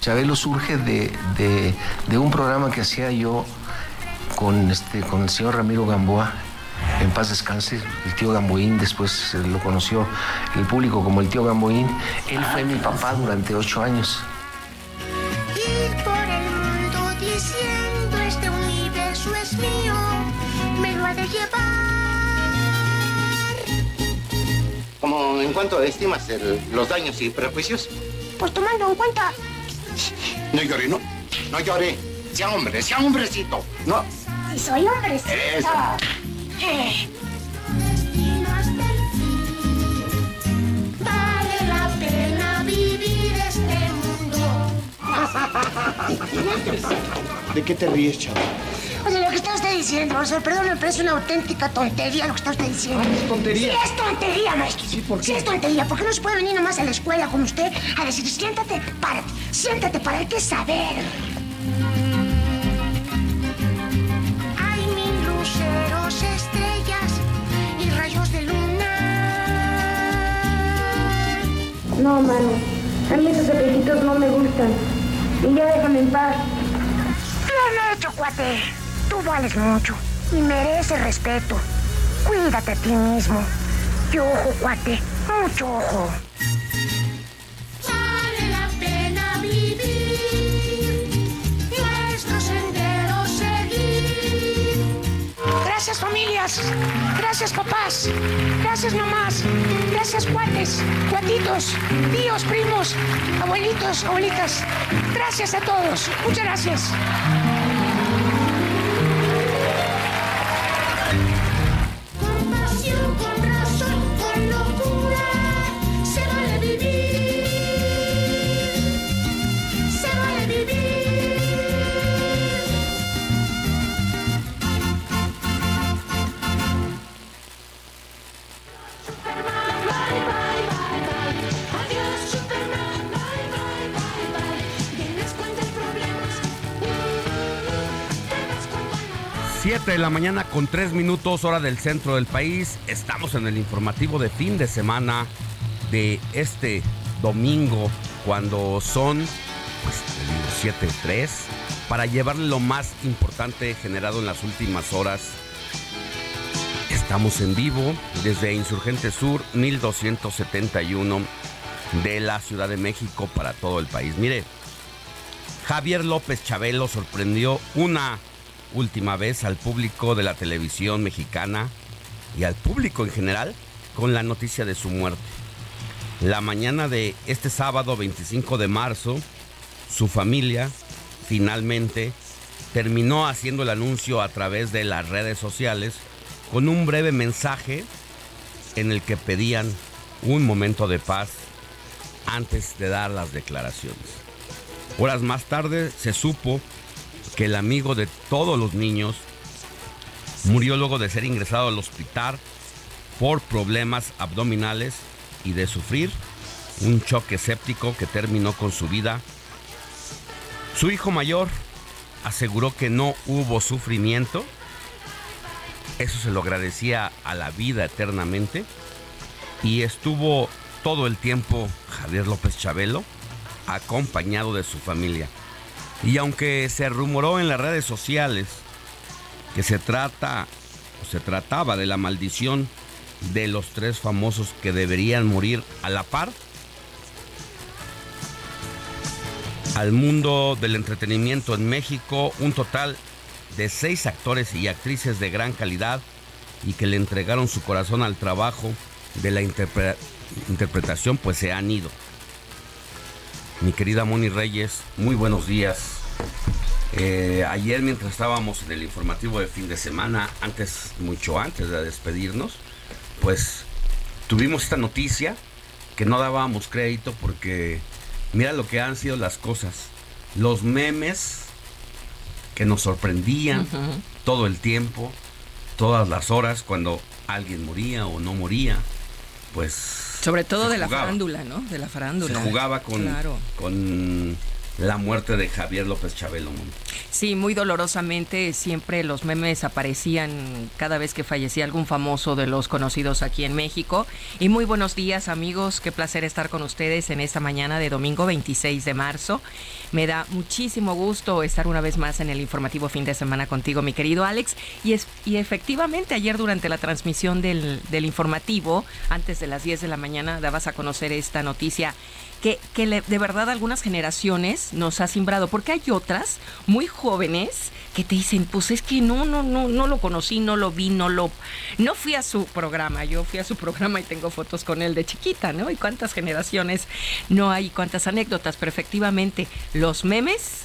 Chabelo surge de, de- de un programa que hacía yo con, este, con el señor Ramiro Gamboa, en paz descanse, el tío Gamboín, después lo conoció el público como el tío Gamboín. Él fue mi papá durante ocho años. Ir por el mundo diciendo este universo es mío. Me lo ha de llevar. Como en cuanto estimas el- los daños y prejuicios. Pues tomando en cuenta. No llore, no. No llore. Sea hombre, sea hombrecito. No. Si soy hombrecito. Eso. Eh. Destino hasta el fin. Vale la pena vivir este mundo. ¿De qué te ríes, chaval? O sea, lo que está usted diciendo, profesor, perdón, pero es una auténtica tontería lo que está usted diciendo. Ah, es tontería. Sí, es tontería, maestro. Sí, ¿por qué? Sí, es tontería. ¿Por qué no se puede venir nomás a la escuela con usted a decir, siéntate, párate, siéntate, para hay que saber? Hay mil luceros, estrellas y rayos de luna. No, mano. A mí esos apellidos no me gustan. Y ya déjame en paz. Bien hecho, cuate. Tú vales mucho y mereces respeto. Cuídate a ti mismo. Y ojo, cuate, mucho ojo. Vale la pena vivir, nuestro sendero seguir. Gracias, familias. Gracias, papás. Gracias, mamás. Gracias, cuates, cuatitos, tíos, primos, abuelitos, abuelitas. Gracias a todos. Muchas gracias. 7 de la mañana con 3 minutos, hora del centro del país. Estamos en el informativo de fin de semana de este domingo, cuando son, pues, te digo, 7.3, para llevarle lo más importante generado en las últimas horas. Estamos en vivo desde Insurgente Sur 1271 de la Ciudad de México para todo el país. Mire, Javier López Chabelo sorprendió una última vez al público de la televisión mexicana y al público en general con la noticia de su muerte. La mañana de este sábado 25 de marzo, su familia finalmente terminó haciendo el anuncio a través de las redes sociales con un breve mensaje en el que pedían un momento de paz antes de dar las declaraciones. Horas más tarde se supo que el amigo de todos los niños murió luego de ser ingresado al hospital por problemas abdominales y de sufrir un choque séptico que terminó con su vida. Su hijo mayor aseguró que no hubo sufrimiento. Eso se lo agradecía a la vida eternamente. y estuvo todo el tiempo Javier López Chabelo acompañado de su familia. Y aunque se rumoró en las redes sociales que se trata o se trataba de la maldición de los tres famosos que deberían morir a la par, al mundo del entretenimiento en México un total de seis actores y actrices de gran calidad y que le entregaron su corazón al trabajo de la interpretación, pues se han ido. Mi querida Moni Reyes, muy buenos días. Eh, ayer mientras estábamos en el informativo de fin de semana, antes, mucho antes de despedirnos, pues tuvimos esta noticia que no dábamos crédito porque mira lo que han sido las cosas. Los memes que nos sorprendían todo el tiempo, todas las horas, cuando alguien moría o no moría, pues... Sobre todo de la farándula, ¿no? De la farándula. Se jugaba con, con la muerte de Javier López Chabelo. Sí, muy dolorosamente siempre los memes aparecían cada vez que fallecía algún famoso de los conocidos aquí en México. Y muy buenos días amigos, qué placer estar con ustedes en esta mañana de domingo 26 de marzo. Me da muchísimo gusto estar una vez más en el informativo fin de semana contigo, mi querido Alex. Y, es, y efectivamente ayer durante la transmisión del, del informativo, antes de las 10 de la mañana, dabas a conocer esta noticia que, de verdad algunas generaciones nos ha simbrado, porque hay otras muy jóvenes que te dicen, pues es que no, no, no, no lo conocí, no lo vi, no lo, no fui a su programa, yo fui a su programa y tengo fotos con él de chiquita, ¿no? Y cuántas generaciones no hay, cuántas anécdotas, pero efectivamente los memes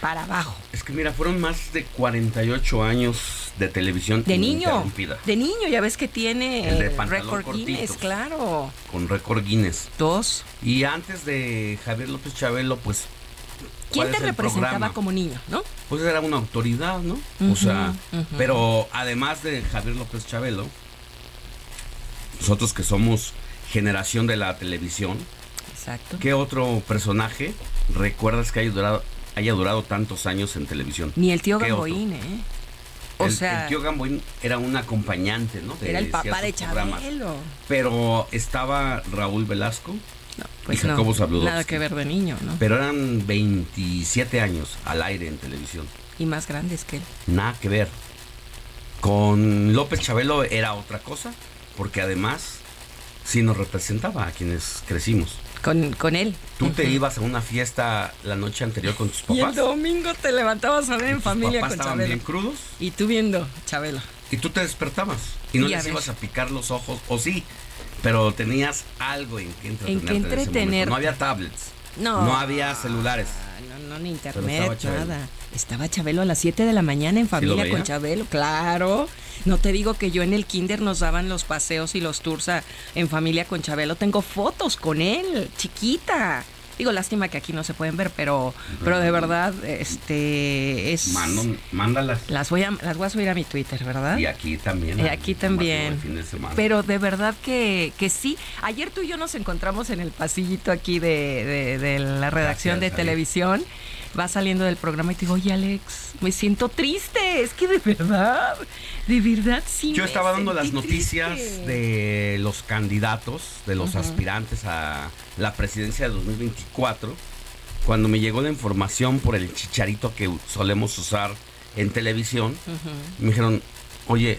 para abajo. Es que mira, fueron más de 48 años de televisión de niño. De niño, ya ves que tiene el récord Guinness, claro. Con récord Guinness. Dos. Y antes de Javier López Chabelo, pues ¿Quién te representaba como niño, no? Pues era una autoridad, ¿no? o sea, pero además de Javier López Chabelo, nosotros que somos generación de la televisión, Exacto. ¿qué otro personaje recuerdas que haya durado, haya durado tantos años en televisión. Ni el tío Gamboín, ¿eh? O el, sea, el tío Gamboín era un acompañante, ¿no? era el papá de Chabelo. Pero estaba Raúl Velasco no, pues y Jacobo no, Nada que ver de niño, ¿no? Pero eran 27 años al aire en televisión. Y más grandes que él. Nada que ver. Con López Chabelo era otra cosa, porque además sí nos representaba a quienes crecimos. Con, con él. ¿Tú te ibas a una fiesta la noche anterior con tus papás? Y el domingo te levantabas a ver en familia papás con estaban bien crudos? Y tú viendo Chabelo. Y tú te despertabas y no les ibas a picar los ojos, o sí, pero tenías algo en que entretenerte. En que entretener. no había tablets. No. No había celulares. No, no, ni internet, nada. Estaba Chabelo a las 7 de la mañana en familia con Chabelo, claro. No te digo que yo en el kinder nos daban los paseos y los tours en familia con Chabelo. Tengo fotos con él, chiquita. Digo, lástima que aquí no se pueden ver, pero, pero de verdad, este es. mándalas. Las voy a, las voy a subir a mi Twitter, ¿verdad? Y aquí también. Y aquí también. pero de verdad que, que sí. Ayer tú y yo nos encontramos en el pasillito aquí de, de, la redacción de televisión va saliendo del programa y te digo, oye Alex, me siento triste, es que de verdad, de verdad sí. Yo estaba dando las noticias de los candidatos, de los aspirantes a la presidencia de 2024, cuando me llegó la información por el chicharito que solemos usar en televisión, me dijeron, oye,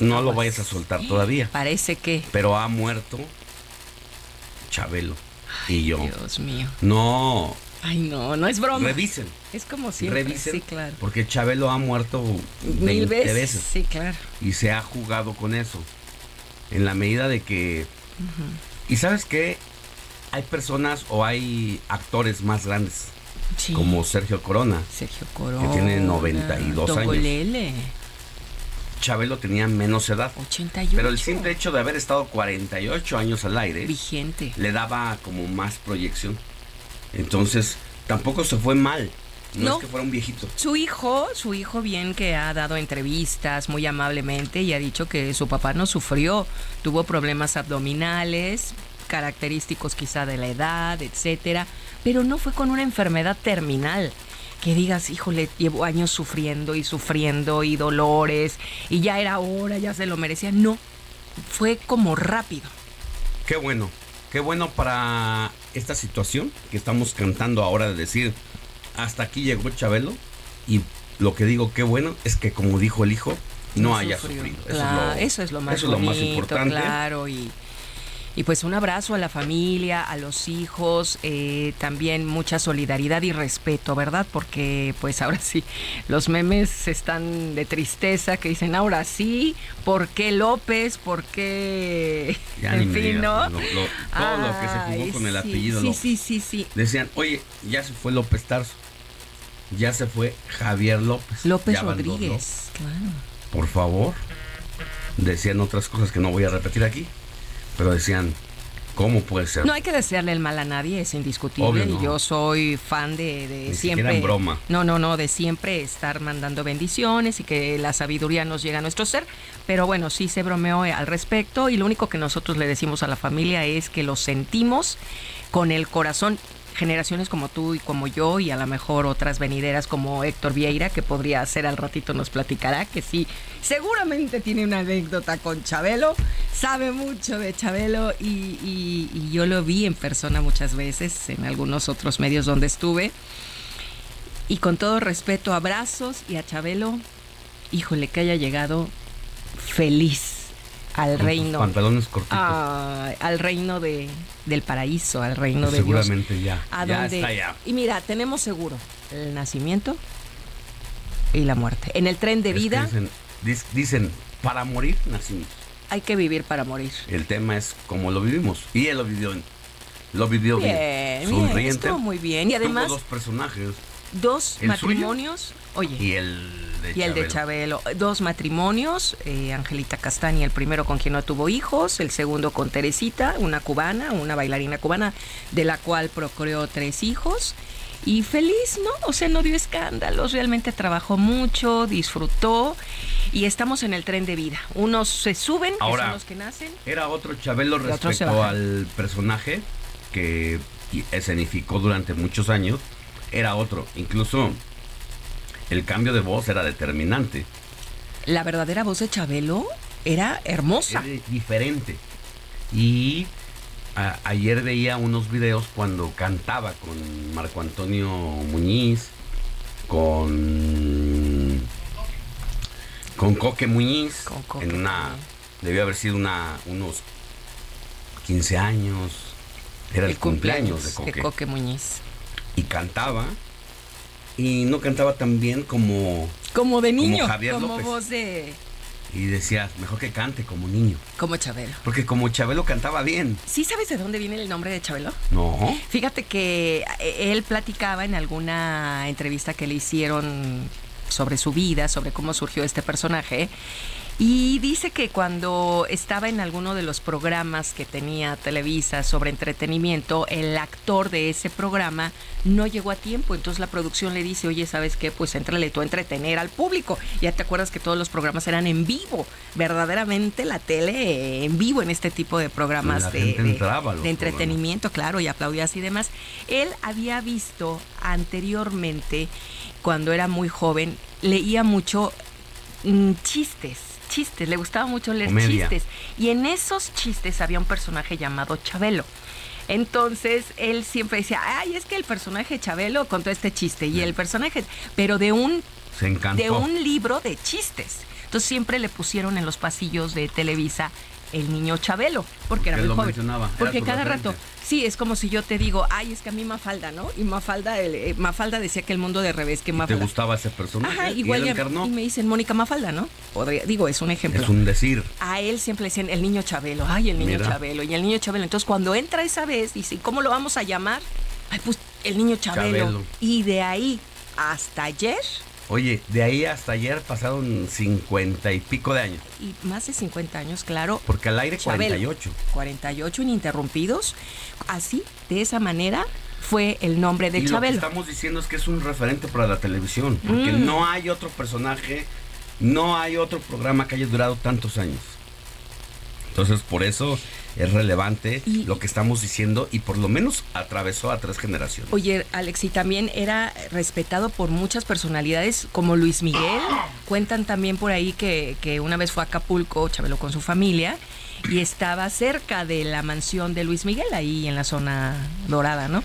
no, lo vayas a soltar todavía. Parece que. Pero ha muerto Chabelo. y yo. Dios mío. No, Ay, no, no es broma. Revisen. Es como siempre. Revisen. Sí, claro. Porque Chabelo ha muerto mil veces. Sí, claro. Y se ha jugado con eso. En la medida de que. Y sabes qué? Hay personas o hay actores más grandes. Sí. Como Sergio Corona. Sergio Corona. Que tiene 92 Don años. Chabelo tenía menos edad. 88. Pero el simple hecho de haber estado 48 años al aire. Vigente. Le daba como más proyección. Entonces, tampoco se fue mal. No, es que fuera un viejito. Su hijo, su hijo bien que ha dado entrevistas muy amablemente y ha dicho que su papá no sufrió, tuvo problemas abdominales, característicos quizá de la edad, etcétera, pero no fue con una enfermedad terminal. Que digas, híjole, llevo años sufriendo y sufriendo y dolores y ya era hora, ya se lo merecía. No, fue como rápido. Qué bueno, qué bueno para esta situación que estamos cantando ahora de decir, hasta aquí llegó Chabelo y lo que digo, qué bueno, es que como dijo el hijo, no, haya sufrido. Eso, es lo, más, eso es lo más importante. Claro, y y pues un abrazo a la familia, a los hijos, eh, también mucha solidaridad y respeto, ¿verdad? Porque pues ahora sí, los memes están de tristeza, que dicen, ahora sí, ¿por qué López? ¿Por qué? en fin, ¿no? todo lo que se jugó con el apellido sí, Sí, sí, sí. Decían, oye, ya se fue López Tarso, ya se fue Javier López. López Rodríguez, claro. Por favor. Decían otras cosas que no voy a repetir aquí. Pero decían, ¿cómo puede ser? No hay que desearle el mal a nadie, es indiscutible. y Yo soy fan de, de siempre. En broma. No, no, no, de siempre estar mandando bendiciones y que la sabiduría nos llegue a nuestro ser. Pero bueno, sí se bromeó al respecto y lo único que nosotros le decimos a la familia es que lo sentimos con el corazón generaciones como tú y como yo y a lo mejor otras venideras como Héctor Vieira, que podría ser al ratito nos platicará, que sí, seguramente tiene una anécdota con Chabelo, sabe mucho de Chabelo y yo lo vi en persona muchas veces en algunos otros medios donde estuve. Y con todo respeto, abrazos y a Chabelo, híjole, que haya llegado feliz al reino. Pantalones cortitos. al reino de, del paraíso, al reino de Dios. Seguramente ya. ya está ya. Y mira, tenemos seguro el nacimiento y la muerte. En el tren de vida. Dicen, dicen, para morir nacimos. Hay que vivir para morir. El tema es cómo lo vivimos. Y él lo vivió Lo vivió bien. Sonriente. muy bien. Y además. dos personajes. Dos matrimonios. Oye. Y el y el de Chabelo. Dos matrimonios, eh, Angelita Castaña, el primero con quien no tuvo hijos, el segundo con Teresita, una cubana, una bailarina cubana, de la cual procreó tres hijos. Y feliz, ¿no? O sea, no dio escándalos, realmente trabajó mucho, disfrutó y estamos en el tren de vida. Unos se suben, que son los que nacen. Era otro Chabelo respecto al personaje que escenificó durante muchos años. Era otro, incluso el cambio de voz era determinante. La verdadera voz de Chabelo era hermosa. Era diferente. Y ayer veía unos videos cuando cantaba con Marco Antonio Muñiz, con con Coque Muñiz, en una debió haber sido una unos 15 años. Era el, cumpleaños, de Coque. de Coque Muñiz. Y cantaba y no cantaba tan bien como como de niño, como, voz de y decía, mejor que cante como niño. Como Chabelo. Porque como Chabelo cantaba bien. ¿Sí sabes de dónde viene el nombre de Chabelo? No. Fíjate que eh, él platicaba en alguna entrevista que le hicieron sobre su vida, sobre cómo surgió este personaje, y dice que cuando estaba en alguno de los programas que tenía Televisa sobre entretenimiento, el actor de ese programa no llegó a tiempo. Entonces la producción le dice, oye, ¿sabes qué? Pues entrale tú a entretener al público. Ya te acuerdas que todos los programas eran en vivo. Verdaderamente la tele en vivo en este tipo de programas de, de, entretenimiento, claro, y aplaudías y demás. Él había visto anteriormente, cuando era muy joven, leía mucho mm, chistes chistes, le gustaba mucho leer chistes. Y en esos chistes había un personaje llamado Chabelo. Entonces él siempre decía, ay, es que el personaje Chabelo contó este chiste y el personaje, pero de un de un libro de chistes. Entonces siempre le pusieron en los pasillos de Televisa el niño Chabelo, porque era muy joven. Porque cada rato, sí, es como si yo te digo, ay, es que a mí Mafalda, ¿no? Y Mafalda, eh, Mafalda decía que el mundo de revés, que Mafalda. ¿Te gustaba ese personaje? Ajá, igual y, me dicen Mónica Mafalda, ¿no? Podría, digo, es un ejemplo. Es un decir. A él siempre decían el niño Chabelo, ay, el niño Chabelo, y el niño Chabelo. Entonces cuando entra esa vez, dice, ¿cómo lo vamos a llamar? Ay, pues el niño Chabelo. Y de ahí hasta ayer Oye, de ahí hasta ayer pasaron cincuenta y pico de años. Y más de 50 años, claro. Porque al aire 48. 48 ininterrumpidos. Así, de esa manera, fue el nombre de y Chabelo. Lo que estamos diciendo es que es un referente para la televisión. Porque mm. no hay otro personaje, no hay otro programa que haya durado tantos años. Entonces, por eso es relevante lo que estamos diciendo y por lo menos atravesó a tres generaciones. Oye, Alex, y también era respetado por muchas personalidades como Luis Miguel. Cuentan también por ahí que, que una vez fue a Acapulco, Chabelo con su familia, y estaba cerca de la mansión de Luis Miguel, ahí en la zona dorada, ¿no?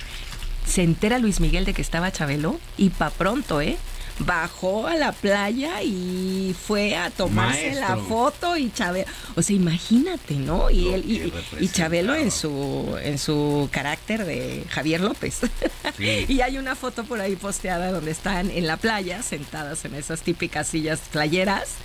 Se entera Luis Miguel de que estaba Chabelo y pa' pronto, ¿eh? Bajó a la playa y fue a tomarse la foto y Chabelo, o sea, imagínate, ¿no? Y él y, Chabelo en su en su carácter de Javier López. y hay una foto por ahí posteada donde están en la playa sentadas en esas típicas sillas playeras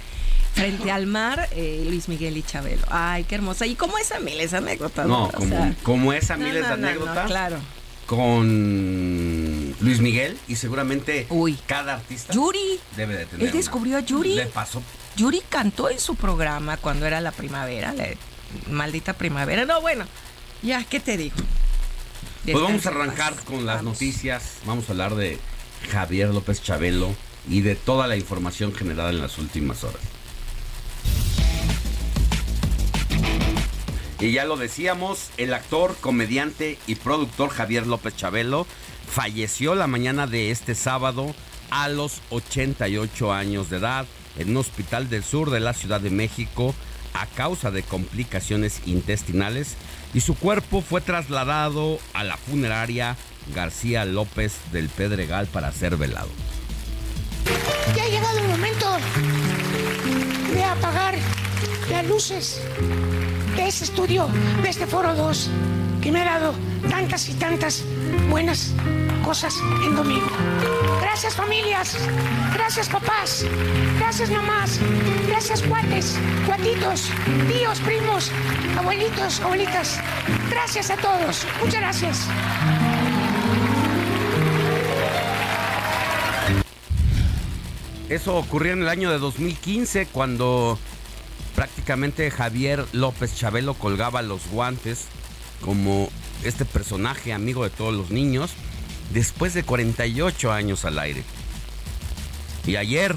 frente al mar, eh, Luis Miguel y Chabelo. Ay, qué hermosa. ¿Y cómo esa miles anécdotas? No, como, como esa miles no, anécdotas. claro con Luis Miguel y seguramente cada artista Yuri debe de tener. Él descubrió a Yuri. Le pasó. Yuri cantó en su programa cuando era la primavera, la maldita primavera. No, bueno, ya, ¿qué te digo? Pues vamos a arrancar con las noticias. Vamos a hablar de Javier López Chabelo y de toda la información generada en las últimas horas. Y ya lo decíamos, el actor, comediante y productor Javier López Chabelo falleció la mañana de este sábado a los 88 años de edad en un hospital del sur de la Ciudad de México a causa de complicaciones intestinales y su cuerpo fue trasladado a la funeraria García López del Pedregal para ser velado. Ya ha llegado el momento de apagar las luces de ese estudio, de este Foro 2, que me ha dado tantas y tantas buenas cosas en domingo. Gracias familias, gracias papás, gracias mamás, gracias cuates, cuatitos, tíos, primos, abuelitos, abuelitas. Gracias a todos, muchas gracias. Eso ocurrió en el año de 2015 cuando prácticamente Javier López Chabelo colgaba los guantes como este personaje amigo de todos los niños después de 48 años al aire. Y ayer,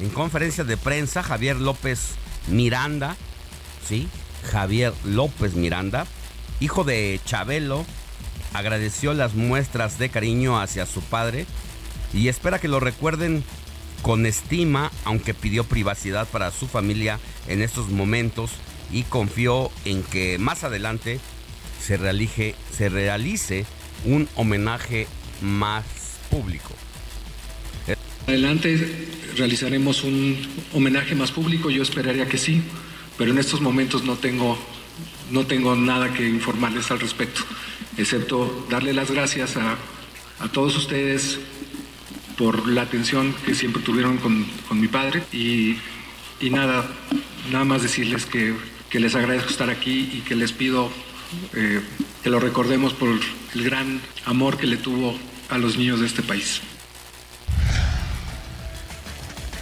en conferencia de prensa, Javier López Miranda, ¿sí? Javier López Miranda, hijo de Chabelo, agradeció las muestras de cariño hacia su padre y espera que lo recuerden con estima, aunque pidió privacidad para su familia en estos momentos y confió en que más adelante se realice, se realice un homenaje más público. Adelante realizaremos un homenaje más público, yo esperaría que sí, pero en estos momentos no tengo, no tengo nada que informarles al respecto, excepto darle las gracias a, a todos ustedes por la atención que siempre tuvieron con, mi padre y, nada, nada más decirles que, les agradezco estar aquí y que les pido eh, que lo recordemos por el gran amor que le tuvo a los niños de este país.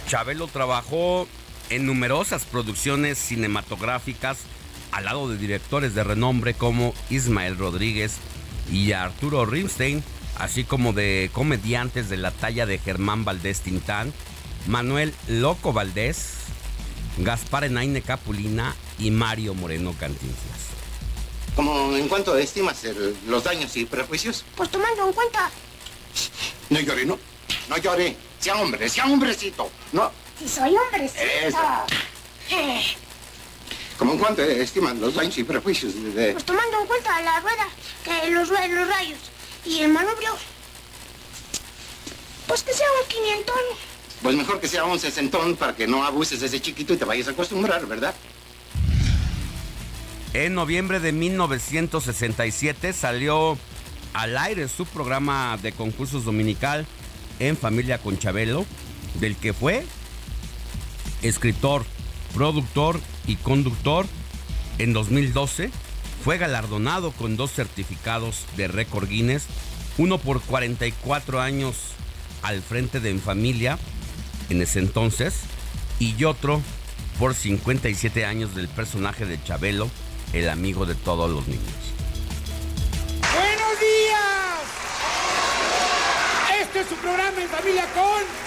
Chabelo trabajó en numerosas producciones cinematográficas al lado de directores de renombre como Ismael Rodríguez y Arturo Rimstein, así como de comediantes de la talla de Germán Valdés Tintán, Manuel Loco Valdés, Gaspar Enaine Capulina y Mario Moreno Cantinflas. ¿Cómo en cuánto estimas los daños y prejuicios? Pues tomando en cuenta. No llore, no. No llore. Sea hombre, sea hombrecito. No. Si soy hombrecito. Eso. Eh. ¿Cómo en cuánto estiman los daños y prejuicios de...? Pues tomando en cuenta la rueda, que los, los rayos, y el manubrio, pues que sea un quinientón. Pues mejor que sea un sesentón para que no abuses desde chiquito y te vayas a acostumbrar, ¿verdad? En noviembre de 1967 salió al aire su programa de concursos dominical En Familia con Chabelo, del que fue escritor, productor y conductor. En 2012 fue galardonado con dos certificados de récord Guinness, uno por 44 años al frente de En Familia en ese entonces y otro por 57 años del personaje de Chabelo, el amigo de todos los niños. ¡Buenos días! Este es su programa En Familia con...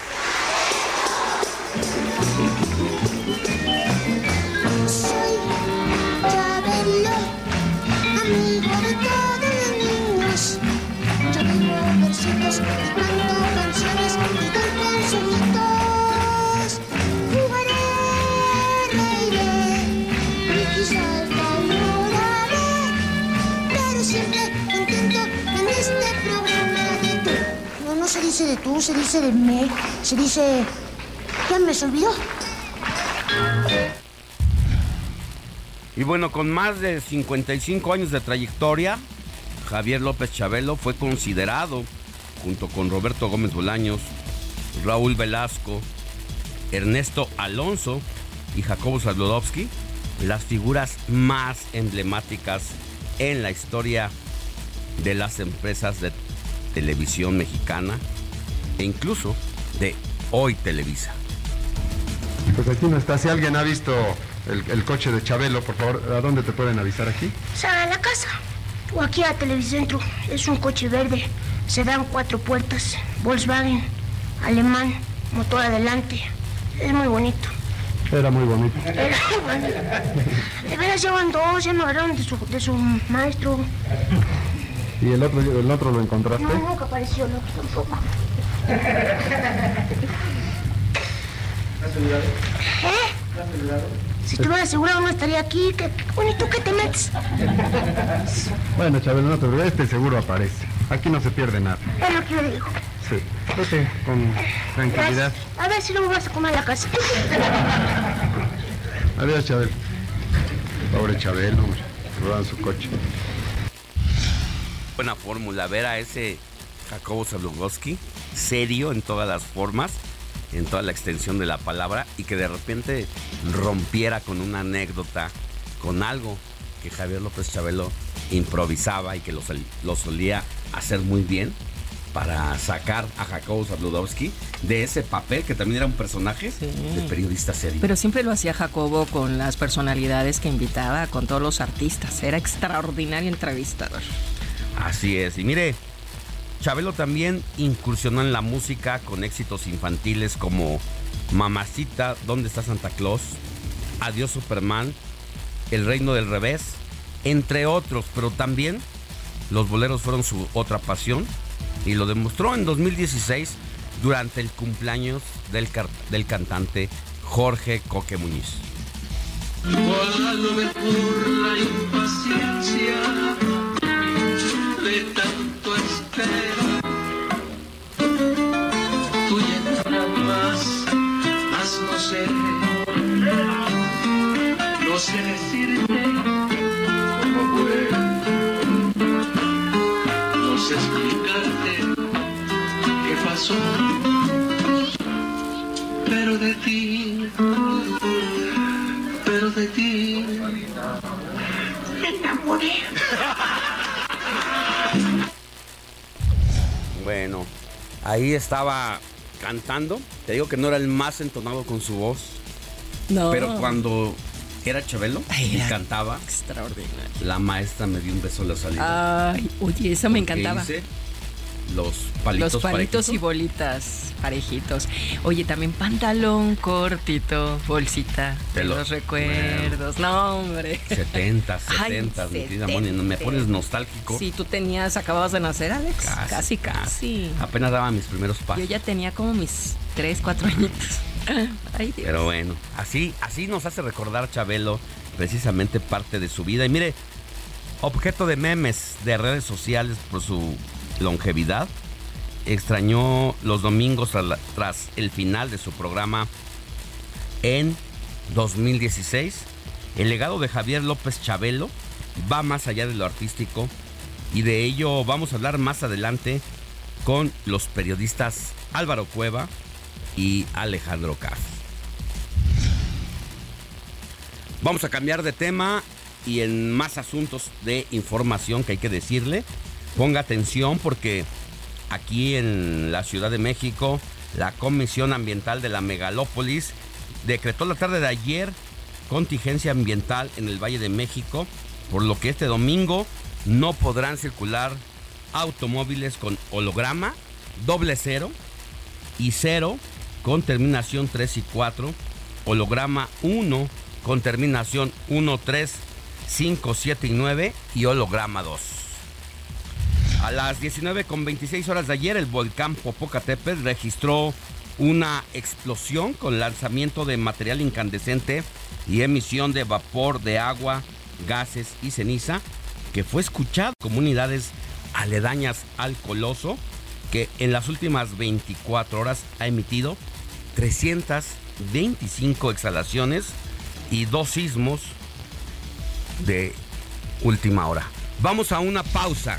dice de tú, se dice de me, se dice... ¿Ya me se olvidó? Y bueno, con más de 55 años de trayectoria, Javier López Chabelo fue considerado, junto con Roberto Gómez Bolaños, Raúl Velasco, Ernesto Alonso y Jacobo Zabludowski, las figuras más emblemáticas en la historia de las empresas de televisión mexicana e incluso de Hoy Televisa. Pues aquí no está. Si alguien ha visto el, coche de Chabelo, por favor, ¿a dónde te pueden avisar aquí? O sea, a la casa. O aquí a Televicentro. Es un coche verde. Se dan cuatro puertas. Volkswagen, alemán, motor adelante. Es muy bonito. Era muy bonito. Era muy bonito. De veras llevan dos, ya me agarraron de su, de su maestro. ¿Y el otro, el otro lo encontraste? No, nunca apareció el otro tampoco. ¿Eh? Si estuviera asegurado no estaría aquí. ¿Qué, bonito que te metes? Bueno, Chabelo, no te preocupes, este seguro aparece. Aquí no se pierde nada. Es lo que yo digo. Sí, vete con tranquilidad. A ver si luego vas a comer a la casa. Adiós, Chabelo. Pobre Chabelo, hombre. Roban su coche. Buena fórmula, ver a ese Jacobo Zabludowski, serio en todas las formas en toda la extensión de la palabra y que de repente rompiera con una anécdota, con algo que Javier López Chabelo improvisaba y que lo, solía hacer muy bien para sacar a Jacobo Zabludowski de ese papel que también era un personaje de periodista serio. Pero siempre lo hacía Jacobo con las personalidades que invitaba, con todos los artistas. Era extraordinario entrevistador. Así es. Y mire, Chabelo también incursionó en la música con éxitos infantiles como Mamacita, ¿Dónde está Santa Claus? Adiós Superman, El Reino del Revés, entre otros, pero también los boleros fueron su otra pasión y lo demostró en 2016 durante el cumpleaños del, cantante Jorge Coque Muñiz. De tanto Tú llegas más, más no sé, no sé decirte. Cómo fue, no sé explicarte qué pasó, pero de ti, pero de ti, me enamoré. Bueno, ahí estaba cantando. Te digo que no era el más entonado con su voz. No. Pero cuando era Chabelo y cantaba. Extraordinario. La maestra me dio un beso a la salida. Ay, oye, eso me encantaba los palitos, los palitos y bolitas parejitos. Oye, también pantalón cortito, bolsita de los, recuerdos. No, hombre. 70, 70, mi querida Moni, me pones nostálgico. Sí, tú tenías, acababas de nacer, Alex. Casi, casi. Apenas daba mis primeros pasos. Yo ya tenía como mis 3, 4 añitos. Ay, Dios. Pero bueno, así, así nos hace recordar Chabelo precisamente parte de su vida. Y mire, objeto de memes de redes sociales por su longevidad, extrañó los domingos tras, el final de su programa en 2016. El legado de Javier López Chabelo va más allá de lo artístico y de ello vamos a hablar más adelante con los periodistas Álvaro Cueva y Alejandro Caz. Vamos a cambiar de tema y en más asuntos de información que hay que decirle. Ponga atención porque aquí en la Ciudad de México, la Comisión Ambiental de la Megalópolis decretó la tarde de ayer contingencia ambiental en el Valle de México, por lo que este domingo no podrán circular automóviles con holograma, doble cero y cero con terminación 3 y 4, holograma 1 con terminación 1, 3, 5, 7 y 9 y holograma 2. A las 19.26 horas de ayer, el volcán Popocatépetl registró una explosión con lanzamiento de material incandescente y emisión de vapor de agua, gases y ceniza, que fue escuchado en comunidades aledañas al coloso que en las últimas 24 horas ha emitido 325 exhalaciones y dos sismos de última hora. Vamos a una pausa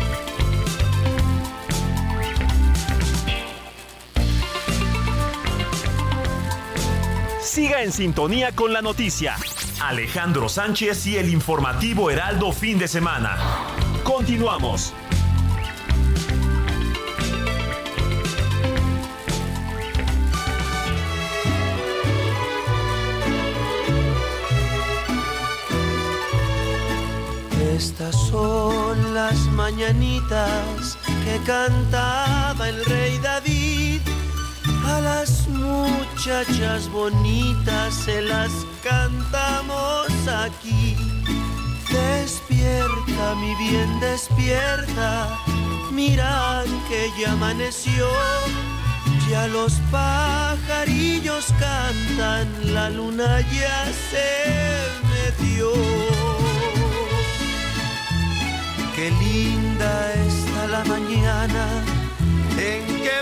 Siga en sintonía con la noticia. Alejandro Sánchez y el informativo Heraldo Fin de Semana. Continuamos. Estas son las mañanitas que cantaba el rey David. A las muchachas bonitas se las cantamos aquí. Despierta, mi bien, despierta. Mira que ya amaneció. Ya los pajarillos cantan, la luna ya se metió. Qué linda está la mañana en que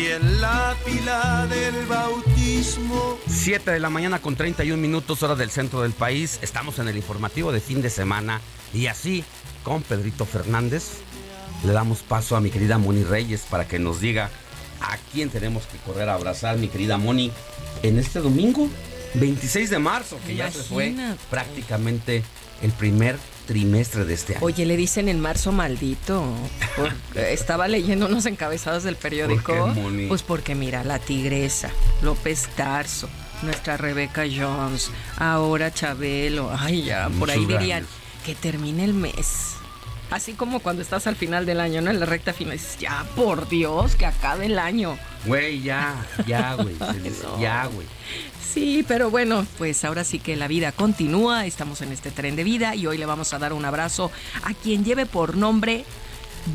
y en la pila del bautismo. 7 de la mañana con 31 minutos hora del centro del país. Estamos en el informativo de fin de semana y así con Pedrito Fernández le damos paso a mi querida Moni Reyes para que nos diga a quién tenemos que correr a abrazar, mi querida Moni, en este domingo 26 de marzo, que ya se fue prácticamente el primer trimestre de este año. Oye, le dicen en marzo maldito. Estaba leyendo unos encabezados del periódico. ¿Por qué, Moni? pues porque mira, la tigresa, López Tarso, nuestra Rebeca Jones, ahora Chabelo. Ay, ya, por ahí dirían que termine el mes. Así como cuando estás al final del año, ¿no? En la recta final, dices, ya, por Dios, que acabe el año. Güey, ya, ya, güey. no. Ya, güey. Sí, pero bueno, pues ahora sí que la vida continúa, estamos en este tren de vida y hoy le vamos a dar un abrazo a quien lleve por nombre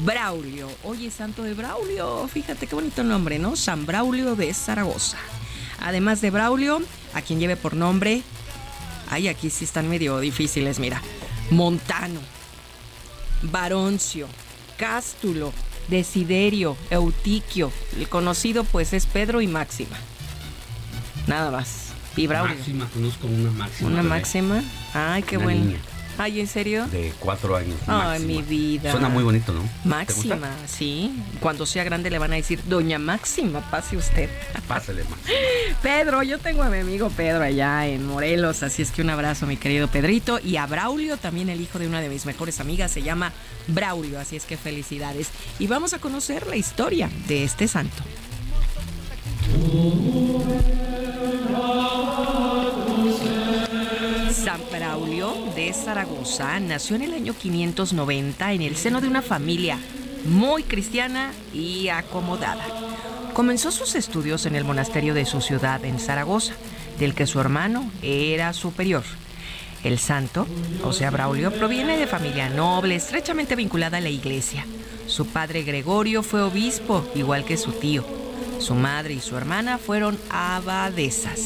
Braulio. Oye, santo de Braulio, fíjate qué bonito nombre, ¿no? San Braulio de Zaragoza. Además de Braulio, a quien lleve por nombre, ay, aquí sí están medio difíciles, mira, Montano, Baroncio, Cástulo, Desiderio, Eutiquio. El conocido pues es Pedro y Máxima. Nada más. Y Braulio. Máxima, conozco una máxima. Una máxima. Ay, qué Una bueno. niña. Ay, ¿en serio? De cuatro años. Ay, máxima. mi vida. Suena muy bonito, ¿no? ¿Te Máxima, sí. Cuando sea grande le van a decir, Doña Máxima, pase usted. Pásale más. Pedro, yo tengo a mi amigo Pedro allá en Morelos, así es que un abrazo, mi querido Pedrito. Y a Braulio, también el hijo de una de mis mejores amigas, se llama Braulio, así es que felicidades. Y vamos a conocer la historia de este santo. San Braulio de Zaragoza nació en el año 590 en el seno de una familia muy cristiana y acomodada. Comenzó sus estudios en el monasterio de su ciudad, en Zaragoza, del que su hermano era superior. El santo, o sea, Braulio, proviene de familia noble, estrechamente vinculada a la iglesia. Su padre Gregorio fue obispo, igual que su tío. Su madre y su hermana fueron abadesas.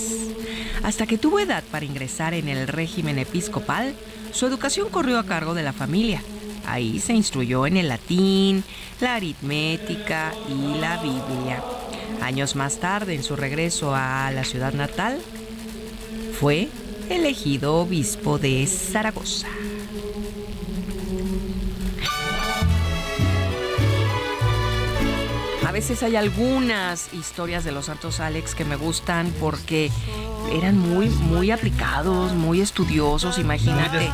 Hasta que tuvo edad para ingresar en el régimen episcopal, su educación corrió a cargo de la familia. Ahí se instruyó en el latín, la aritmética y la Biblia. Años más tarde, en su regreso a la ciudad natal, fue elegido obispo de Zaragoza. A veces hay algunas historias de los santos Alex que me gustan porque eran muy, muy aplicados, muy estudiosos, imagínate.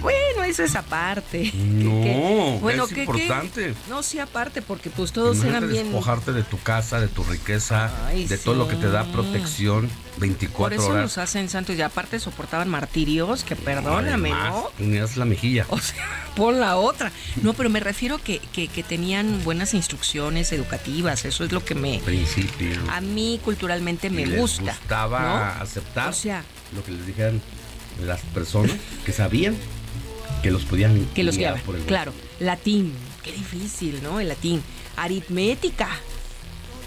Bueno, eso es aparte. No, bueno, es importante. No, sí, aparte, porque pues todos Imagínate eran bien. despojarte de tu casa, de tu riqueza, Ay, de todo lo que te da protección Por 24 eso horas. los hacen santos y aparte soportaban martirios, que perdóname, Además, ¿no? Tenías la mejilla. O sea, pon la otra. No, pero me refiero que, que, que tenían buenas instrucciones educativas. Eso es lo que me. Principio. A mí culturalmente me les gusta. gustaba ¿no? aceptar O sea, lo que les dijeran las personas que sabían que los podían que los guiaban. por el Claro, latín. Qué difícil, ¿no? El latín. Aritmética.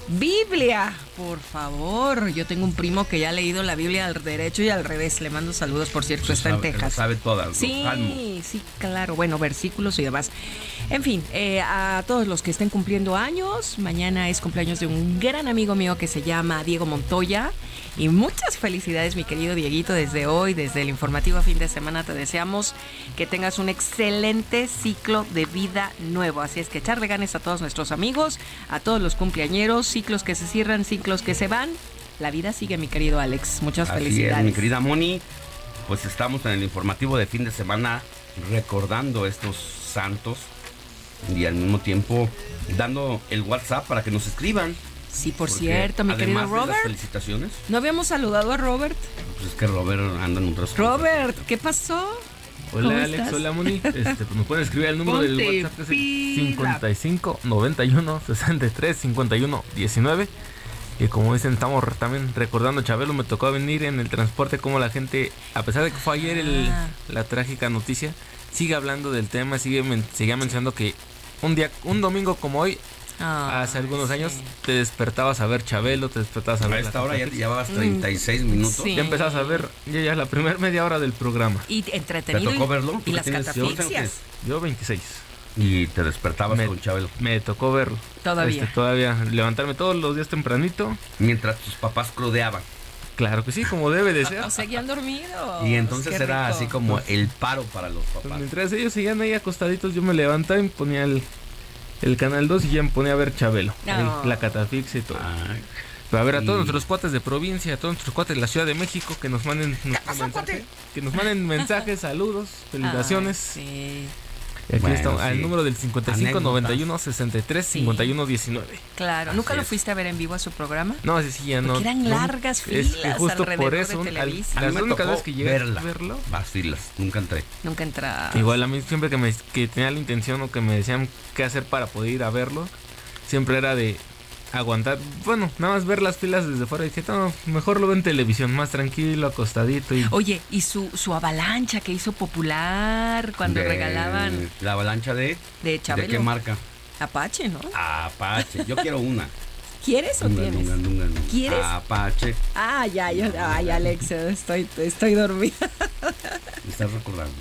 Biblia, por favor. Yo tengo un primo que ya ha leído la Biblia al derecho y al revés. Le mando saludos, por cierto, Se está en Texas. sabe todas, Sí, sí, claro. Bueno, versículos y demás. En fin, eh, a todos los que estén cumpliendo años, mañana es cumpleaños de un gran amigo mío que se llama Diego Montoya. Y muchas felicidades, mi querido Dieguito, desde hoy, desde el informativo fin de semana. Te deseamos que tengas un excelente ciclo de vida nuevo. Así es que echarle ganas a todos nuestros amigos, a todos los cumpleañeros, ciclos que se cierran, ciclos que se van. La vida sigue, mi querido Alex. Muchas Así es, felicidades. mi querida Moni. Pues estamos en el informativo de fin de semana recordando estos santos y al mismo tiempo dando el WhatsApp para que nos escriban. Sí, por Porque cierto, mi querido además de las Robert. felicitaciones. ¿No habíamos saludado a Robert? Pues es que Robert anda en otras cosas. Robert, ¿qué pasó? ¿Cómo Hola Alex, estás? hola Moni. Este, pues nos pueden escribir al número Ponte del WhatsApp que es el pila. 55 91 63 51 19. Y como dicen, estamos también recordando a Chabelo. Me tocó venir en el transporte como la gente, a pesar de que fue ayer el- Ah. la trágica noticia, sigue hablando del tema, sigue men- seguía mencionando que un día, un domingo como hoy, Ah, hace algunos años, te despertabas a ver Chabelo, te despertabas a A ver. esta la hora ya catástrofe. llevabas Mm, 36 minutos. Ya empezabas a ver, ya, ya la primera media hora del programa. Y entretenido. ¿Te tocó verlo? ¿Tú Y las catafixias. Yo 26. Y te despertabas Me- con Chabelo. Me tocó verlo. Todavía. Este, todavía. Levantarme todos los días tempranito. Mientras tus papás crudeaban. Claro que sí, como debe de ser. O seguían dormidos. Y entonces Qué era rico. así como el paro para los Pues papás. mientras ellos seguían ahí acostaditos, yo me levantaba y ponía el, el canal 2 y ya me ponía a ver Chabelo. Ahí, la catafixia y todo. Pero a ver, a todos nuestros cuates de provincia, a todos nuestros cuates de la Ciudad de México, que nos manden, nuestro mensaje, que nos manden mensajes, saludos, felicitaciones. Ay, sí. Aquí Bueno, está, al sí. número del 55 Anécdotas. 91 63 51 19. Claro. Así ¿Nunca lo es. fuiste a ver en vivo a su programa? No, así sí, ya no. Porque eran no, largas es que filas justo alrededor por eso, de al- Televisa. A mí las me únicas tocó veces que llegué verla. a verlo. Más filas, nunca entré. Nunca entra. Igual a mí siempre que, me, que tenía la intención o que me decían qué hacer para poder ir a verlo, siempre era de aguantar, bueno, nada más ver las filas desde fuera y dije, no, mejor lo veo en televisión, más tranquilo, acostadito y... Oye, y su, su avalancha que hizo popular cuando De- regalaban La avalancha de. de ¿De Chabelo. qué marca? Apache, ¿no? Apache. Yo quiero una. ¿Quieres o Nunga, tienes? nunga, nunga, nunga. ¿Quieres? Apache. Ah, ya, yo, ay, Alex, estoy, estoy dormida. Me estás recordando.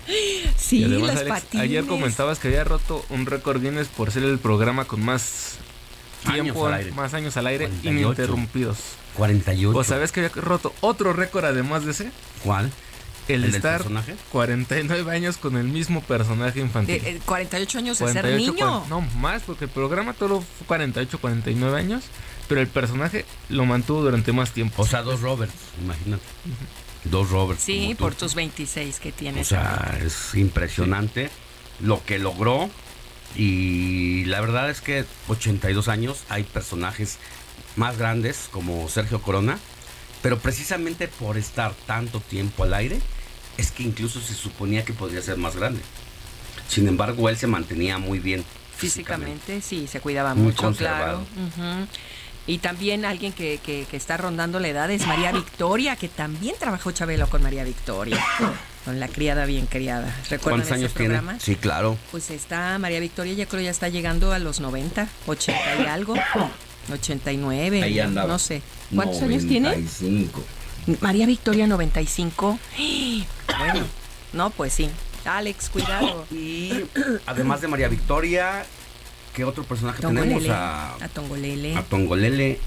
Sí, además, las Alex, patines. ayer comentabas que había roto un récord Guinness por ser el programa con más Años tiempo, al aire. más años al aire 48. ininterrumpidos. 48. ¿O sabes que había roto otro récord además de ese? ¿Cuál? El, ¿El de del estar personaje? 49 años con el mismo personaje infantil. De, eh, 48 años de ser 48, niño. no, más, porque el programa todo fue 48, 49 años, pero el personaje lo mantuvo durante más tiempo. O sea, dos Roberts, imagínate. Dos Roberts. Sí, por tus 26 que O tienes. sea, es impresionante lo que logró. Y la verdad es que 82 años hay personajes más grandes como Sergio Corona, pero precisamente por estar tanto tiempo al aire, es que incluso se suponía que podría ser más grande. Sin embargo, él se mantenía muy bien Físicamente, sí, se cuidaba Muy mucho, conservado. claro. Y también alguien que, que- que está rondando la edad es María Victoria, que también trabajó Chabelo con María Victoria, con la criada bien criada. ¿Recuerdan ¿Cuántos ese años tiene? programa? Sí, claro. Pues está María Victoria, ya creo ya está llegando a los 90, 80 y algo, 89, Ahí andaba. no sé. ¿Cuántos años tiene? 95. María Victoria 95. Bueno, no, pues sí. Alex, cuidado. Y además de María Victoria, ¿qué otro personaje tenemos? A, A Tongolele. a Tongolele,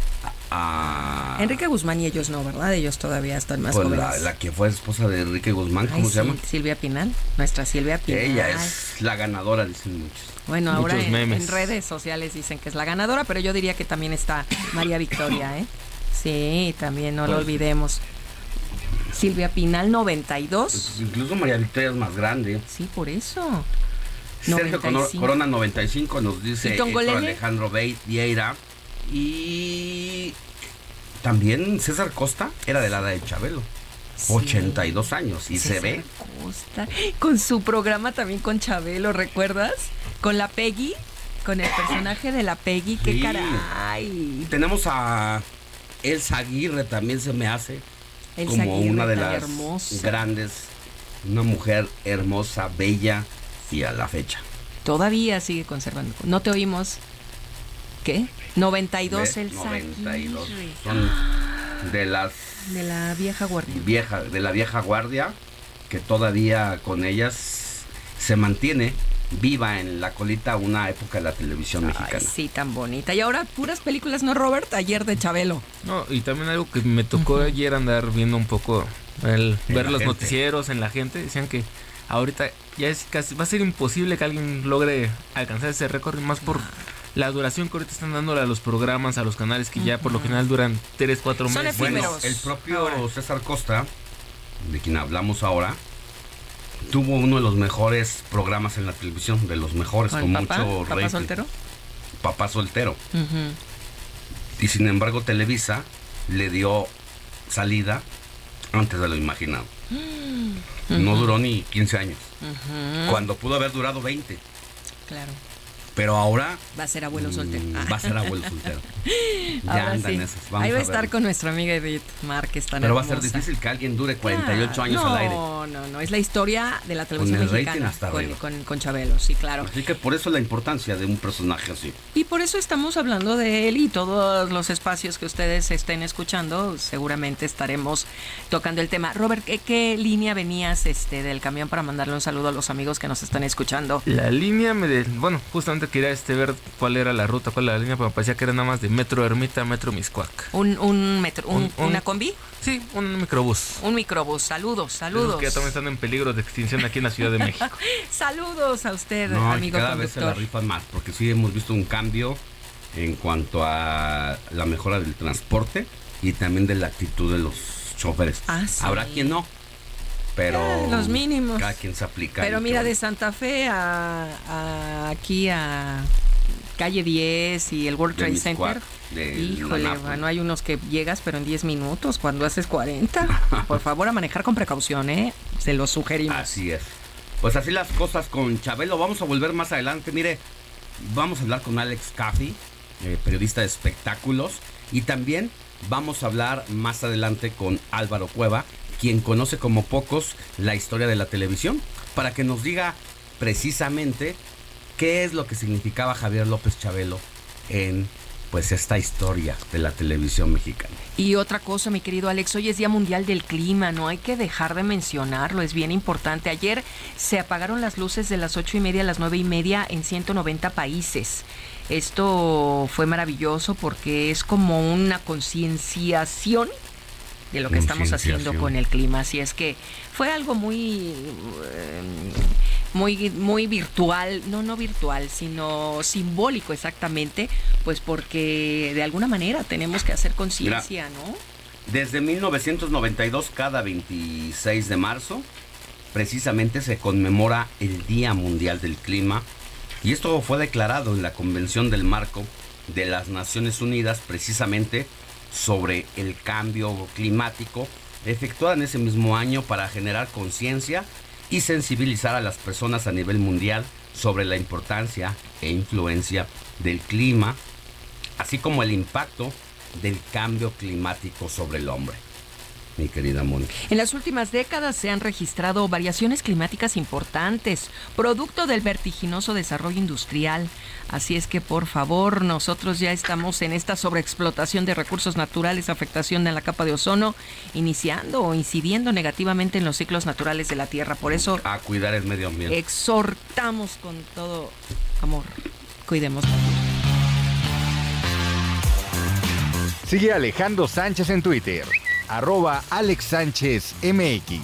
a... Enrique Guzmán y ellos no, ¿verdad? Ellos todavía están más pues, jóvenes. la, la que fue esposa de Enrique Guzmán, Ay, ¿cómo se sí, llama? Silvia Pinal, nuestra Silvia Pinal. Ella es la ganadora, dicen muchos. Bueno, ahora Muchos en, memes. en redes sociales dicen que es la ganadora, pero yo diría que también está María Victoria, ¿eh? Sí, también no lo Pues- olvidemos. Silvia Pinal 92. Pues incluso María Victoria es más grande. Sí, por eso. Sergio 95. Corona 95 nos dice. Alejandro Vieira. Y también César Costa era de la edad de Chabelo. 82 años y se César ve. Costa. Con su programa también con Chabelo, ¿recuerdas? Con la Peggy, con el personaje de la Peggy, qué Sí. caray. Tenemos a Elsa Aguirre también se me hace Elsa como Aguirre, una de las hermosa. grandes, una mujer hermosa, bella y a la fecha. Todavía sigue conservando. No te oímos. ¿Qué? 92 ¿Ves? Elsa 92. Aguirre. Son de las De la vieja guardia. vieja, de la vieja guardia que todavía con ellas se mantiene viva en la colita una época de la televisión Ay, mexicana. sí, tan bonita. Y ahora puras películas, ¿no, Robert? Ayer de Chabelo. No, y también algo que me tocó ayer andar viendo un poco, el, En ver los gente. noticieros en la gente, decían que ahorita ya es casi, va a ser imposible que alguien logre alcanzar ese récord, más por la duración que ahorita están dándole a los programas, a los canales que ya por lo general duran 3, 4 Son meses. Bueno, el propio Ahora. César Costa, de quien hablamos ahora, tuvo uno de los mejores programas en la televisión, de los mejores, ¿Con con papá? mucho ¿Papá rating. soltero? Papá soltero. Y sin embargo, Televisa le dio salida antes de lo imaginado. No Ujú. duró ni 15 años, cuando pudo haber durado 20. Claro. Pero ahora Va a ser abuelo soltero. mm, va a ser abuelo soltero. Ya Ahora anda sí. en esas. Vamos Ahí va a a estar con nuestra amiga Edith Márquez tan Pero va a ser difícil que alguien dure 48 Ah, años no, al aire. No, no, no. Es la historia de la televisión el rating mexicana. hasta Con, con, con Chabelo, sí, claro. Así que por eso la importancia de un personaje así. Y por eso estamos hablando de él y todos los espacios que ustedes estén escuchando, seguramente estaremos tocando el tema. Robert, ¿qué, qué línea venías este del camión para mandarle un saludo a los amigos que nos están escuchando? La línea, me de- bueno, justamente quería este ver cuál era la ruta, cuál era la línea, pero me parecía que era nada más de Metro Ermita, Metro Miscuac. Un, un metro, un- Un- un- una combi, Sí, un microbús. un microbús. Saludos, Esos saludos. que ya también están en peligro de extinción aquí en la Ciudad de México. Saludos a usted, No, amigo cada vez se la rifan más, porque sí hemos visto un cambio en cuanto a la mejora del transporte y también de la actitud de los choferes. Ah, sí. Habrá quien no, pero Eh, los mínimos. cada quien se aplica. Pero mira, de Santa Fe a, a aquí a calle 10 y el World De Trade Center. Híjole, bueno, hay unos que llegas, pero en 10 minutos, cuando haces 40. Por favor, a manejar con precaución, ¿eh? Se lo sugerimos. Así es. Pues así las cosas con Chabelo. Vamos a volver más adelante. Mire, vamos a hablar con Alex Caffey, eh, periodista de espectáculos. Y también vamos a hablar más adelante con Álvaro Cueva, quien conoce como pocos la historia de la televisión, para que nos diga precisamente qué es lo que significaba Javier López Chabelo en pues esta historia de la televisión mexicana. Y otra cosa, mi querido Alex, hoy es Día Mundial del Clima, no hay que dejar de mencionarlo, es bien importante. Ayer se apagaron las luces de las ocho y media a las nueve y media en 190 países. Esto fue maravilloso porque es como una concienciación de lo que estamos haciendo con el clima. Así es que fue algo muy, eh, muy, muy virtual, no, no virtual, sino simbólico exactamente, pues porque de alguna manera tenemos que hacer conciencia, ¿no? Desde 1992, cada 26 de marzo, precisamente se conmemora el Día Mundial del Clima. Y esto fue declarado en la Convención del Marco de las Naciones Unidas, precisamente sobre el cambio climático, efectuada en ese mismo año para generar conciencia y sensibilizar a las personas a nivel mundial sobre la importancia e influencia del clima, así como el impacto del cambio climático sobre el hombre. Mi querida Mónica. En las últimas décadas se han registrado variaciones climáticas importantes, producto del vertiginoso desarrollo industrial. Así es que, por favor, nosotros ya estamos en esta sobreexplotación de recursos naturales, afectación de la capa de ozono, iniciando o incidiendo negativamente en los ciclos naturales de la Tierra. Por eso A cuidar el medio ambiente. exhortamos con todo amor, cuidemos. Sigue Alejandro Sánchez en Twitter, arroba Alex Sánchez MX.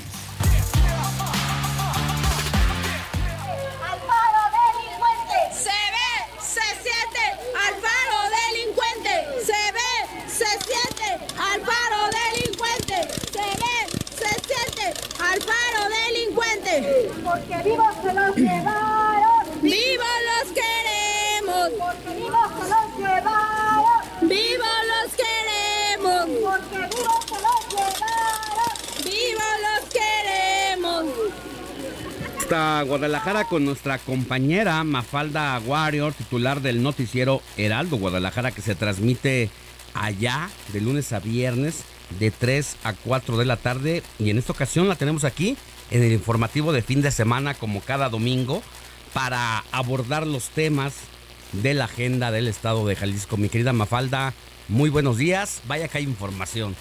Alfaro delincuente, se ve, se siente, al Alfaro delincuente, se ve, se siente, al Alfaro delincuente, se ve, se siente, al Alfaro delincuente. Porque vivos se los llevaron, vivos los queremos, porque vivos se los llevaron, vivos los queremos, porque vivos Hasta Guadalajara con nuestra compañera Mafalda Warrior, titular del noticiero Heraldo Guadalajara, que se transmite allá de lunes a viernes de 3 a 4 de la tarde. Y en esta ocasión la tenemos aquí en el informativo de fin de semana, como cada domingo, para abordar los temas de la agenda del estado de Jalisco. Mi querida Mafalda, muy buenos días. Vaya que hay información.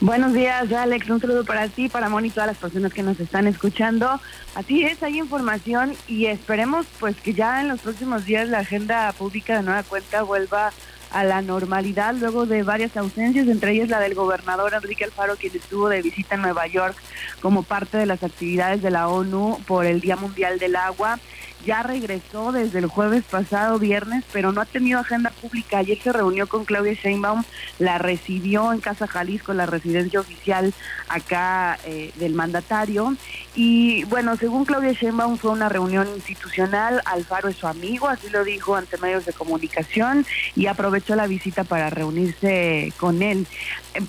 Buenos días, Alex. Un saludo para ti, para Moni y todas las personas que nos están escuchando. Así es, hay información y esperemos pues que ya en los próximos días la agenda pública de nueva cuenta vuelva a la normalidad luego de varias ausencias, entre ellas la del gobernador Enrique Alfaro, quien estuvo de visita en Nueva York como parte de las actividades de la ONU por el Día Mundial del Agua ya regresó desde el jueves pasado viernes, pero no ha tenido agenda pública. Ayer se reunió con Claudia Sheinbaum, la recibió en Casa Jalisco, la residencia oficial acá eh, del mandatario. Y bueno, según Claudia Sheinbaum fue una reunión institucional, Alfaro es su amigo, así lo dijo ante medios de comunicación y aprovechó la visita para reunirse con él.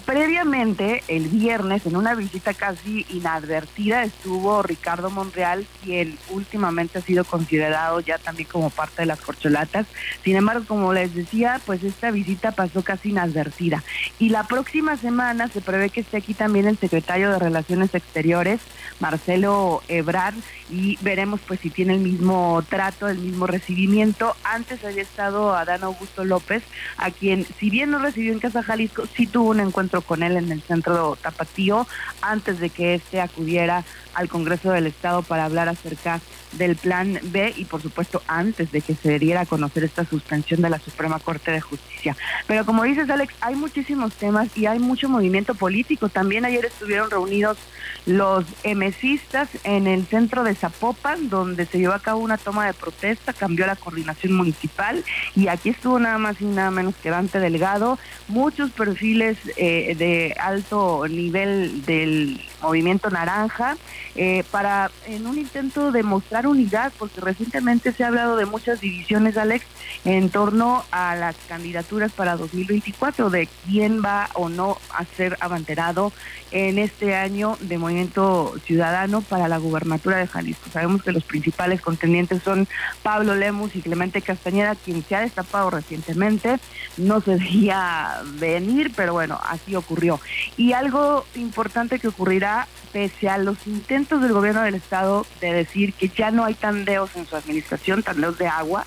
Previamente, el viernes, en una visita casi inadvertida, estuvo Ricardo Monreal, quien últimamente ha sido considerado ya también como parte de las corcholatas. Sin embargo, como les decía, pues esta visita pasó casi inadvertida. Y la próxima semana se prevé que esté aquí también el secretario de Relaciones Exteriores, Marcelo Ebrard, y veremos pues si tiene el mismo trato, el mismo recibimiento. Antes había estado Adán Augusto López, a quien, si bien no recibió en Casa Jalisco, sí tuvo un encuentro con él en el centro Tapatío antes de que éste acudiera al Congreso del Estado para hablar acerca del plan B y por supuesto antes de que se diera a conocer esta suspensión de la Suprema Corte de Justicia. Pero como dices Alex, hay muchísimos temas y hay mucho movimiento político. También ayer estuvieron reunidos los emesistas en el centro de Zapopan, donde se llevó a cabo una toma de protesta, cambió la coordinación municipal y aquí estuvo nada más y nada menos que Dante Delgado, muchos perfiles eh, de alto nivel del movimiento naranja, eh, para en un intento de mostrar unidad, porque recientemente se ha hablado de muchas divisiones, Alex, en torno a las candidaturas para 2024, de quién va o no a ser abanderado en este año de Movimiento Ciudadano para la gubernatura de Jalisco. Sabemos que los principales contendientes son Pablo Lemus y Clemente Castañeda, quien se ha destapado recientemente. No se debía venir, pero bueno, así ocurrió. Y algo importante que ocurrirá pese a los intentos del gobierno del estado de decir que ya no hay tandeos en su administración, tandeos de agua,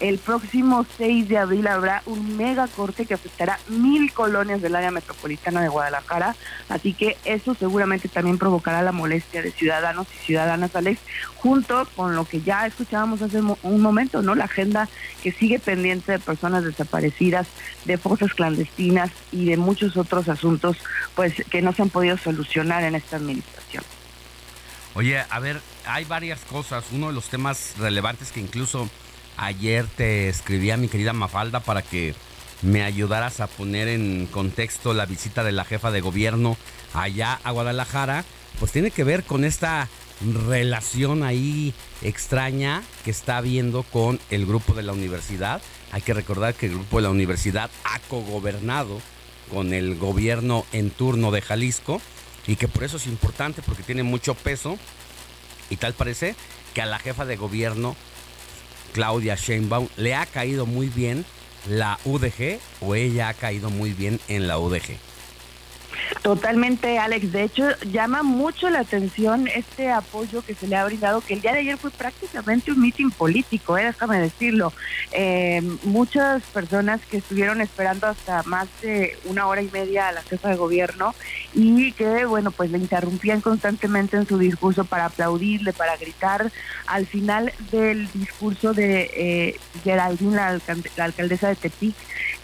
el próximo 6 de abril habrá un mega corte que afectará mil colonias del área metropolitana de Guadalajara, así que eso seguramente también provocará la molestia de ciudadanos y ciudadanas, Alex, junto con lo que ya escuchábamos hace un momento, ¿no? La agenda que sigue pendiente de personas desaparecidas, de fosas clandestinas y de muchos otros asuntos, pues que no se han podido solucionar en esta administración. Oye, a ver, hay varias cosas. Uno de los temas relevantes que incluso Ayer te escribí a mi querida Mafalda para que me ayudaras a poner en contexto la visita de la jefa de gobierno allá a Guadalajara, pues tiene que ver con esta relación ahí extraña que está habiendo con el grupo de la universidad. Hay que recordar que el grupo de la universidad ha cogobernado con el gobierno en turno de Jalisco y que por eso es importante porque tiene mucho peso y tal parece que a la jefa de gobierno Claudia Sheinbaum, ¿le ha caído muy bien la UDG o ella ha caído muy bien en la UDG? Totalmente, Alex. De hecho, llama mucho la atención este apoyo que se le ha brindado, que el día de ayer fue prácticamente un mitin político, ¿eh? déjame decirlo. Eh, muchas personas que estuvieron esperando hasta más de una hora y media a la jefa de gobierno y que, bueno, pues le interrumpían constantemente en su discurso para aplaudirle, para gritar. Al final del discurso de eh, Geraldine, la, la alcaldesa de Tepic,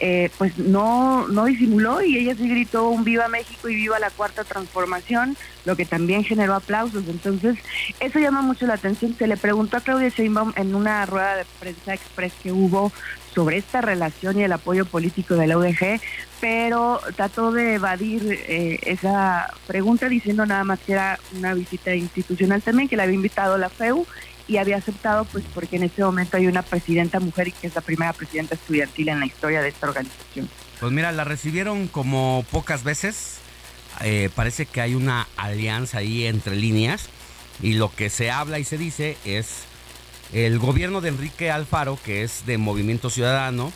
eh, pues no, no disimuló y ella sí gritó un viva México y viva la cuarta transformación, lo que también generó aplausos. Entonces, eso llama mucho la atención. Se le preguntó a Claudia Sheinbaum en una rueda de prensa express que hubo sobre esta relación y el apoyo político de la UDG, pero trató de evadir eh, esa pregunta diciendo nada más que era una visita institucional también, que la había invitado la FEU y había aceptado pues porque en este momento hay una presidenta mujer y que es la primera presidenta estudiantil en la historia de esta organización. Pues mira, la recibieron como pocas veces. Eh, parece que hay una alianza ahí entre líneas Y lo que se habla y se dice es el gobierno de Enrique Alfaro, que es de Movimiento Ciudadano,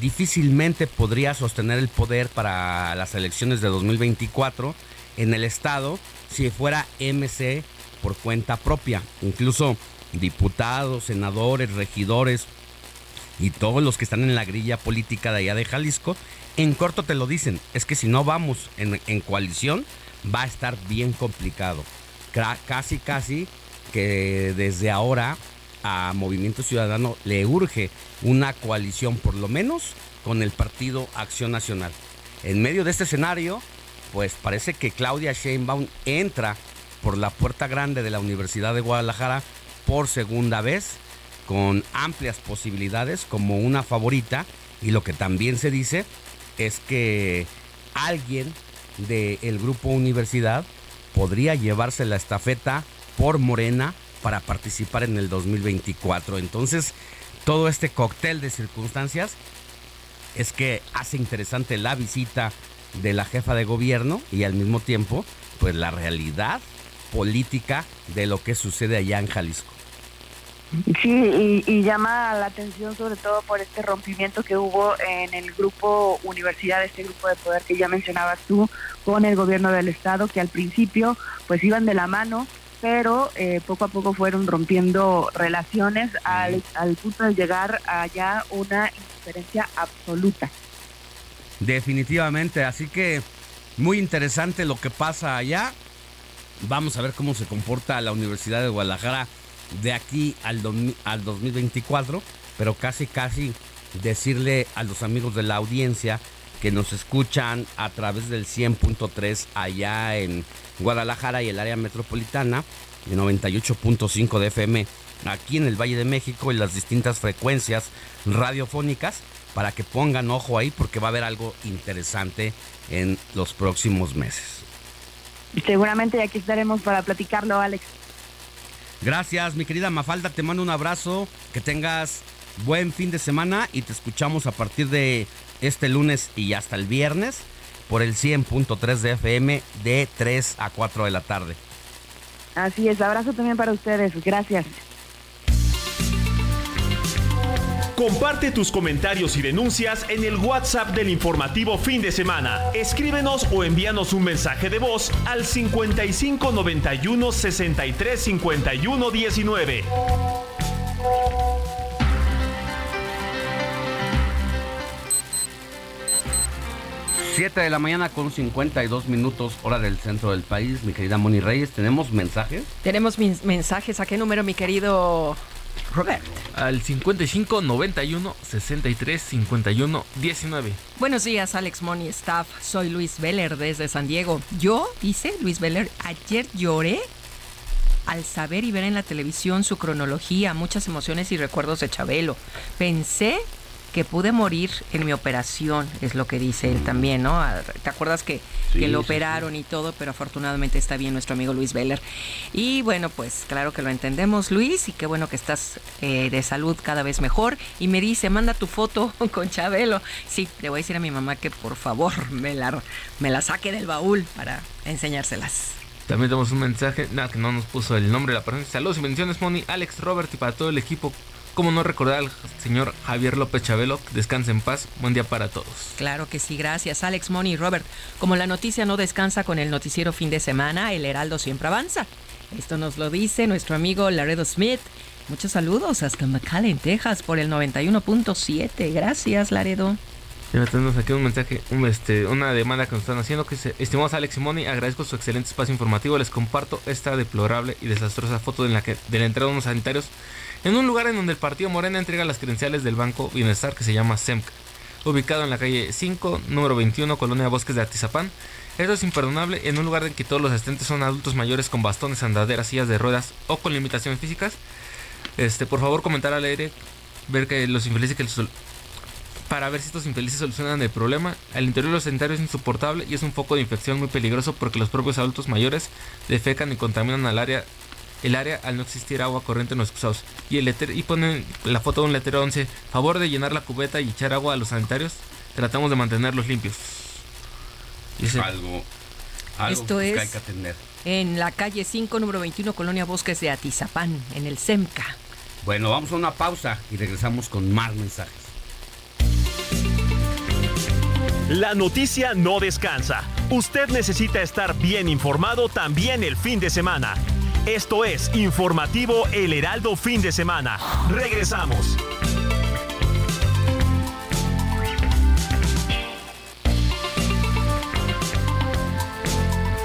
difícilmente podría sostener el poder para las elecciones de 2024 en el estado si fuera MC por cuenta propia. Incluso diputados, senadores, regidores y todos los que están en la grilla política de allá de Jalisco, en corto te lo dicen, es que si no vamos en, coalición va a estar bien complicado. Casi, casi que desde ahora a Movimiento Ciudadano le urge una coalición por lo menos con el partido Acción Nacional. En medio de este escenario, pues parece que Claudia Sheinbaum entra por la puerta grande de la Universidad de Guadalajara por segunda vez, con amplias posibilidades como una favorita. Y lo que también se dice es que alguien del grupo Universidad podría llevarse la estafeta por Morena para participar en el 2024. Entonces, todo este cóctel de circunstancias es que hace interesante la visita de la jefa de gobierno y al mismo tiempo, pues la realidad política de lo que sucede allá en Jalisco. Sí, y, llama la atención sobre todo por este rompimiento que hubo en el grupo universidad, este grupo de poder que ya mencionabas tú, con el gobierno del estado, que al principio pues iban de la mano, pero eh, poco a poco fueron rompiendo relaciones al, al punto de llegar a ya una indiferencia absoluta. Definitivamente, así que muy interesante lo que pasa allá. Vamos a ver cómo se comporta la Universidad de Guadalajara de aquí al, al 2024, pero casi, casi decirle a los amigos de la audiencia que nos escuchan a través del 100.3 allá en Guadalajara y el área metropolitana, de 98.5 de FM aquí en el Valle de México y las distintas frecuencias radiofónicas para que pongan ojo ahí porque va a haber algo interesante en los próximos meses. Seguramente aquí estaremos para platicarlo, Alex. Gracias, mi querida Mafalda, te mando un abrazo, que tengas buen fin de semana y te escuchamos a partir de este lunes y hasta el viernes por el 100.3 de FM de 3 a 4 de la tarde. Así es, abrazo también para ustedes, gracias. Comparte tus comentarios y denuncias en el WhatsApp del informativo fin de semana. Escríbenos o envíanos un mensaje de voz al 55 91 63 51 19. Siete de la mañana con 52 minutos hora del centro del país. Mi querida Moni Reyes, ¿tenemos mensajes? Tenemos mensajes. ¿A qué número, mi querido Roberto. Al 55 91 63 51 19. Buenos días, Alex Money Staff. Soy Luis Veller desde San Diego. Yo, dice Luis Veller, ayer lloré al saber y ver en la televisión su cronología, muchas emociones y recuerdos de Chabelo. Pensé que pude morir en mi operación, es lo que dice él también, ¿no? Ah, ¿Te acuerdas que, lo operaron y todo, pero afortunadamente está bien nuestro amigo Luis Veller? Y bueno, pues claro que lo entendemos, Luis, y qué bueno que estás eh, de salud cada vez mejor. Y me dice, manda tu foto con Chabelo. Sí, le voy a decir a mi mamá que por favor me la, me la saque del baúl para enseñárselas. También tenemos un mensaje, nada, que no nos puso el nombre de la persona. Saludos y bendiciones, Moni, Alex, Robert y para todo el equipo ¿Cómo no recordar al señor Javier López Chabelo? Descanse en paz. Buen día para todos. Claro que sí, gracias. Alex, Moni y Robert. Como la noticia no descansa con el noticiero fin de semana, el Heraldo siempre avanza. Esto nos lo dice nuestro amigo Laredo Smith. Muchos saludos hasta McAllen, Texas, por el 91.7. Gracias, Laredo. Ya tenemos aquí un mensaje, este, una demanda que nos están haciendo que dice, estimados Alex y Moni, agradezco su excelente espacio informativo, les comparto esta deplorable y desastrosa foto en la que de la entrada de unos sanitarios en un lugar en donde el partido Morena entrega las credenciales del Banco Bienestar que se llama SEMC, ubicado en la calle 5, número 21, Colonia Bosques de Atizapán. Esto es imperdonable en un lugar en que todos los asistentes son adultos mayores con bastones, andaderas, sillas de ruedas o con limitaciones físicas. Este, por favor, comentar al aire, ver que los infelices que para ver si estos infelices solucionan el problema. El interior los sanitarios es insoportable y es un foco de infección muy peligroso porque los propios adultos mayores defecan y contaminan al área el área al no existir agua corriente en los exhaustos. Y, el y ponen la foto de un letrero 11, favor de llenar la cubeta y echar agua a los sanitarios, tratamos de mantenerlos limpios. Dice, algo, algo Esto es, que hay que atender. en la calle 5, número 21, Colonia Bosques de Atizapán, en el SEMCA. Bueno, vamos a una pausa y regresamos con más mensajes. La noticia no descansa. Usted necesita estar bien informado también el fin de semana. Esto es Informativo El Heraldo Fin de Semana. Regresamos.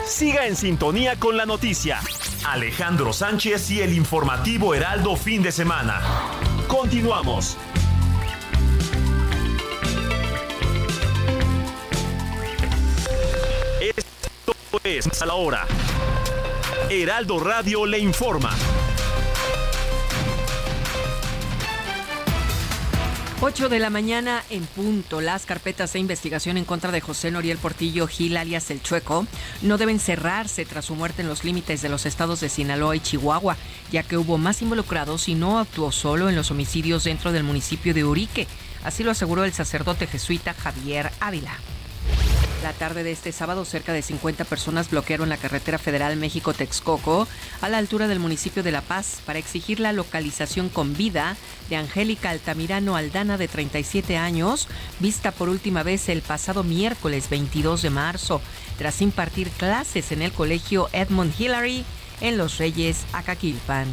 Siga en sintonía con la noticia. Alejandro Sánchez y el informativo Heraldo fin de semana. Continuamos. Esto es a la hora. Heraldo Radio le informa. 8 de la mañana en punto. Las carpetas de investigación en contra de José Noriel Portillo Gil, alias El Chueco, no deben cerrarse tras su muerte en los límites de los estados de Sinaloa y Chihuahua, ya que hubo más involucrados y no actuó solo en los homicidios dentro del municipio de Urique. Así lo aseguró el sacerdote jesuita Javier Ávila. La tarde de este sábado, cerca de 50 personas bloquearon la carretera federal México-Texcoco a la altura del municipio de La Paz para exigir la localización con vida de Angélica Altamirano Aldana, de 37 años, vista por última vez el pasado miércoles 22 de marzo, tras impartir clases en el colegio Edmund Hillary en Los Reyes, Acaquilpan.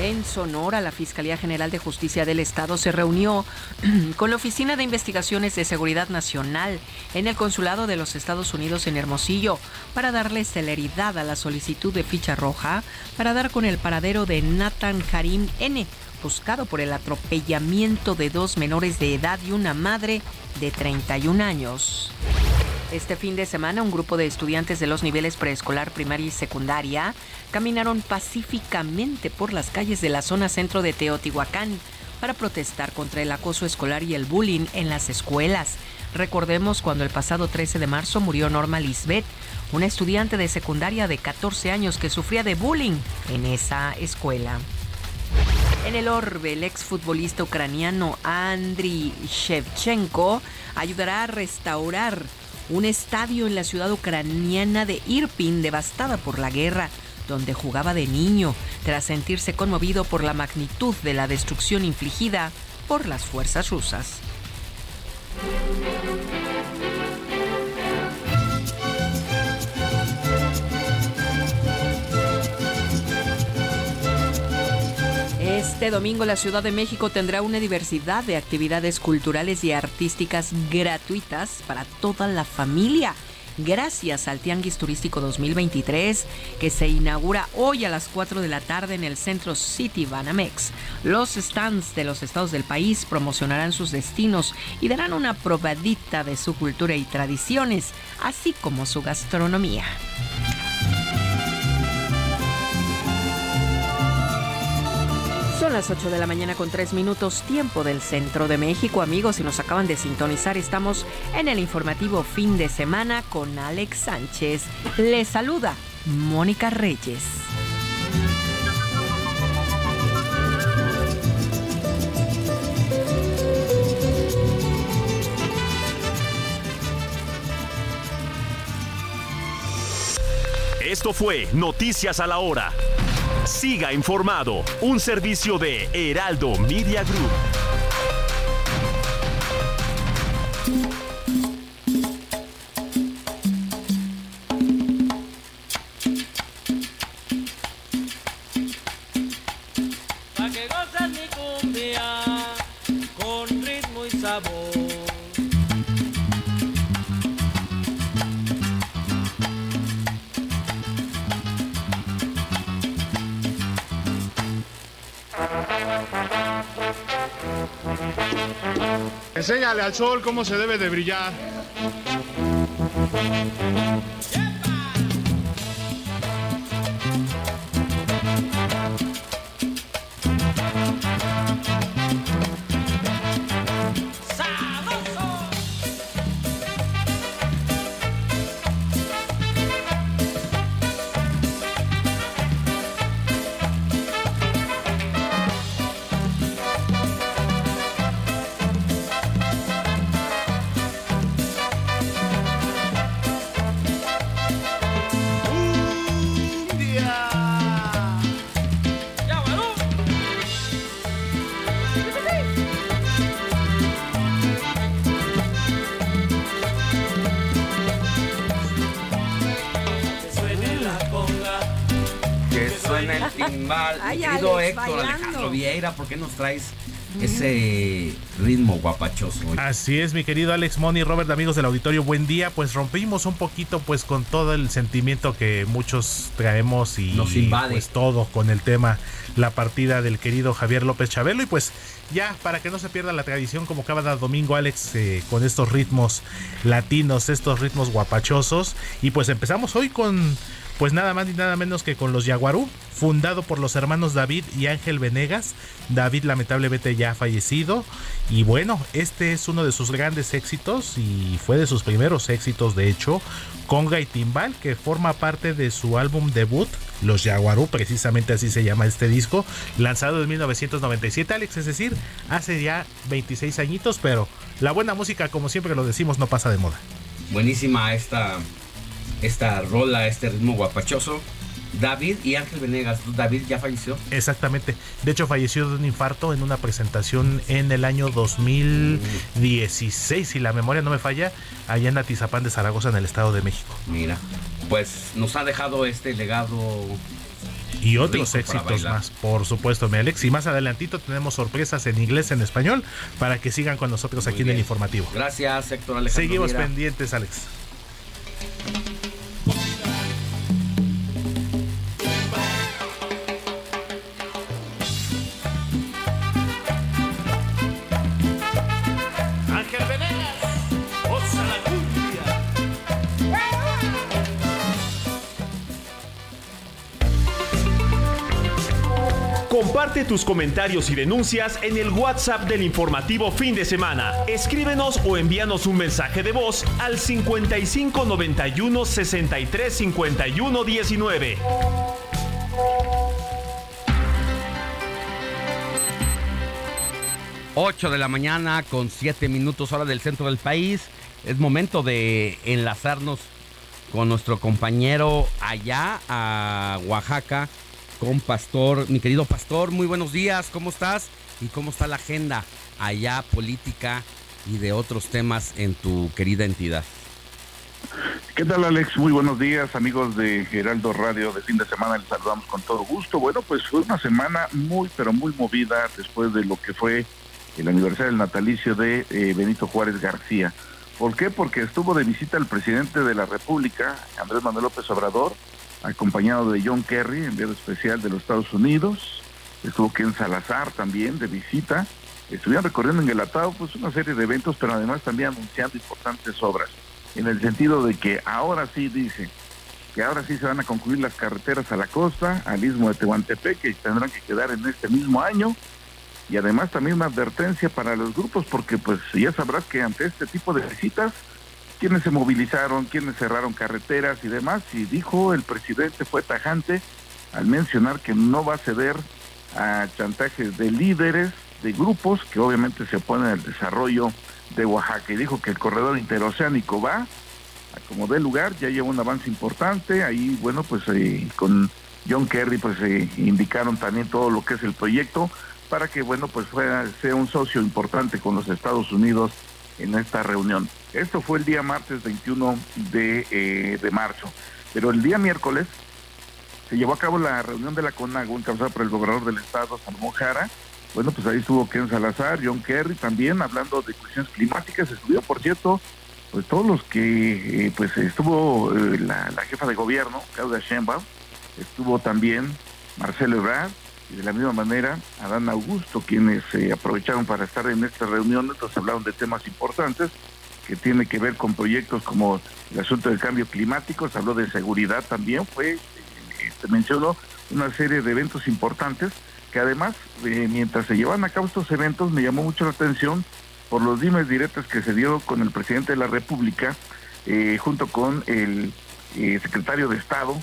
En Sonora, la Fiscalía General de Justicia del Estado se reunió con la Oficina de Investigaciones de Seguridad Nacional en el Consulado de los Estados Unidos en Hermosillo para darle celeridad a la solicitud de ficha roja para dar con el paradero de Nathan Karim N., buscado por el atropellamiento de dos menores de edad y una madre de 31 años. Este fin de semana, un grupo de estudiantes de los niveles preescolar, primaria y secundaria caminaron pacíficamente por las calles de la zona centro de Teotihuacán para protestar contra el acoso escolar y el bullying en las escuelas. Recordemos cuando el pasado 13 de marzo murió Norma Lisbeth, una estudiante de secundaria de 14 años que sufría de bullying en esa escuela. En el orbe, el exfutbolista ucraniano Andriy Shevchenko ayudará a restaurar un estadio en la ciudad ucraniana de Irpin devastada por la guerra, donde jugaba de niño, tras sentirse conmovido por la magnitud de la destrucción infligida por las fuerzas rusas. Este domingo la Ciudad de México tendrá una diversidad de actividades culturales y artísticas gratuitas para toda la familia. Gracias al Tianguis Turístico 2023 que se inaugura hoy a las 4 de la tarde en el centro City Banamex. Los stands de los estados del país promocionarán sus destinos y darán una probadita de su cultura y tradiciones, así como su gastronomía. Son las 8 de la mañana con 3 minutos, tiempo del centro de México. Amigos, si nos acaban de sintonizar, estamos en el informativo fin de semana con Alex Sánchez. Les saluda Mónica Reyes. Esto fue Noticias a la Hora. Siga informado, un servicio de Heraldo Media Group. Pa' que gozas mi cumbia con ritmo y sabor. Enséñale al sol cómo se debe de brillar. Qué nos traes ese ritmo guapachoso? hoy? Así es, mi querido Alex Moni, Robert, amigos del auditorio, buen día. Pues rompimos un poquito pues con todo el sentimiento que muchos traemos y Nos invade. pues todo con el tema la partida del querido Javier López Chabelo y pues ya para que no se pierda la tradición como cada domingo Alex eh, con estos ritmos latinos, estos ritmos guapachosos y pues empezamos hoy con pues nada más ni nada menos que con los Yaguarú, fundado por los hermanos David y Ángel Venegas. David lamentablemente ya ha fallecido y bueno, este es uno de sus grandes éxitos y fue de sus primeros éxitos de hecho, Conga y Timbal, que forma parte de su álbum debut, Los Yaguarú, precisamente así se llama este disco, lanzado en 1997, Alex, es decir, hace ya 26 añitos, pero la buena música, como siempre lo decimos, no pasa de moda. Buenísima esta, esta rola, este ritmo guapachoso. David y Ángel Venegas. David ya falleció. Exactamente. De hecho, falleció de un infarto en una presentación en el año 2016, si la memoria no me falla, allá en Atizapán de Zaragoza, en el Estado de México. Mira, pues nos ha dejado este legado. Y otros éxitos más, por supuesto, mi Alex. Y más adelantito tenemos sorpresas en inglés, en español, para que sigan con nosotros aquí en el informativo. Gracias, Héctor Alejandro. Seguimos pendientes, Alex. Comparte tus comentarios y denuncias en el WhatsApp del informativo fin de semana. Escríbenos o envíanos un mensaje de voz al 55 91 63 51 19. Ocho de la mañana con 7 minutos hora del centro del país. Es momento de enlazarnos con nuestro compañero allá a Oaxaca, con Pastor. Mi querido Pastor, muy buenos días, ¿cómo estás? ¿Y cómo está la agenda allá política y de otros temas en tu querida entidad? ¿Qué tal Alex? Muy buenos días amigos de Geraldo Radio de fin de semana, les saludamos con todo gusto. Bueno, pues fue una semana muy pero muy movida después de lo que fue el aniversario del natalicio de eh, Benito Juárez García. ¿Por qué? Porque estuvo de visita el presidente de la República, Andrés Manuel López Obrador, acompañado de John Kerry, enviado especial de los Estados Unidos. Estuvo Ken Salazar también de visita. Estuvieron recorriendo en Guelatao pues una serie de eventos, pero además también anunciando importantes obras. En el sentido de que ahora sí dice que ahora sí se van a concluir las carreteras a la costa, al istmo de Tehuantepec, que tendrán que quedar en este mismo año. Y además también una advertencia para los grupos, porque pues ya sabrás que ante este tipo de visitas, quienes se movilizaron, quienes cerraron carreteras y demás, y dijo el presidente fue tajante al mencionar que no va a ceder a chantajes de líderes, de grupos que obviamente se oponen al desarrollo de Oaxaca y dijo que el corredor interoceánico va a como dé lugar, ya lleva un avance importante, ahí bueno pues eh, con John Kerry pues eh, indicaron también todo lo que es el proyecto para que bueno pues sea un socio importante con los Estados Unidos en esta reunión. Esto fue el día martes 21 de, eh, de marzo, pero el día miércoles se llevó a cabo la reunión de la CONAGO encabezada por el gobernador del estado, Salomón Jara. Bueno, pues ahí estuvo Ken Salazar, John Kerry también hablando de cuestiones climáticas. Estuvieron, por cierto, pues todos los que, eh, pues estuvo eh, la, la jefa de gobierno, Claudia Sheinbaum, estuvo también Marcelo Ebrard, y de la misma manera Adán Augusto, quienes eh, aprovecharon para estar en esta reunión, entonces hablaron de temas importantes que tiene que ver con proyectos como el asunto del cambio climático, se habló de seguridad también, fue, eh, se mencionó una serie de eventos importantes que además, eh, mientras se llevan a cabo estos eventos, me llamó mucho la atención por los dimes directos que se dio con el presidente de la República, eh, junto con el eh, secretario de Estado,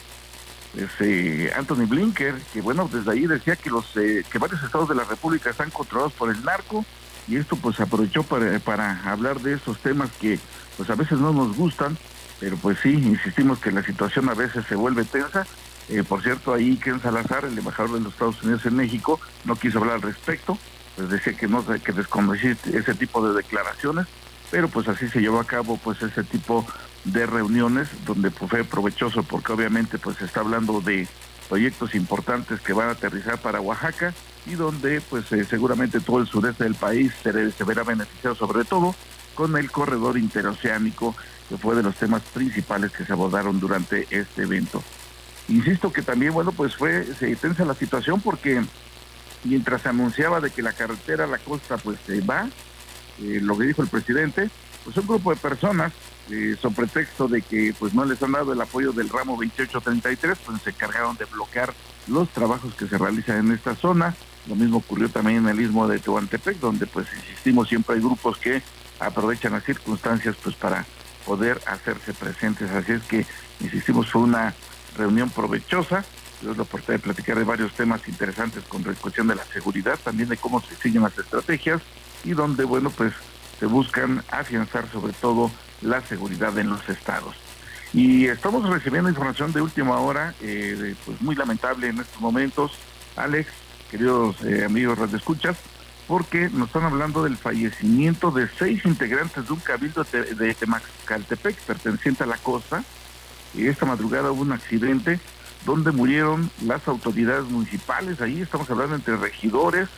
es, eh, Anthony Blinker, que bueno, desde ahí decía que los eh, que varios estados de la República están controlados por el narco y esto pues aprovechó para, hablar de esos temas que pues a veces no nos gustan, pero pues sí, insistimos que la situación a veces se vuelve tensa. Eh, por cierto, ahí Ken Salazar, el embajador de los Estados Unidos en México, no quiso hablar al respecto, pues decía que no que desconocía ese tipo de declaraciones, pero pues así se llevó a cabo pues ese tipo de reuniones donde pues, fue provechoso porque obviamente pues se está hablando de proyectos importantes que van a aterrizar para Oaxaca y donde pues eh, seguramente todo el sureste del país se, se verá beneficiado sobre todo con el corredor interoceánico que fue de los temas principales que se abordaron durante este evento. Insisto que también, bueno, pues fue, se tensa la situación porque mientras se anunciaba de que la carretera a la costa pues se va, eh, lo que dijo el presidente, pues un grupo de personas, eh, sobre pretexto de que pues no les han dado el apoyo del ramo 2833, pues se encargaron de bloquear los trabajos que se realizan en esta zona. Lo mismo ocurrió también en el istmo de Tehuantepec, donde pues insistimos siempre hay grupos que aprovechan las circunstancias pues para poder hacerse presentes. Así es que, insistimos, fue una reunión provechosa. Yo la oportunidad de platicar de varios temas interesantes con cuestión de la seguridad, también de cómo se siguen las estrategias y donde, bueno, pues se buscan afianzar sobre todo la seguridad en los estados. Y estamos recibiendo información de última hora, eh, pues muy lamentable en estos momentos. Alex, queridos eh, amigos escuchas porque nos están hablando del fallecimiento de seis integrantes de un cabildo de, de Temacaltepec, perteneciente a la costa. Y esta madrugada hubo un accidente donde murieron las autoridades municipales. Ahí estamos hablando entre regidores,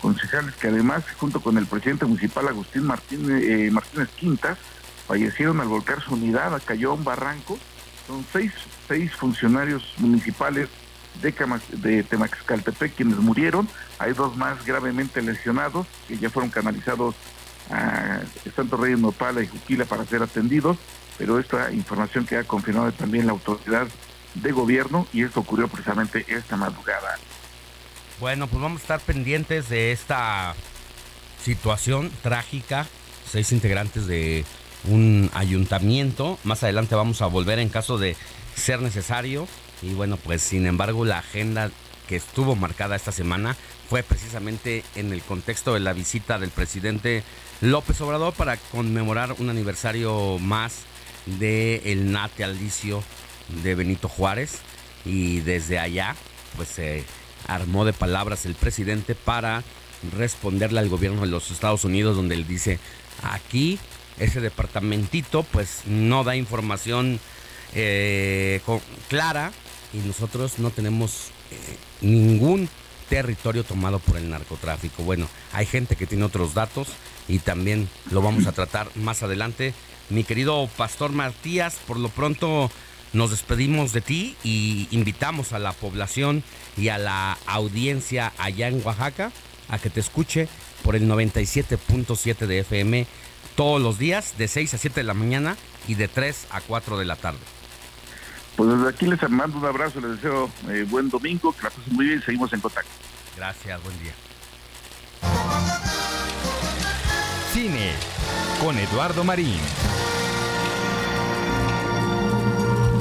concejales que además, junto con el presidente municipal Agustín Martínez, eh, Martínez Quintas, fallecieron al volcar su unidad, cayó a un barranco. Son seis, seis funcionarios municipales de, de Temaxcaltepec quienes murieron. Hay dos más gravemente lesionados que ya fueron canalizados a Santo Rey Nopala y Juquila para ser atendidos, pero esta información que ha confirmado también la autoridad de gobierno y esto ocurrió precisamente esta madrugada. Bueno, pues vamos a estar pendientes de esta situación trágica. Seis integrantes de un ayuntamiento. Más adelante vamos a volver en caso de ser necesario. Y bueno, pues sin embargo la agenda que estuvo marcada esta semana fue precisamente en el contexto de la visita del presidente López Obrador para conmemorar un aniversario más del el natalicio de Benito Juárez. Y desde allá pues se armó de palabras el presidente para responderle al gobierno de los Estados Unidos donde él dice aquí ese departamentito pues no da información eh, clara y nosotros no tenemos eh, ningún territorio tomado por el narcotráfico. Bueno, hay gente que tiene otros datos y también lo vamos a tratar más adelante. Mi querido Pastor Matías, por lo pronto nos despedimos de ti y invitamos a la población y a la audiencia allá en Oaxaca a que te escuche por el 97.7 de FM todos los días de 6 a 7 de la mañana y de 3 a 4 de la tarde. Pues desde aquí les mando un abrazo, les deseo eh, buen domingo, que la pasen muy bien y seguimos en contacto. Gracias, buen día. Cine con Eduardo Marín.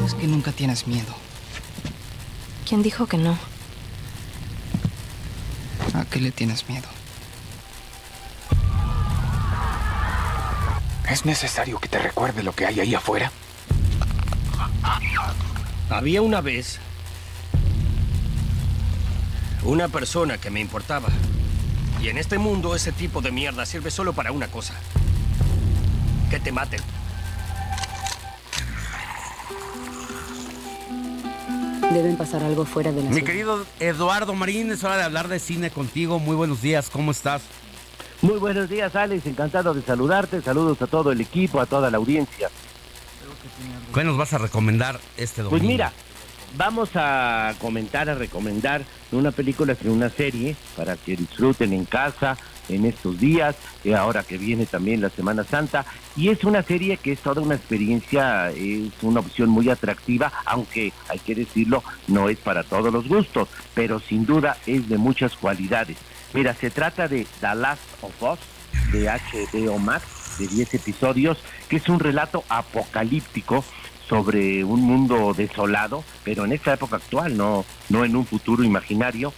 Es que nunca tienes miedo. ¿Quién dijo que no? ¿A qué le tienes miedo? ¿Es necesario que te recuerde lo que hay ahí afuera? Había una vez una persona que me importaba. Y en este mundo ese tipo de mierda sirve solo para una cosa. Que te maten. Deben pasar algo fuera de la Mi ciudad. querido Eduardo Marín, es hora de hablar de cine contigo. Muy buenos días, ¿cómo estás? Muy buenos días, Alex. Encantado de saludarte. Saludos a todo el equipo, a toda la audiencia. ¿Qué nos vas a recomendar este domingo? Pues mira, vamos a comentar, a recomendar una película una serie para que disfruten en casa en estos días, y ahora que viene también la Semana Santa. Y es una serie que es toda una experiencia, es una opción muy atractiva, aunque hay que decirlo, no es para todos los gustos, pero sin duda es de muchas cualidades. Mira, se trata de The Last of Us, de HBO Max, de 10 episodios, que es un relato apocalíptico sobre un mundo desolado, pero en esta época actual, no, no en un futuro imaginario,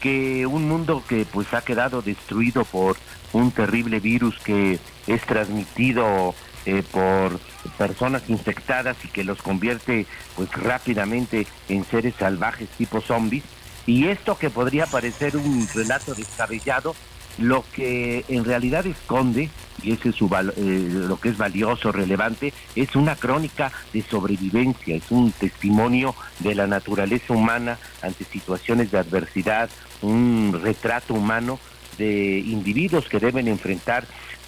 que un mundo que pues ha quedado destruido por un terrible virus que es transmitido eh, por personas infectadas y que los convierte pues rápidamente en seres salvajes tipo zombies. Y esto que podría parecer un relato descabellado, lo que en realidad esconde y ese es su eh, lo que es valioso, relevante, es una crónica de sobrevivencia, es un testimonio de la naturaleza humana ante situaciones de adversidad, un retrato humano de individuos que deben enfrentar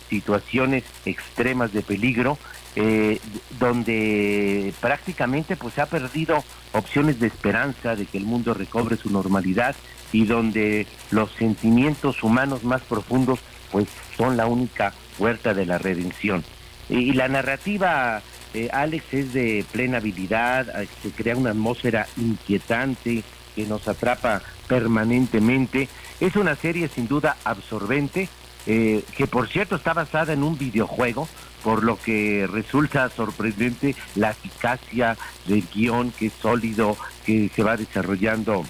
situaciones extremas de peligro, eh, donde prácticamente pues se ha perdido opciones de esperanza de que el mundo recobre su normalidad y donde los sentimientos humanos más profundos pues son la única puerta de la redención. Y, la narrativa, eh, Alex, es de plena habilidad, eh, se crea una atmósfera inquietante que nos atrapa permanentemente. Es una serie sin duda absorbente, eh, que por cierto está basada en un videojuego, por lo que resulta sorprendente la eficacia del guion, que es sólido, que se va desarrollando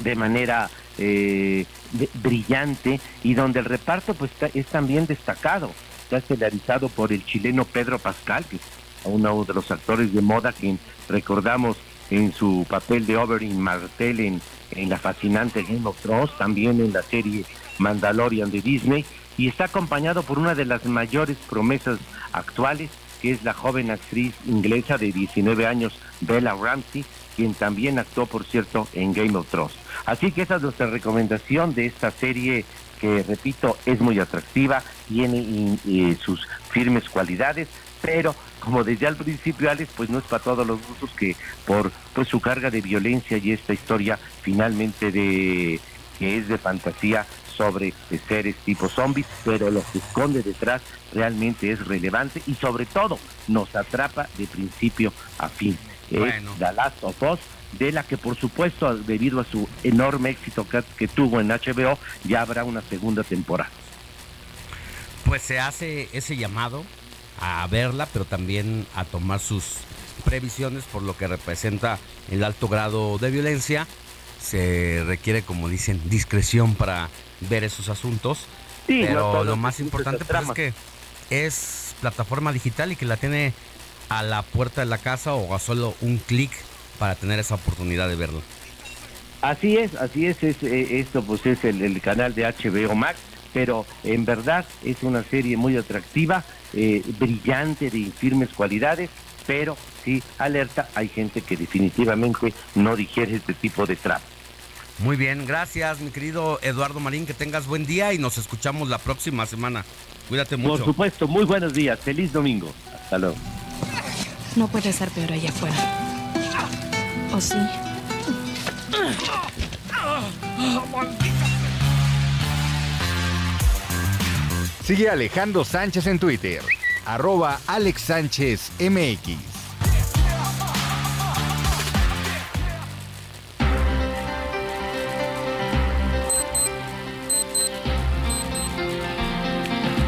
de manera eh, brillante y donde el reparto pues es también destacado. Está estelarizado por el chileno Pedro Pascal, que es uno de los actores de moda que recordamos en su papel de Oberyn Martell en, en la fascinante Game of Thrones, también en la serie Mandalorian de Disney, y está acompañado por una de las mayores promesas actuales, que es la joven actriz inglesa de 19 años, Bella Ramsey, quien también actuó, por cierto, en Game of Thrones. Así que esa es nuestra recomendación de esta serie que, repito, es muy atractiva, tiene y- y sus firmes cualidades, pero como decía al principio Alex, pues no es para todos los gustos que por pues su carga de violencia y esta historia finalmente de que es de fantasía sobre de seres tipo zombies, pero lo que esconde detrás realmente es relevante y sobre todo nos atrapa de principio a fin. Bueno. Es The Last of Us, de la que por supuesto debido a su enorme éxito que, que tuvo en HBO, ya habrá una segunda temporada. Pues se hace ese llamado a verla, pero también a tomar sus previsiones por lo que representa el alto grado de violencia. Se requiere, como dicen, discreción para ver esos asuntos. Sí, pero lo más importante pues, es que es plataforma digital y que la tiene a la puerta de la casa o a solo un clic para tener esa oportunidad de verla. Así es, así es, es, eh, esto pues es el, el canal de HBO Max, pero en verdad es una serie muy atractiva, eh, brillante, de infirmes cualidades, pero sí, alerta, hay gente que definitivamente no digiere este tipo de trama. Muy bien, gracias mi querido Eduardo Marín, que tengas buen día y nos escuchamos la próxima semana. Cuídate mucho. Por supuesto, muy buenos días, feliz domingo. Hasta luego. No puede ser peor allá afuera. ¿O sí? Sigue Alejandro Sánchez en Twitter, arroba Alex Sánchez MX.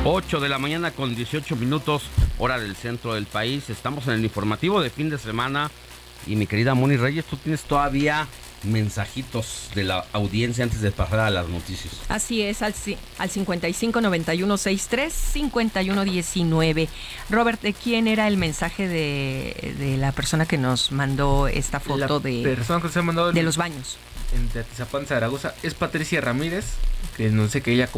Ocho de la mañana con 18 minutos, hora del centro del país. Estamos en el informativo de fin de semana. Y mi querida Moni Reyes, tú tienes todavía mensajitos de la audiencia antes de pasar a las noticias. Así es, al, al 55 91 63 51 19. Robert, ¿de quién era el mensaje de, de la persona que nos mandó esta foto La de, persona que se ha mandado de los baños? En Teatizapán, Zaragoza, es Patricia Ramírez, que no sé que ella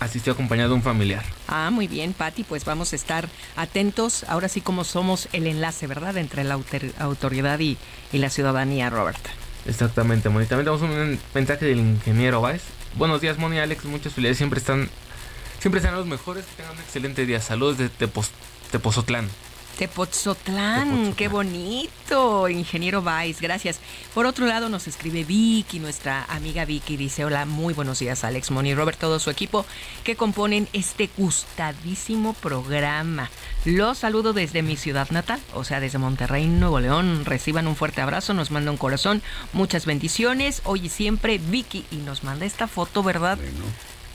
asistió acompañada de un familiar. Ah, muy bien, Patti, pues vamos a estar atentos. Ahora sí como somos el enlace, ¿verdad? Entre la autor- autoridad y, y la ciudadanía, Robert. Exactamente, Moni. También tenemos un mensaje del ingeniero Baez. Buenos días, Moni, Alex. Muchas felicidades. Siempre están, siempre están los mejores. Que tengan un excelente día. Saludos de Tepos- Tepozotlán, qué bonito, ingeniero Vice, gracias. Por otro lado nos escribe Vicky, nuestra amiga Vicky, dice, hola, muy buenos días Alex, Moni, Robert, todo su equipo que componen este gustadísimo programa. Los saludo desde mi ciudad natal, o sea, desde Monterrey, Nuevo León. Reciban un fuerte abrazo, nos manda un corazón, muchas bendiciones. Hoy y siempre Vicky y nos manda esta foto, ¿verdad?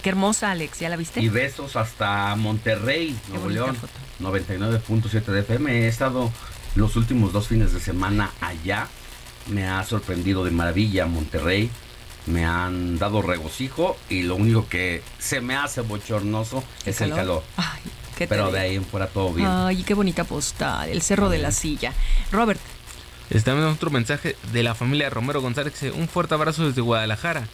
Qué hermosa, Alex, ¿ya la viste? Y besos hasta Monterrey, Nuevo León, foto. 99.7 de FM. He estado los últimos dos fines de semana allá. Me ha sorprendido de maravilla Monterrey. Me han dado regocijo y lo único que se me hace bochornoso es el calor. Ay, ¿qué te Pero de ahí en fuera todo bien. Ay, qué bonita postal, el Cerro de la Silla. Robert, Está también otro mensaje de la familia Romero González. Un fuerte abrazo desde Guadalajara.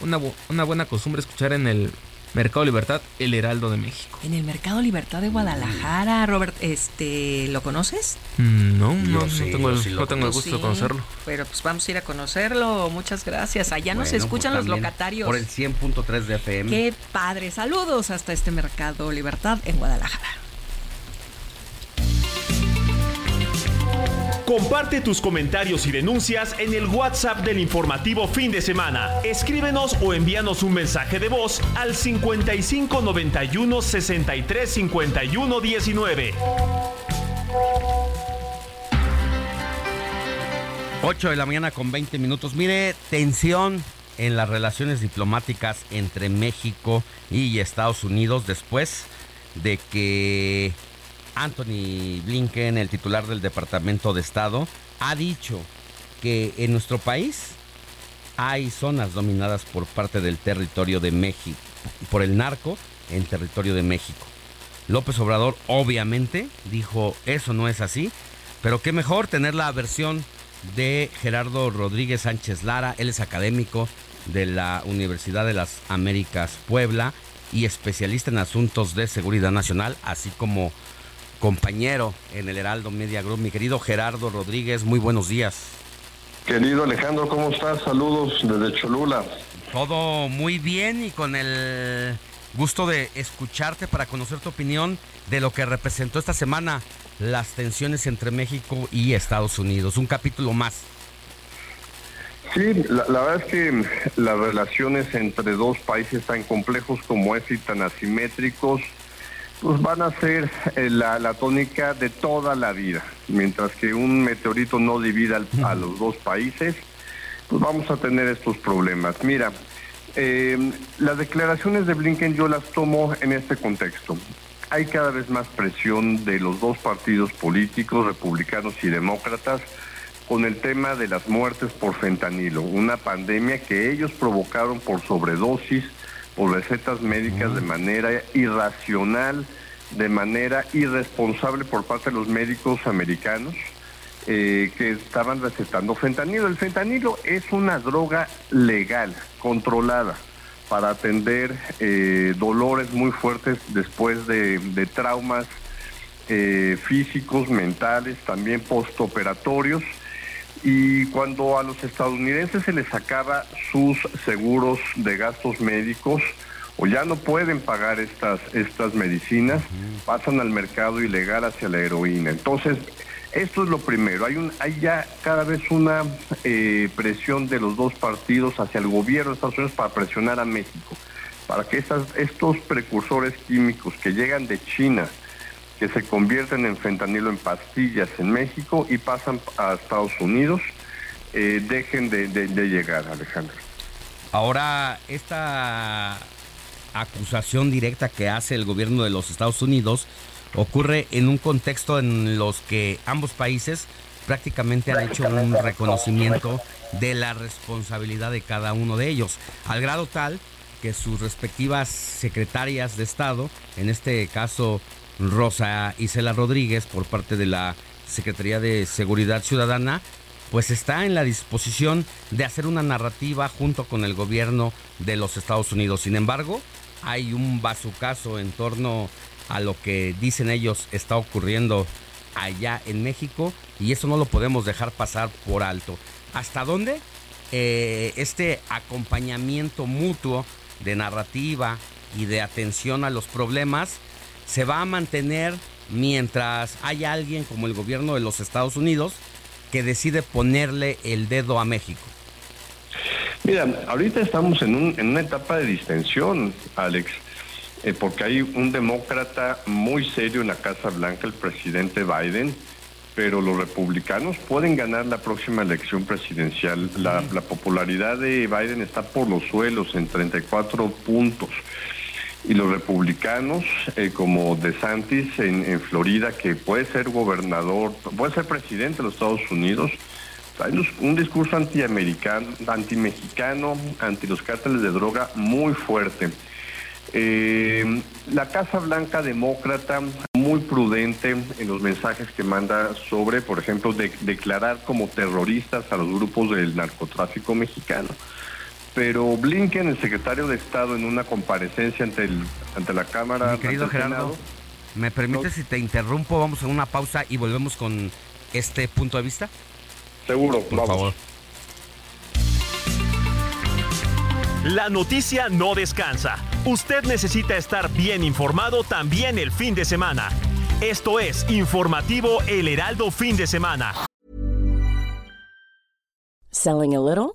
Una, bu- una buena costumbre escuchar en el Mercado Libertad, El Heraldo de México. En el Mercado Libertad de Guadalajara, Robert, este, ¿lo conoces? Mm, No, no, no sí, tengo, yo el, sí lo no tengo el gusto de conocerlo. Pero pues vamos a ir a conocerlo. Muchas gracias. Allá nos Bueno, escuchan pues los locatarios. Por el 100.3 de FM. Qué padre. Saludos hasta este Mercado Libertad en Guadalajara. Comparte tus comentarios y denuncias en el WhatsApp del informativo fin de semana. Escríbenos o envíanos un mensaje de voz al 55 91 63 51 19. 8 de la mañana con 20 minutos. Mire, tensión en las relaciones diplomáticas entre México y Estados Unidos después de que Anthony Blinken, el titular del Departamento de Estado, ha dicho que en nuestro país hay zonas dominadas por parte del territorio de México, por el narco en territorio de México. López Obrador obviamente dijo eso no es así, pero qué mejor tener la versión de Gerardo Rodríguez Sánchez Lara, él es académico de la Universidad de las Américas Puebla y especialista en asuntos de seguridad nacional, así como compañero en el Heraldo Media Group. Mi querido Gerardo Rodríguez, muy buenos días. Querido Alejandro, ¿cómo estás? Saludos desde Cholula. Todo muy bien y con el gusto de escucharte para conocer tu opinión de lo que representó esta semana las tensiones entre México y Estados Unidos. Un capítulo más. Sí, la, la verdad es que las relaciones entre dos países tan complejos como es y tan asimétricos, pues van a ser eh, la, la tónica de toda la vida. Mientras que un meteorito no divida a los dos países, pues vamos a tener estos problemas. Mira, eh, las declaraciones de Blinken yo las tomo en este contexto. Hay cada vez más presión de los dos partidos políticos, republicanos y demócratas, con el tema de las muertes por fentanilo, una pandemia que ellos provocaron por sobredosis, por recetas médicas de manera irracional, de manera irresponsable por parte de los médicos americanos eh, que estaban recetando fentanilo. El fentanilo es una droga legal, controlada, para atender eh, dolores muy fuertes después de, de traumas eh, físicos, mentales, también postoperatorios. Y cuando a los estadounidenses se les acaba sus seguros de gastos médicos o ya no pueden pagar estas, estas medicinas, pasan al mercado ilegal hacia la heroína. Entonces, esto es lo primero. Hay, un, hay ya cada vez una eh, presión de los dos partidos hacia el gobierno de Estados Unidos para presionar a México, para que estas, estos precursores químicos que llegan de China, que se convierten en fentanilo en pastillas en México y pasan a Estados Unidos, eh, dejen de, de- llegar, Alejandro. Ahora, esta acusación directa que hace el gobierno de los Estados Unidos ocurre en un contexto en los que ambos países prácticamente han hecho un reconocimiento de la responsabilidad de cada uno de ellos, al grado tal que sus respectivas secretarias de Estado, en este caso Rosa Isela Rodríguez por parte de la Secretaría de Seguridad Ciudadana, pues está en la disposición de hacer una narrativa junto con el gobierno de los Estados Unidos. Sin embargo, hay un bazucazo en torno a lo que dicen ellos está ocurriendo allá en México y eso no lo podemos dejar pasar por alto. ¿Hasta dónde? Eh, este acompañamiento mutuo de narrativa y de atención a los problemas se va a mantener mientras hay alguien como el gobierno de los Estados Unidos que decide ponerle el dedo a México. Mira, ahorita estamos en, un- en una etapa de distensión, Alex, eh, porque hay un demócrata muy serio en la Casa Blanca, el presidente Biden, pero los republicanos pueden ganar la próxima elección presidencial. La, la popularidad de Biden está por los suelos en 34 puntos. Y los republicanos, eh, como DeSantis en, en Florida, que puede ser gobernador, puede ser presidente de los Estados Unidos, hay un- discurso antiamericano, antimexicano, anti los cárteles de droga muy fuerte. Eh, la Casa Blanca demócrata muy prudente en los mensajes que manda sobre, por ejemplo, de- declarar como terroristas a los grupos del narcotráfico mexicano. Pero Blinken, el secretario de Estado, en una comparecencia ante, el, ante la Cámara... Mi querido ante el Gerardo, Senado, ¿me permites si te interrumpo? Vamos a una pausa y volvemos con este punto de vista. Seguro, Por favor. La noticia no descansa. Usted necesita estar bien informado también el fin de semana. Esto es Informativo El Heraldo Fin de Semana. Selling a little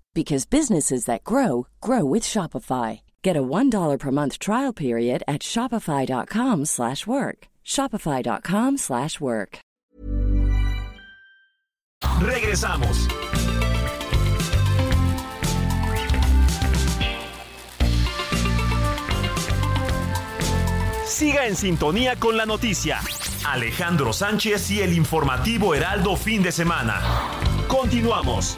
because businesses that grow grow with Shopify. Get a $1 per month trial period at shopify.com/work. slash work. shopify.com/work. slash work. Regresamos. Siga en sintonía con la noticia. Alejandro Sánchez y el informativo Heraldo Fin de Semana. Continuamos.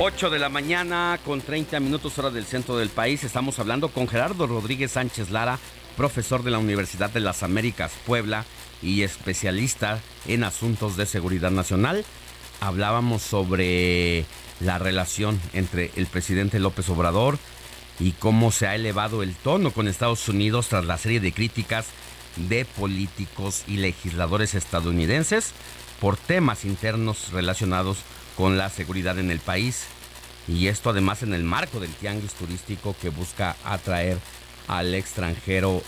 8 de la mañana con 30 minutos hora del centro del país. Estamos hablando con Gerardo Rodríguez Sánchez Lara, profesor de la Universidad de las Américas Puebla y especialista en asuntos de seguridad nacional. Hablábamos sobre la relación entre el presidente López Obrador y cómo se ha elevado el tono con Estados Unidos tras la serie de críticas de políticos y legisladores estadounidenses por temas internos relacionados con la seguridad en el país. Y esto además en el marco del tianguis turístico que busca atraer al extranjero,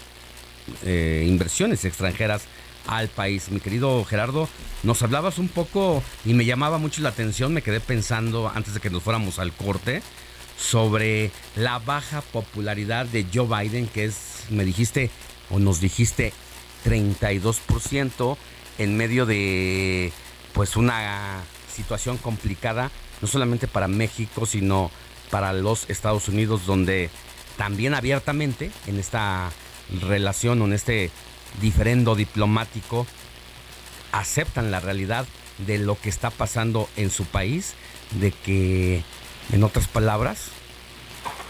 eh, inversiones extranjeras al país. Mi querido Gerardo, nos hablabas un poco y me llamaba mucho la atención, me quedé pensando antes de que nos fuéramos al corte, sobre la baja popularidad de Joe Biden, que es, me dijiste, o nos dijiste, 32% en medio de pues una situación complicada, no solamente para México, sino para los Estados Unidos, donde también abiertamente en esta relación o en este diferendo diplomático aceptan la realidad de lo que está pasando en su país, de que, en otras palabras,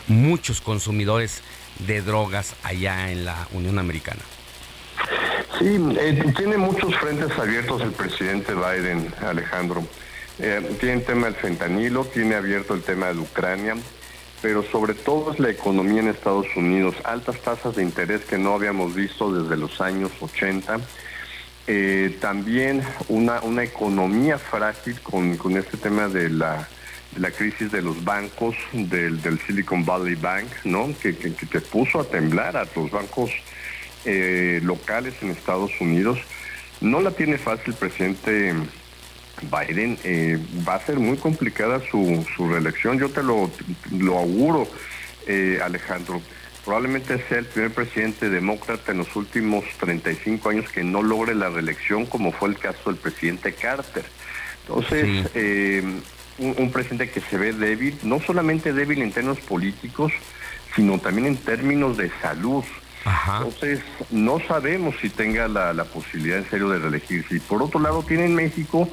muchos consumidores de drogas allá en la Unión Americana. Sí, eh, tiene muchos frentes abiertos el presidente Biden, Alejandro. Eh, tiene el tema del fentanilo, tiene abierto el tema de Ucrania, pero sobre todo es la economía en Estados Unidos, altas tasas de interés que no habíamos visto desde los años 80. Eh, también una, una economía frágil con, con este tema de la, de la crisis de los bancos, del, del Silicon Valley Bank, ¿no? Que, que, te puso a temblar a los bancos eh, locales en Estados Unidos. No la tiene fácil el presidente Biden. eh, va a ser muy complicada su, su reelección. Yo te lo, lo auguro, eh, Alejandro. Probablemente sea el primer presidente demócrata en los últimos 35 años que no logre la reelección, como fue el caso del presidente Carter. Entonces, eh, un, un presidente que se ve débil, no solamente débil en términos políticos, sino también en términos de salud. Entonces, no sabemos si tenga la, la posibilidad en serio de reelegirse. Y por otro lado, tiene en México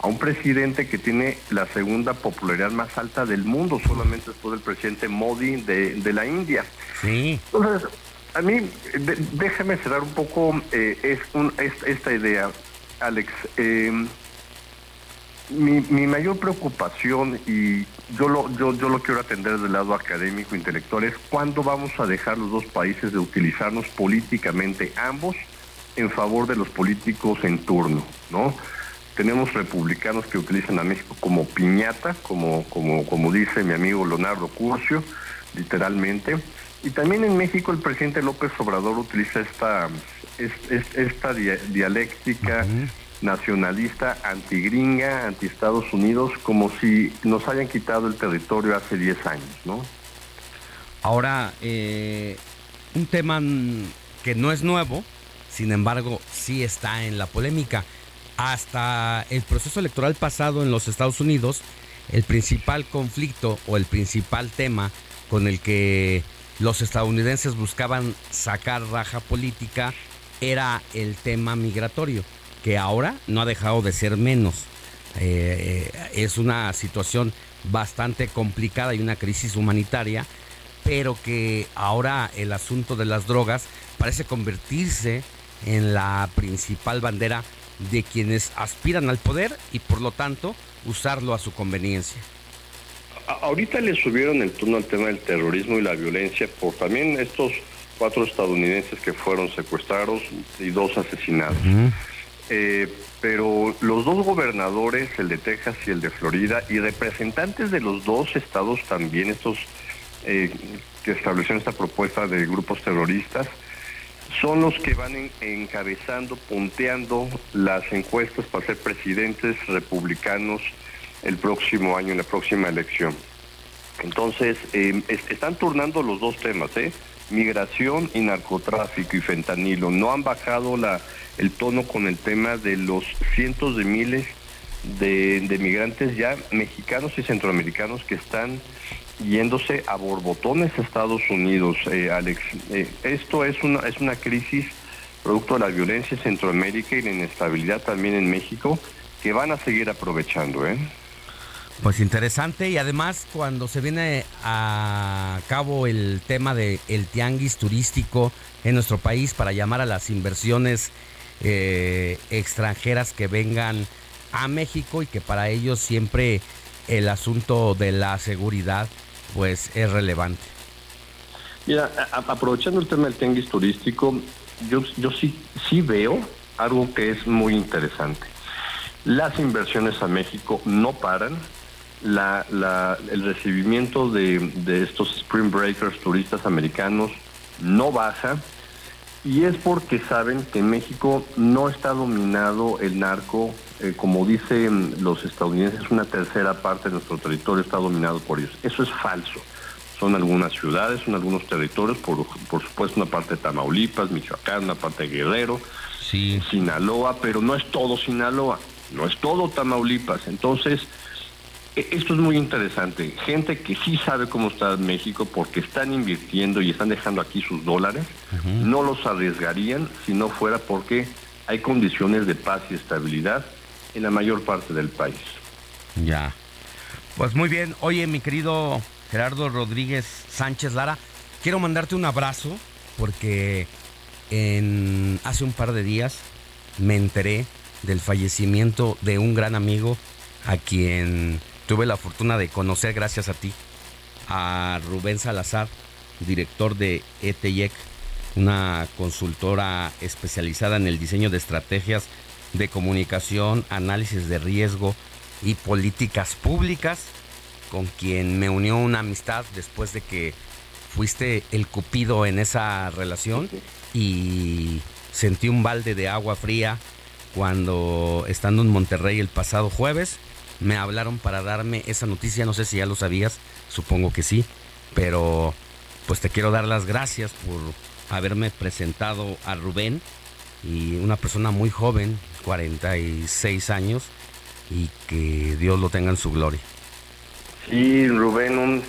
a un presidente que tiene la segunda popularidad más alta del mundo, solamente después del presidente Modi de, de la India. Sí. Entonces, a mí, de- déjame cerrar un poco eh, es un- es- esta idea, Alex. Eh, mi, mi mayor preocupación, y yo lo, yo, yo lo quiero atender del lado académico, intelectual, es cuándo vamos a dejar los dos países de utilizarnos políticamente, ambos, en favor de los políticos en turno, ¿no? Tenemos republicanos que utilizan a México como piñata, como, como, como dice mi amigo Leonardo Curcio, literalmente. Y también en México el presidente López Obrador utiliza esta, es- es- esta dia- dialéctica nacionalista, antigringa, anti Estados Unidos, como si nos hayan quitado el territorio hace 10 años, ¿no? Ahora, eh, un tema que no es nuevo, sin embargo, sí está en la polémica. Hasta el proceso electoral pasado en los Estados Unidos, el principal conflicto o el principal tema con el que los estadounidenses buscaban sacar raja política era el tema migratorio, que ahora no ha dejado de ser menos. Eh, es una situación bastante complicada y una crisis humanitaria, pero que ahora el asunto de las drogas parece convertirse en la principal bandera de quienes aspiran al poder y por lo tanto usarlo a su conveniencia. Ahorita le subieron el tono al tema del terrorismo y la violencia por también estos cuatro estadounidenses que fueron secuestrados y dos asesinados. Eh, pero los dos gobernadores, el de Texas y el de Florida, y representantes de los dos estados también, estos eh, que establecieron esta propuesta de grupos terroristas, son los que van encabezando, punteando las encuestas para ser presidentes republicanos el próximo año, en la próxima elección. Entonces, eh, están turnando los dos temas, ¿eh? migración y narcotráfico y fentanilo. No han bajado la, el tono con el tema de los cientos de miles de, de migrantes ya mexicanos y centroamericanos que están yéndose a borbotones a Estados Unidos, eh, Alex. Eh, esto es una, es una crisis producto de la violencia en Centroamérica y la inestabilidad también en México que van a seguir aprovechando. ¿eh? Pues interesante y además cuando se viene a cabo el tema de el tianguis turístico en nuestro país para llamar a las inversiones eh, extranjeras que vengan a México y que para ellos siempre el asunto de la seguridad pues es relevante. Mira, aprovechando el tema del tianguis turístico, yo, yo sí, sí veo algo que es muy interesante. Las inversiones a México no paran, la, la, el recibimiento de, de, estos Spring Breakers turistas americanos no baja y es porque saben que México no está dominado el narco, eh, como dicen los estadounidenses, una tercera parte de nuestro territorio está dominado por ellos. Eso es falso. Son algunas ciudades, son algunos territorios, por, por supuesto una parte de Tamaulipas, Michoacán, una parte de Guerrero, sí. Sinaloa, pero no es todo Sinaloa, no es todo Tamaulipas. Entonces, esto es muy interesante. Gente que sí sabe cómo está México porque están invirtiendo y están dejando aquí sus dólares, no los arriesgarían si no fuera porque hay condiciones de paz y estabilidad en la mayor parte del país. Ya. Pues muy bien. Oye, mi querido Gerardo Rodríguez Sánchez Lara, quiero mandarte un abrazo porque en hace un par de días me enteré del fallecimiento de un gran amigo a quien tuve la fortuna de conocer gracias a ti a Rubén Salazar, director de ETIEC, una consultora especializada en el diseño de estrategias de comunicación, análisis de riesgo y políticas públicas, con quien me unió una amistad después de que fuiste el cupido en esa relación y sentí un balde de agua fría cuando estando en Monterrey el pasado jueves me hablaron para darme esa noticia, no sé si ya lo sabías, supongo que sí, pero pues te quiero dar las gracias por haberme presentado a Rubén y una persona muy joven, 46 años, y que Dios lo tenga en su gloria. Sí, Rubén, un,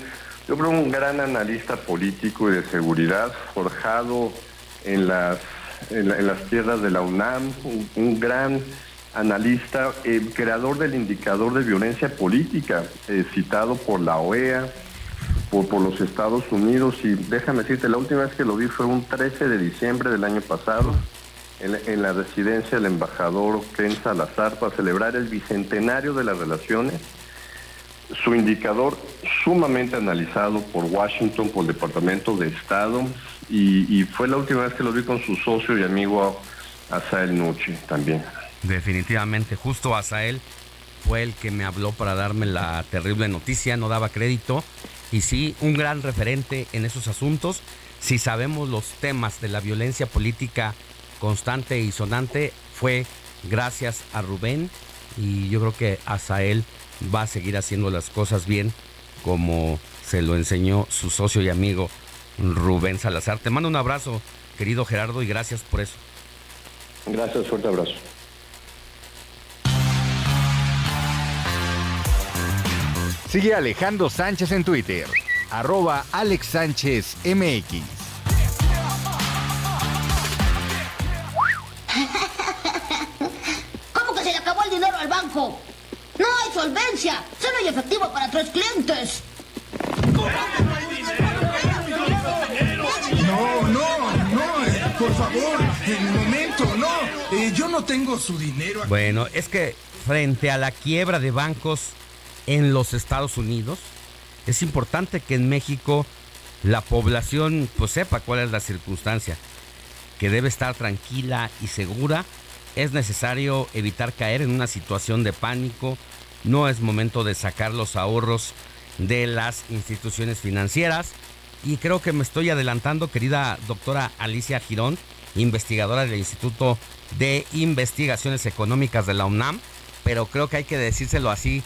yo creo un gran analista político y de seguridad, forjado en las, en, las tierras de la UNAM, un gran analista, eh, creador del indicador de violencia política, eh, citado por la OEA, por, los Estados Unidos. Y déjame decirte, la última vez que lo vi fue un 13 de diciembre del año pasado, en, en la residencia del embajador Ken Salazar, para celebrar el bicentenario de las relaciones. Su indicador sumamente analizado por Washington, por el Departamento de Estado, y, y fue la última vez que lo vi con su socio y amigo Asael Nucci también. Definitivamente, justo Asael fue el que me habló para darme la terrible noticia, no daba crédito. Y sí, un gran referente en esos asuntos. Si sabemos los temas de la violencia política constante y sonante, fue gracias a Rubén. Y yo creo que Asael va a seguir haciendo las cosas bien, como se lo enseñó su socio y amigo Rubén Salazar. Te mando un abrazo, querido Gerardo, y gracias por eso. Gracias, fuerte abrazo. Sigue Alejandro Sánchez en Twitter, arroba Alex Sánchez MX. ¿Cómo que se le acabó el dinero al banco? No hay solvencia. Solo hay efectivo para tres clientes. No, no, no, eh, por favor, en momento, no. Eh, yo no tengo su dinero. aquí. Bueno, es que frente a la quiebra de bancos en los Estados Unidos, es importante que en México la población pues sepa cuál es la circunstancia, que debe estar tranquila y segura. Es necesario evitar caer en una situación de pánico. No es momento de sacar los ahorros de las instituciones financieras. Y creo que me estoy adelantando, querida doctora Alicia Girón, investigadora del Instituto de Investigaciones Económicas de la UNAM, pero creo que hay que decírselo así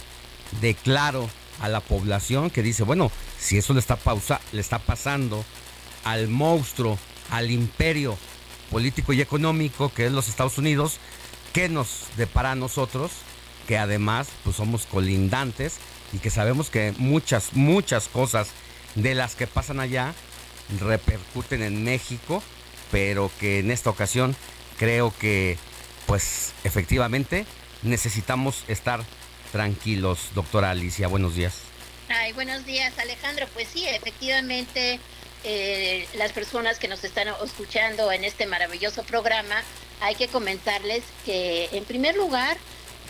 de claro a la población que dice, bueno, si eso le está pausa, le está pasando al monstruo, al imperio político y económico que es los Estados Unidos, ¿qué nos depara a nosotros? Que además pues somos colindantes y que sabemos que muchas, muchas cosas de las que pasan allá repercuten en México, pero que en esta ocasión creo que pues efectivamente necesitamos estar tranquilos. Doctora Alicia, buenos días. Ay, buenos días, Alejandro. Pues sí, efectivamente, eh, las personas que nos están escuchando en este maravilloso programa, hay que comentarles que, en primer lugar,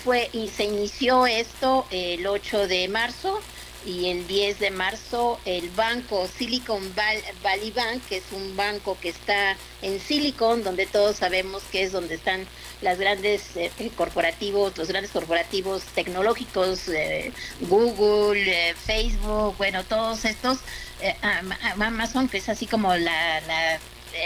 fue y se inició esto el 8 de marzo y el 10 de marzo el banco Silicon Val- Valley Bank, que es un banco que está en Silicon, donde todos sabemos que es donde están las grandes eh, corporativos, los grandes corporativos tecnológicos, eh, Google, eh, Facebook, bueno, todos estos, eh, Am- Amazon, que es así como la, la-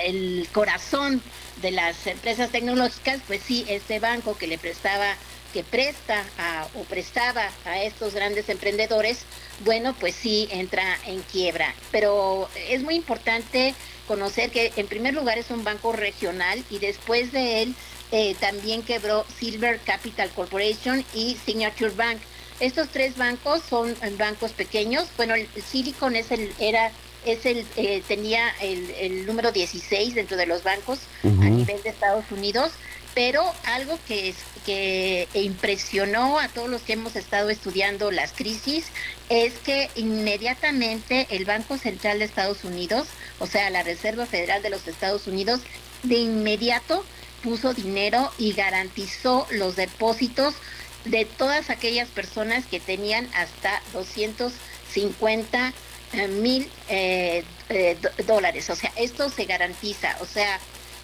el corazón de las empresas tecnológicas, pues sí, este banco que le prestaba que presta a- o prestaba a estos grandes emprendedores, bueno, pues sí entra en quiebra. Pero es muy importante conocer que en primer lugar es un banco regional y después de él eh, también quebró Silver Capital Corporation y Signature Bank. Estos tres bancos son eh, bancos pequeños. Bueno, el Silicon es el, era, es el, eh, tenía el, el número 16 dentro de los bancos a nivel de Estados Unidos, pero algo que, es, que impresionó a todos los que hemos estado estudiando las crisis es que inmediatamente el Banco Central de Estados Unidos, o sea, la Reserva Federal de los Estados Unidos, de inmediato puso dinero y garantizó los depósitos de todas aquellas personas que tenían hasta 250 eh, mil eh, eh, dólares. O sea, esto se garantiza. O sea,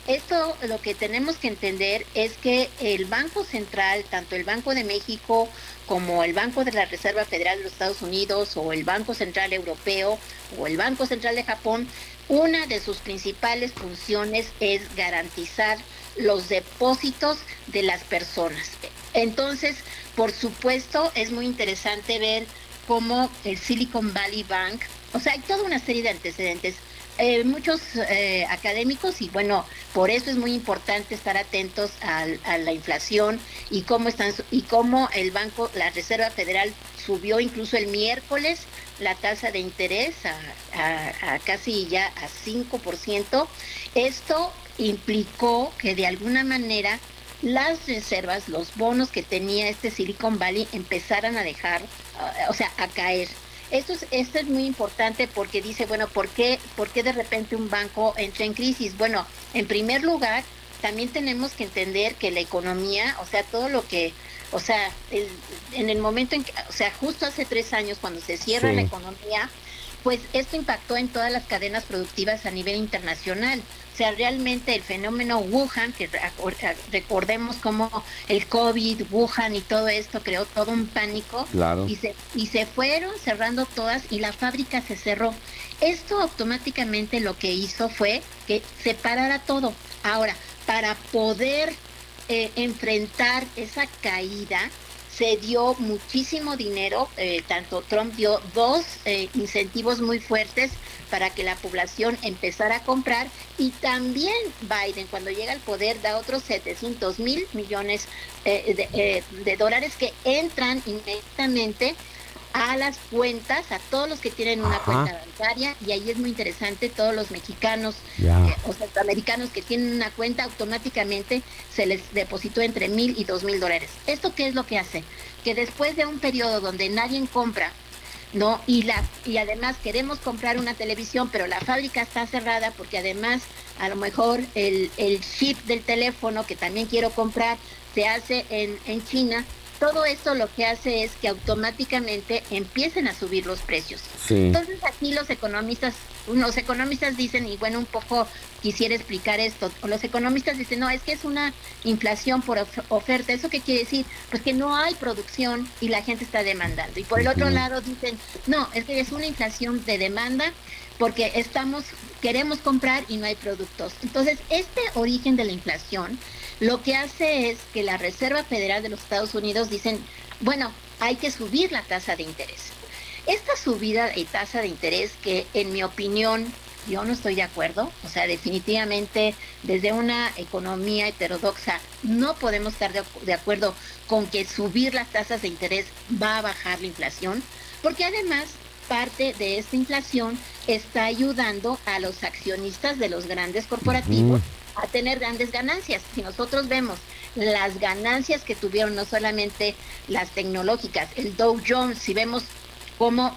esto lo que tenemos que entender es que el Banco Central, tanto el Banco de México como el Banco de la Reserva Federal de los Estados Unidos o el Banco Central Europeo o el Banco Central de Japón, una de sus principales funciones es garantizar los depósitos de las personas. Entonces, por supuesto, es muy interesante ver cómo el Silicon Valley Bank, o sea, hay toda una serie de antecedentes. Eh, muchos eh, académicos y bueno, por eso es muy importante estar atentos a, la inflación y cómo están y cómo el banco, la Reserva Federal subió incluso el miércoles la tasa de interés a, casi ya a 5%. Esto implicó que de alguna manera las reservas, los bonos que tenía este Silicon Valley empezaran a dejar, ah, o sea, a caer. Esto es, esto es muy importante porque dice, bueno, ¿por qué, ¿por qué de repente un banco entra en crisis? Bueno, en primer lugar, también tenemos que entender que la economía, o sea, todo lo que, o sea, el- en el momento en que, o sea, justo hace tres años cuando se cierra Sí. la economía, pues esto impactó en todas las cadenas productivas a nivel internacional. O sea, realmente el fenómeno Wuhan, que recor- recordemos cómo el COVID, Wuhan y todo esto creó todo un pánico. Claro. Y se, y se fueron cerrando todas y la fábrica se cerró. Esto automáticamente lo que hizo fue que se parara todo. Ahora, para poder eh, enfrentar esa caída, se dio muchísimo dinero, eh, tanto Trump dio dos eh, incentivos muy fuertes para que la población empezara a comprar y también Biden cuando llega al poder da otros 700 mil millones de, de dólares que entran inmediatamente a las cuentas, a todos los que tienen una cuenta bancaria, y ahí es muy interesante, todos los mexicanos eh, o centroamericanos que tienen una cuenta, automáticamente se les depositó entre mil y dos mil dólares. ¿Esto qué es lo que hace? Que después de un periodo donde nadie compra, ¿no? Y, la, y además queremos comprar una televisión, pero la fábrica está cerrada porque además a lo mejor el, el chip del teléfono que también quiero comprar se hace en, en China, todo esto lo que hace es que automáticamente empiecen a subir los precios. Entonces aquí los economistas, los economistas dicen, y bueno, un poco quisiera explicar esto, los economistas dicen, no, es que es una inflación por oferta. ¿Eso qué quiere decir? Pues que no hay producción y la gente está demandando. Y por el otro lado dicen, no, es que es una inflación de demanda porque estamos, queremos comprar y no hay productos. Entonces, este origen de la inflación lo que hace es que la Reserva Federal de los Estados Unidos dicen, bueno, hay que subir la tasa de interés. Esta subida de tasa de interés que en mi opinión yo no estoy de acuerdo, o sea, definitivamente desde una economía heterodoxa no podemos estar de, acuerdo con que subir las tasas de interés va a bajar la inflación, porque además parte de esta inflación está ayudando a los accionistas de los grandes corporativos a tener grandes ganancias. Si nosotros vemos las ganancias que tuvieron no solamente las tecnológicas, el Dow Jones, si vemos cómo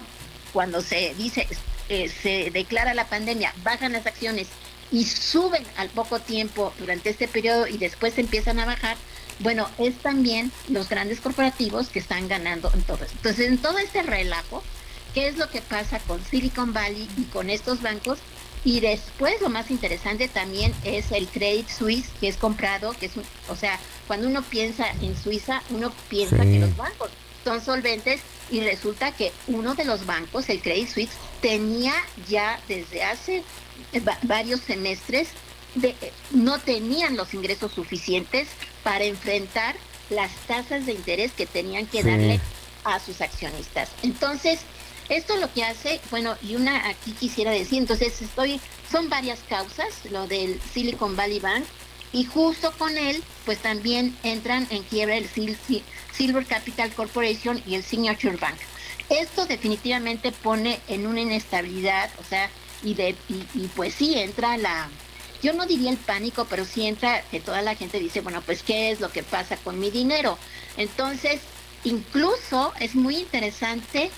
cuando se dice, eh, se declara la pandemia, bajan las acciones y suben al poco tiempo durante este periodo y después empiezan a bajar, bueno, es también los grandes corporativos que están ganando en todo esto. Entonces, en todo este relajo, ¿qué es lo que pasa con Silicon Valley y con estos bancos? Y después lo más interesante también es el Credit Suisse que es comprado, que es o sea, cuando uno piensa en Suiza, uno piensa que los bancos son solventes y resulta que uno de los bancos, el Credit Suisse, tenía ya desde hace eh, varios semestres de, eh, no tenían los ingresos suficientes para enfrentar las tasas de interés que tenían que darle a sus accionistas. Entonces, esto lo que hace, bueno, y una aquí quisiera decir, entonces estoy, son varias causas, lo del Silicon Valley Bank, y justo con él, pues también entran en quiebra el Silver Capital Corporation y el Signature Bank. Esto definitivamente pone en una inestabilidad, o sea, y, de, y, pues sí entra la, yo no diría el pánico, pero sí entra que toda la gente dice, bueno, pues qué es lo que pasa con mi dinero. Entonces, incluso es muy interesante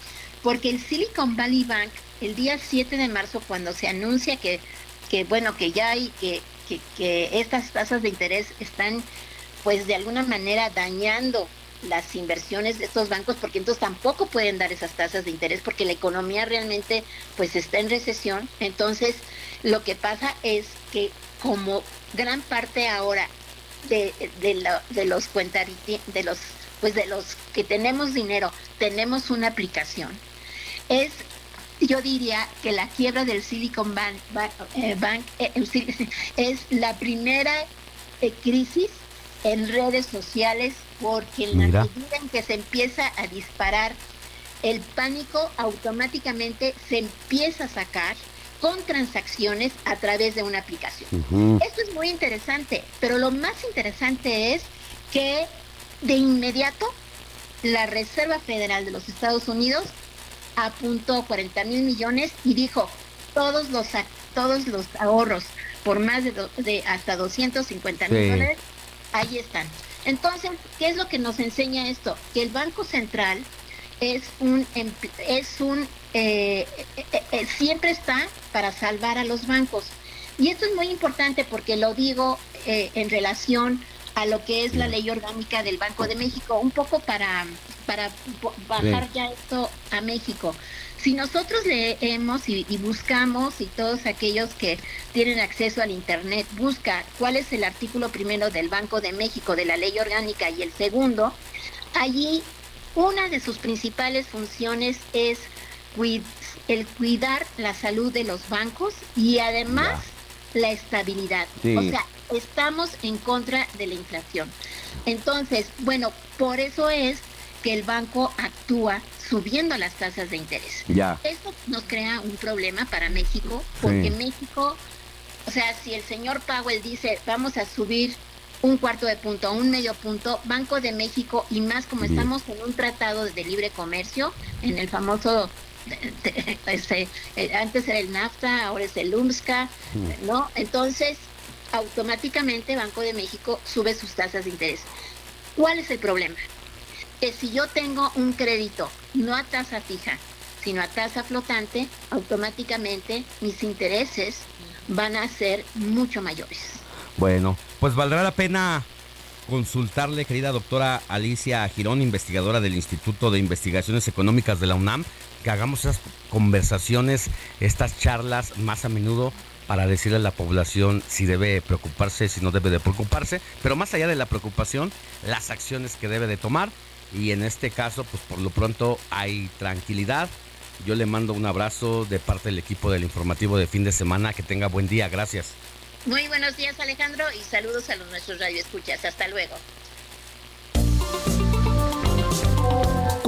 porque el Silicon Valley Bank, el día 7 de marzo, cuando se anuncia que, que bueno, que ya hay, que, que, estas tasas de interés están, pues de alguna manera dañando las inversiones de estos bancos porque entonces tampoco pueden dar esas tasas de interés porque la economía realmente pues está en recesión. Entonces lo que pasa es que como gran parte ahora de, de, los de los pues de los que tenemos dinero tenemos una aplicación es, yo diría que la quiebra del Silicon Bank, eh, eh, es la primera eh, crisis en redes sociales porque en la medida en que se empieza a disparar el pánico automáticamente se empieza a sacar con transacciones a través de una aplicación. Esto es muy interesante, pero lo más interesante es que de inmediato la Reserva Federal de los Estados Unidos apuntó 40 mil millones y dijo todos los todos los ahorros por más de, hasta 250 mil dólares, ahí están. Entonces, ¿qué es lo que nos enseña esto? Que el Banco Central es un es un eh, eh, eh, siempre está para salvar a los bancos y esto es muy importante porque lo digo en relación a lo que es la ley orgánica del Banco de México, un poco para, para bajar ya esto a México. Si nosotros leemos y, y, buscamos, y todos aquellos que tienen acceso al Internet, busca cuál es el artículo primero del Banco de México, de la ley orgánica, y el segundo, allí una de sus principales funciones es el cuidar la salud de los bancos y además la estabilidad. O sea, estamos en contra de la inflación. Entonces, bueno, por eso es que el banco actúa subiendo las tasas de interés. Ya. Esto nos crea un problema para México, porque Sí. México, o sea, si el señor Powell dice vamos a subir un cuarto de punto, un medio punto, Banco de México y más como Bien. estamos en un tratado de libre comercio, en el famoso, este, eh, antes era el NAFTA, ahora es el UMSCA, ¿no? Entonces, automáticamente Banco de México sube sus tasas de interés. ¿Cuál es el problema? Que si yo tengo un crédito no a tasa fija, sino a tasa flotante, automáticamente mis intereses van a ser mucho mayores. Bueno, pues valdrá la pena consultarle, querida doctora Alicia Girón, investigadora del Instituto de Investigaciones Económicas de la UNAM, que hagamos esas conversaciones, estas charlas más a menudo para decirle a la población si debe preocuparse, si no debe de preocuparse, pero más allá de la preocupación, las acciones que debe de tomar y en este caso, pues por lo pronto hay tranquilidad. Yo le mando un abrazo de parte del equipo del informativo de fin de semana, que tenga buen día, gracias. Muy buenos días Alejandro y saludos a los nuestros radioescuchas. Hasta luego.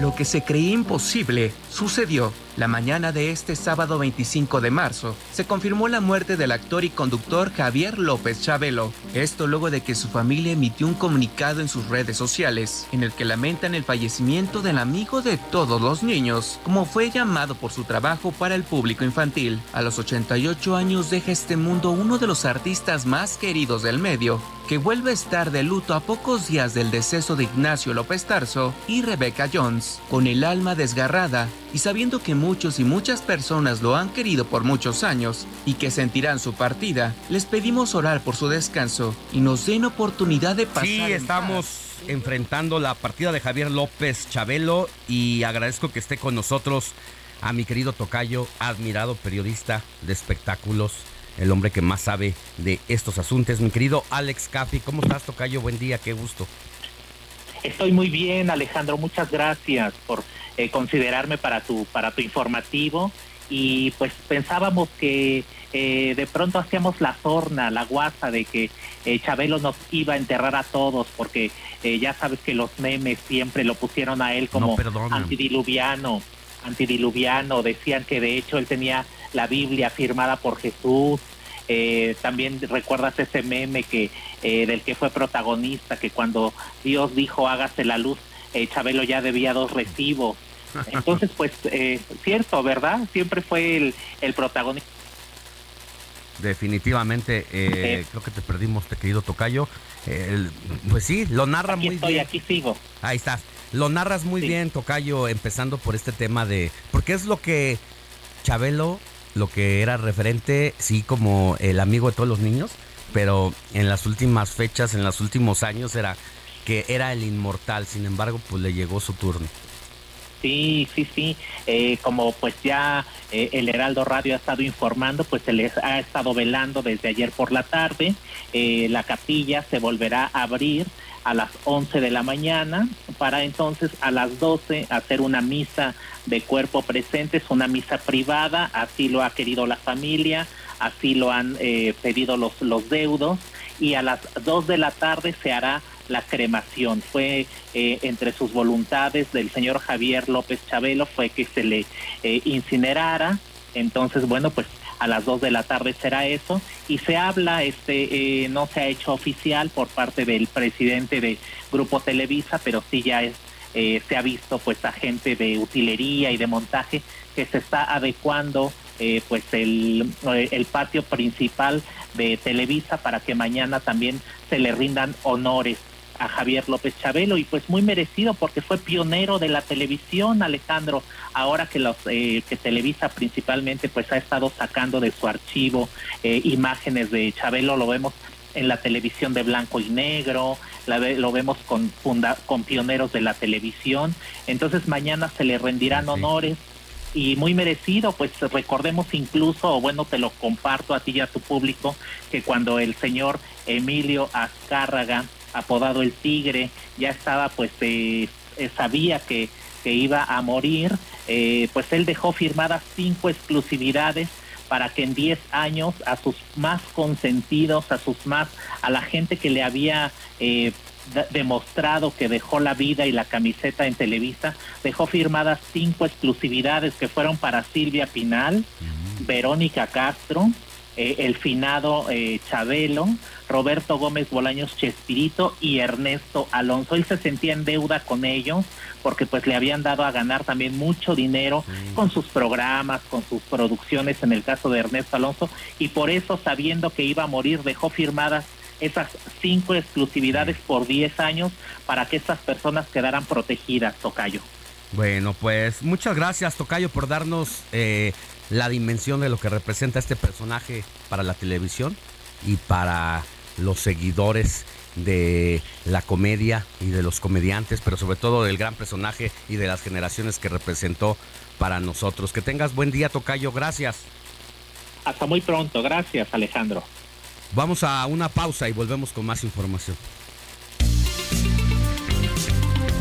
Lo que se creía imposible sucedió. La mañana de este sábado 25 de marzo se confirmó la muerte del actor y conductor Javier López Chabelo. Esto luego de que su familia emitió un comunicado en sus redes sociales en el que lamentan el fallecimiento del amigo de todos los niños, como fue llamado por su trabajo para el público infantil. A los 88 años deja este mundo uno de los artistas más queridos del medio, que vuelve a estar de luto a pocos días del deceso de Ignacio López Tarso y Rebecca Jones, con el alma desgarrada y sabiendo que muchos y muchas personas lo han querido por muchos años y que sentirán su partida, les pedimos orar por su descanso y nos den oportunidad de pasar. Sí, en estamos enfrentando la partida de Javier López Chabelo y agradezco que esté con nosotros a mi querido Tocayo, admirado periodista de espectáculos, el hombre que más sabe de estos asuntos. Mi querido Alex Capi, ¿cómo estás Tocayo? Buen día, qué gusto. Estoy muy bien, Alejandro. Muchas gracias por eh, considerarme para tu para tu informativo. Y pues pensábamos que eh, de pronto hacíamos la sorna, la guasa de que eh, Chabelo nos iba a enterrar a todos, porque eh, ya sabes que los memes siempre lo pusieron a él como No antidiluviano, antidiluviano. Decían que de hecho él tenía la Biblia firmada por Jesús. Eh, también recuerdas ese meme que eh, del que fue protagonista, que cuando Dios dijo hágase la luz, eh, Chabelo ya debía dos recibos. Entonces, pues, eh, cierto, ¿verdad? Siempre fue el, el protagonista. Definitivamente, eh, creo que te perdimos, te querido Tocayo. Eh, pues sí, lo narra muy estoy, bien. aquí sigo. Ahí estás. Lo narras muy bien, Tocayo, empezando por este tema de... Porque es lo que Chabelo, lo que era referente, sí, como el amigo de todos los niños, pero en las últimas fechas, en los últimos años, era que era el inmortal. Sin embargo, pues le llegó su turno. Sí, sí, sí. Eh, como pues ya eh, el Heraldo Radio ha estado informando, pues se les ha estado velando desde ayer por la tarde. Eh, la capilla se volverá a abrir a las 11 de la mañana para entonces a las 12 hacer una misa de cuerpo presente, es una misa privada, así lo ha querido la familia, así lo han eh, pedido los, los deudos y a las 2 de la tarde se hará la cremación. Fue eh, entre sus voluntades del señor Javier López Chabelo fue que se le eh, incinerara. Entonces, bueno, pues a las 2 de la tarde será eso. Y se habla, este, eh, no se ha hecho oficial por parte del presidente de Grupo Televisa, pero sí ya eh, se ha visto pues a gente de utilería y de montaje que se está adecuando eh, pues el, el patio principal de Televisa para que mañana también se le rindan honores a Javier López Chabelo y pues muy merecido porque fue pionero de la televisión Alejandro. Ahora que los eh, que Televisa principalmente pues ha estado sacando de su archivo eh, imágenes de Chabelo lo vemos en la televisión de blanco y negro la ve- lo vemos con funda- con pioneros de la televisión. Entonces mañana se le rendirán honores y muy merecido, pues recordemos incluso, o bueno, te lo comparto a ti y a tu público, que cuando el señor Emilio Azcárraga, apodado el Tigre, ya estaba, pues eh, eh, sabía que que iba a morir, eh, pues él dejó firmadas cinco exclusividades para que en 10 años a sus más consentidos, a sus más, a la gente que le había eh, demostrado que dejó la vida y la camiseta en Televisa, dejó firmadas cinco exclusividades que fueron para Silvia Pinal, Verónica Castro, eh, el finado eh, Chabelo, Roberto Gómez Bolaños Chespirito y Ernesto Alonso. Él se sentía en deuda con ellos porque pues le habían dado a ganar también mucho dinero con sus programas, con sus producciones en el caso de Ernesto Alonso y por eso sabiendo que iba a morir dejó firmadas esas cinco exclusividades por 10 años para que esas personas quedaran protegidas, Tocayo. Bueno, pues muchas gracias, Tocayo, por darnos eh, la dimensión de lo que representa este personaje para la televisión y para los seguidores de la comedia y de los comediantes, pero sobre todo del gran personaje y de las generaciones que representó para nosotros. Que tengas buen día, Tocayo. Gracias. Hasta muy pronto. Gracias, Alejandro. Vamos a una pausa y volvemos con más información.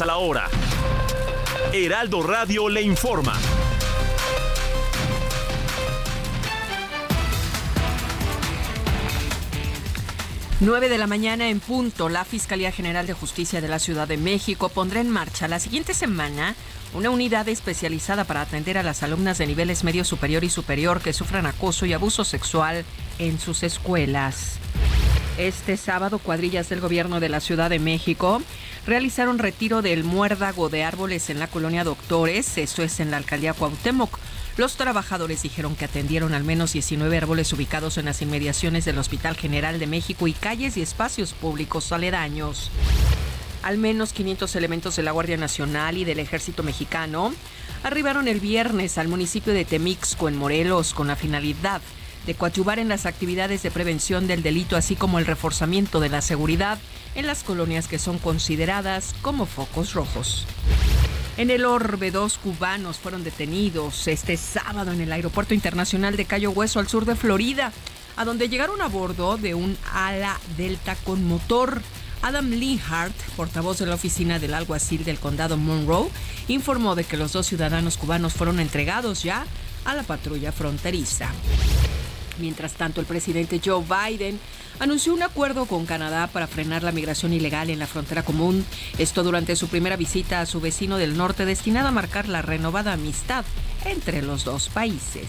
A la hora. Heraldo Radio le informa. 9 de la mañana en punto, la Fiscalía General de Justicia de la Ciudad de México pondrá en marcha la siguiente semana una unidad especializada para atender a las alumnas de niveles medio superior y superior que sufran acoso y abuso sexual en sus escuelas. Este sábado, cuadrillas del gobierno de la Ciudad de México realizaron retiro del muérdago de árboles en la colonia Doctores, esto es en la alcaldía Cuauhtémoc. Los trabajadores dijeron que atendieron al menos 19 árboles ubicados en las inmediaciones del Hospital General de México y calles y espacios públicos aledaños. Al menos 500 elementos de la Guardia Nacional y del Ejército Mexicano arribaron el viernes al municipio de Temixco, en Morelos, con la finalidad de coadyuvar en las actividades de prevención del delito, así como el reforzamiento de la seguridad en las colonias que son consideradas como focos rojos. En el Orbe, dos cubanos fueron detenidos este sábado en el Aeropuerto Internacional de Cayo Hueso, al sur de Florida, a donde llegaron a bordo de un ala delta con motor. Adam Linhart, portavoz de la oficina del alguacil del condado Monroe, informó de que los dos ciudadanos cubanos fueron entregados ya a la patrulla fronteriza. Mientras tanto, el presidente Joe Biden anunció un acuerdo con Canadá para frenar la migración ilegal en la frontera común. Esto durante su primera visita a su vecino del norte destinada a marcar la renovada amistad entre los dos países.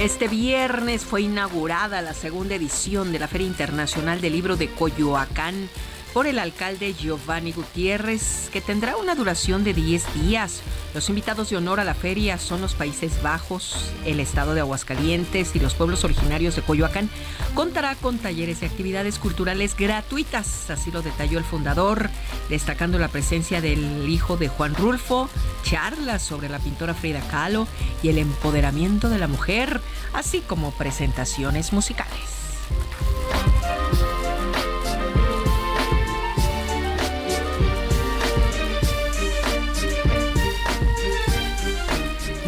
Este viernes fue inaugurada la segunda edición de la Feria Internacional del Libro de Coyoacán por el alcalde Giovanni Gutiérrez, que tendrá una duración de 10 días. Los invitados de honor a la feria son los Países Bajos, el estado de Aguascalientes y los pueblos originarios de Coyoacán. Contará con talleres y actividades culturales gratuitas, así lo detalló el fundador, destacando la presencia del hijo de Juan Rulfo, charlas sobre la pintora Frida Kahlo y el empoderamiento de la mujer, así como presentaciones musicales.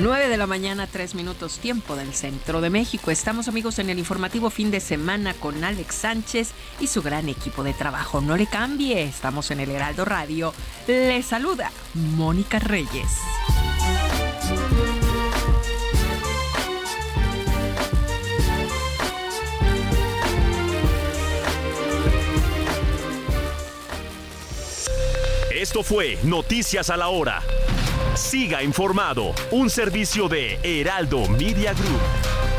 9 de la mañana, 3 minutos tiempo del centro de México. Estamos amigos en el informativo fin de semana con Alex Sánchez y su gran equipo de trabajo. No le cambie, estamos en el Heraldo Radio. Le saluda Mónica Reyes. Esto fue Noticias a la Hora. Siga informado, un servicio de Heraldo Media Group.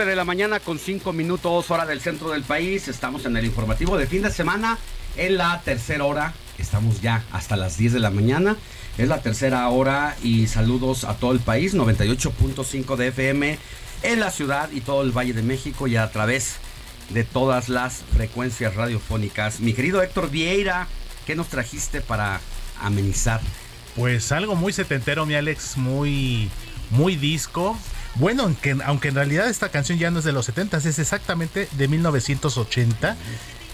9 de la mañana con 5 minutos, hora del centro del país. Estamos en el informativo de fin de semana. En la tercera hora, estamos ya hasta las 10 de la mañana. Es la tercera hora y saludos a todo el país. 98.5 de FM en la ciudad y todo el Valle de México y a través de todas las frecuencias radiofónicas. Mi querido Héctor Vieira, ¿qué nos trajiste para amenizar? Pues algo muy setentero, mi Alex, muy, muy disco. Bueno, aunque, aunque en realidad esta canción ya no es de los 70, es exactamente de 1980.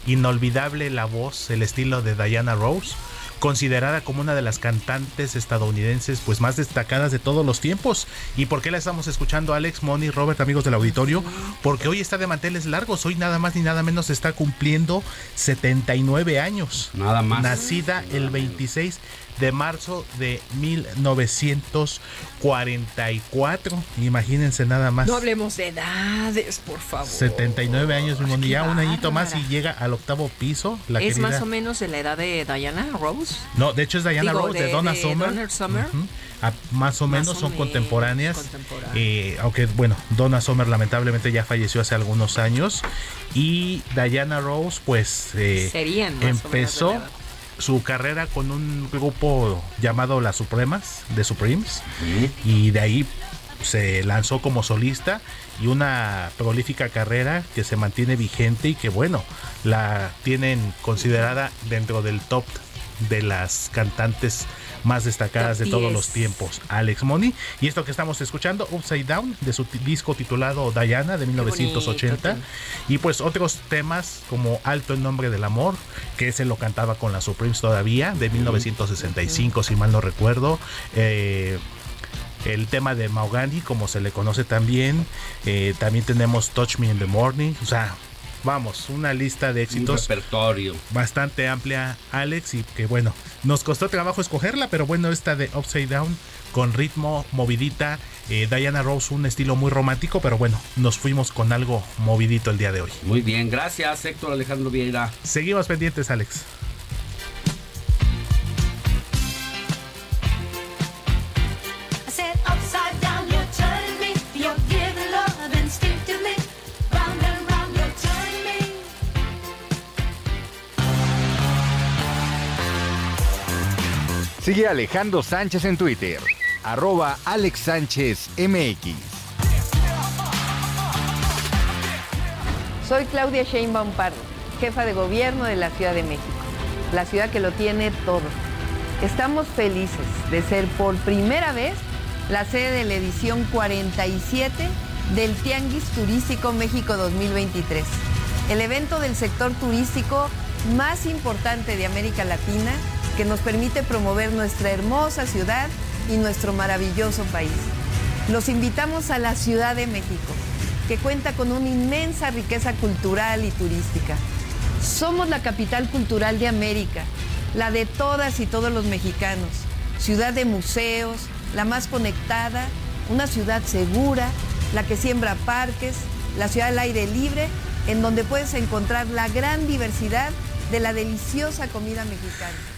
Inolvidable la voz, el estilo de Diana Rose, considerada como una de las cantantes estadounidenses pues más destacadas de todos los tiempos. ¿Y por qué la estamos escuchando Alex, Moni, Robert, amigos del auditorio? Porque hoy está de manteles largos, hoy nada más ni nada menos está cumpliendo 79 años. Nada más. Nacida el 26 de marzo de 1944. Imagínense nada más. No hablemos de edades, por favor. 79 años, mi ya un añito más y llega al octavo piso. La es querida- más o menos de la edad de Diana Rose. No, de hecho es Diana Digo, Rose, de, de- Donna de Summer. Donna Summer. Más o menos Más o son menos, contemporáneas. contemporáneas. Eh, aunque, bueno, Donna Summer lamentablemente ya falleció hace algunos años. Y Diana Rose, pues, eh, Serían empezó. Su carrera con un grupo llamado Las Supremas, de Supremes. Y de ahí se lanzó como solista y una prolífica carrera que se mantiene vigente y que bueno, la tienen considerada dentro del top de las cantantes más destacadas Top de todos 10. los tiempos, Alex Money. Y esto que estamos escuchando, Upside Down, de su disco titulado Diana de 1980. bonito, y pues otros temas como Alto en Nombre del Amor, que ese lo cantaba con las Supremes todavía, de 1965, si mal no recuerdo. Eh, el tema de Maugani, como se le conoce también. Eh, también tenemos Touch Me in the Morning. O sea, vamos, una lista de Un éxitos repertorio. bastante amplia, Alex. Y que bueno, nos costó trabajo escogerla, pero bueno, esta de Upside Down con ritmo movidita. Eh, Diana Rose, un estilo muy romántico, pero bueno, nos fuimos con algo movidito el día de hoy. Muy bien, gracias Héctor Alejandro Vieira. Seguimos pendientes, Alex. Sigue Alejandro Sánchez en Twitter, arroba Alex Sánchez MX. Soy Claudia Sheinbaum Pardo, jefa de gobierno de la Ciudad de México, la ciudad que lo tiene todo. Estamos felices de ser por primera vez la sede de la edición 47 del Tianguis Turístico México 2023, el evento del sector turístico más importante de América Latina que nos permite promover nuestra hermosa ciudad y nuestro maravilloso país. Los invitamos a la Ciudad de México, que cuenta con una inmensa riqueza cultural y turística. Somos la capital cultural de América, la de todas y todos los mexicanos. Ciudad de museos, la más conectada, una ciudad segura, la que siembra parques, la ciudad al aire libre, en donde puedes encontrar la gran diversidad de la deliciosa comida mexicana.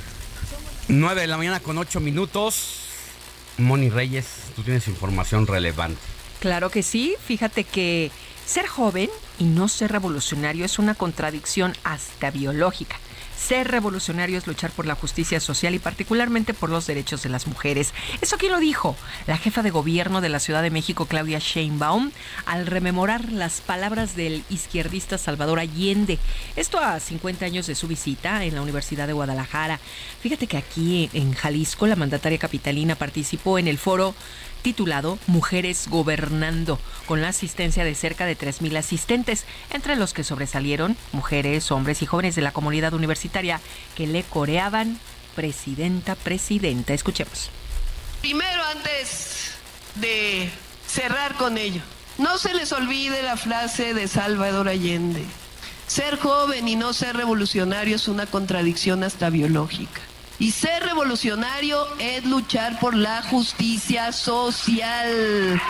9 de la mañana con 8 minutos. Moni Reyes, tú tienes información relevante. Claro que sí, fíjate que ser joven y no ser revolucionario es una contradicción hasta biológica. Ser revolucionario es luchar por la justicia social y particularmente por los derechos de las mujeres. ¿Eso quién lo dijo? La jefa de gobierno de la Ciudad de México, Claudia Sheinbaum, al rememorar las palabras del izquierdista Salvador Allende. Esto a 50 años de su visita en la Universidad de Guadalajara. Fíjate que aquí en Jalisco la mandataria capitalina participó en el foro titulado Mujeres Gobernando, con la asistencia de cerca de 3.000 asistentes, entre los que sobresalieron mujeres, hombres y jóvenes de la comunidad universitaria que le coreaban Presidenta, Presidenta. Escuchemos. Primero, antes de cerrar con ello, no se les olvide la frase de Salvador Allende. Ser joven y no ser revolucionario es una contradicción hasta biológica. Y ser revolucionario es luchar por la justicia social.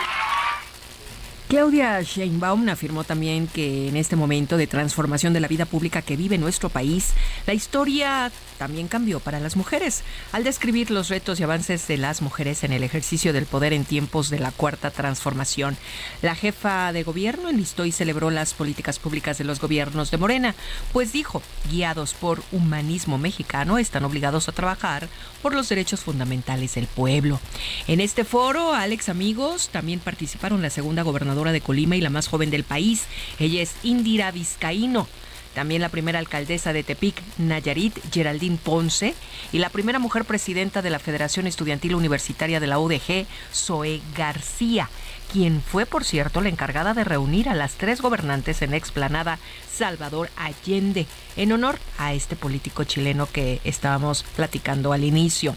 Claudia Sheinbaum afirmó también que en este momento de transformación de la vida pública que vive nuestro país, la historia también cambió para las mujeres, al describir los retos y avances de las mujeres en el ejercicio del poder en tiempos de la cuarta transformación. La jefa de gobierno enlistó y celebró las políticas públicas de los gobiernos de Morena, pues dijo, guiados por humanismo mexicano, están obligados a trabajar por los derechos fundamentales del pueblo. En este foro, Alex amigos, también participaron la segunda gobernadora de Colima y la más joven del país. Ella es Indira Vizcaíno. También la primera alcaldesa de Tepic, Nayarit, Geraldine Ponce, y la primera mujer presidenta de la Federación Estudiantil Universitaria de la UDG, Zoe García, quien fue, por cierto, la encargada de reunir a las tres gobernantes en explanada Salvador Allende, en honor a este político chileno que estábamos platicando al inicio.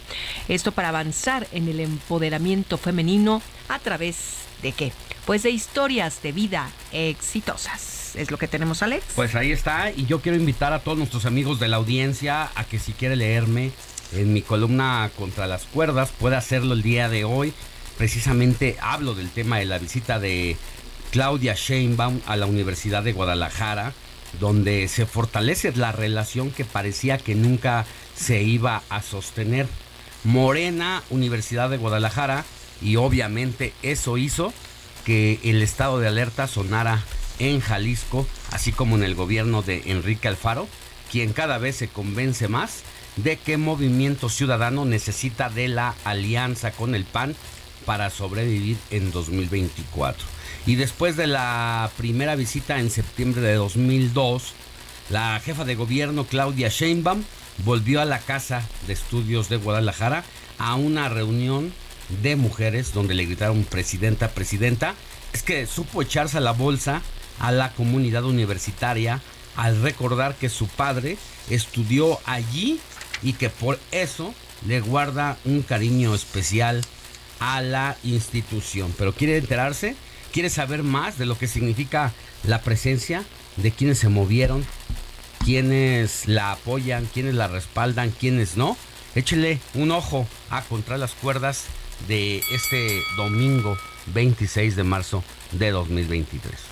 Esto para avanzar en el empoderamiento femenino a través de qué? Pues de historias de vida exitosas. Es lo que tenemos, Alex. Pues ahí está, y yo quiero invitar a todos nuestros amigos de la audiencia a que si quiere leerme en mi columna Contra las Cuerdas, puede hacerlo el día de hoy. Precisamente hablo del tema de la visita de Claudia Sheinbaum a la Universidad de Guadalajara, donde se fortalece la relación que parecía que nunca se iba a sostener. Morena, Universidad de Guadalajara, y obviamente eso hizo que el estado de alerta sonara en Jalisco, así como en el gobierno de Enrique Alfaro, quien cada vez se convence más de que Movimiento Ciudadano necesita de la alianza con el PAN para sobrevivir en 2024. Y después de la primera visita en septiembre de 2002, la jefa de gobierno Claudia Sheinbaum volvió a la Casa de Estudios de Guadalajara a una reunión de mujeres donde le gritaron presidenta, presidenta, es que supo echarse a la bolsa a la comunidad universitaria al recordar que su padre estudió allí y que por eso le guarda un cariño especial a la institución. Pero quiere enterarse, quiere saber más de lo que significa la presencia, de quienes se movieron, quienes la apoyan, quienes la respaldan, quienes no. Échele un ojo a Contra las Cuerdas de este domingo 26 de marzo de 2023.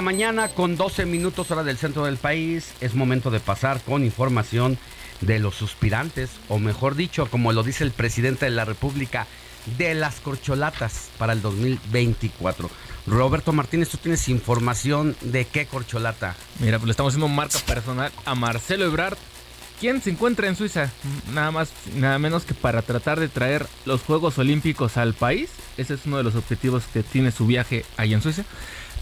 La mañana con 12 minutos hora del centro del país es momento de pasar con información de los suspirantes, o mejor dicho, como lo dice el presidente de la República, de las corcholatas para el 2024. Roberto Martínez, tú tienes información de qué corcholata. Mira, pues le estamos haciendo marca personal a Marcelo Ebrard, quien se encuentra en Suiza, nada más, nada menos que para tratar de traer los Juegos Olímpicos al país. Ese es uno de los objetivos que tiene su viaje ahí en Suiza.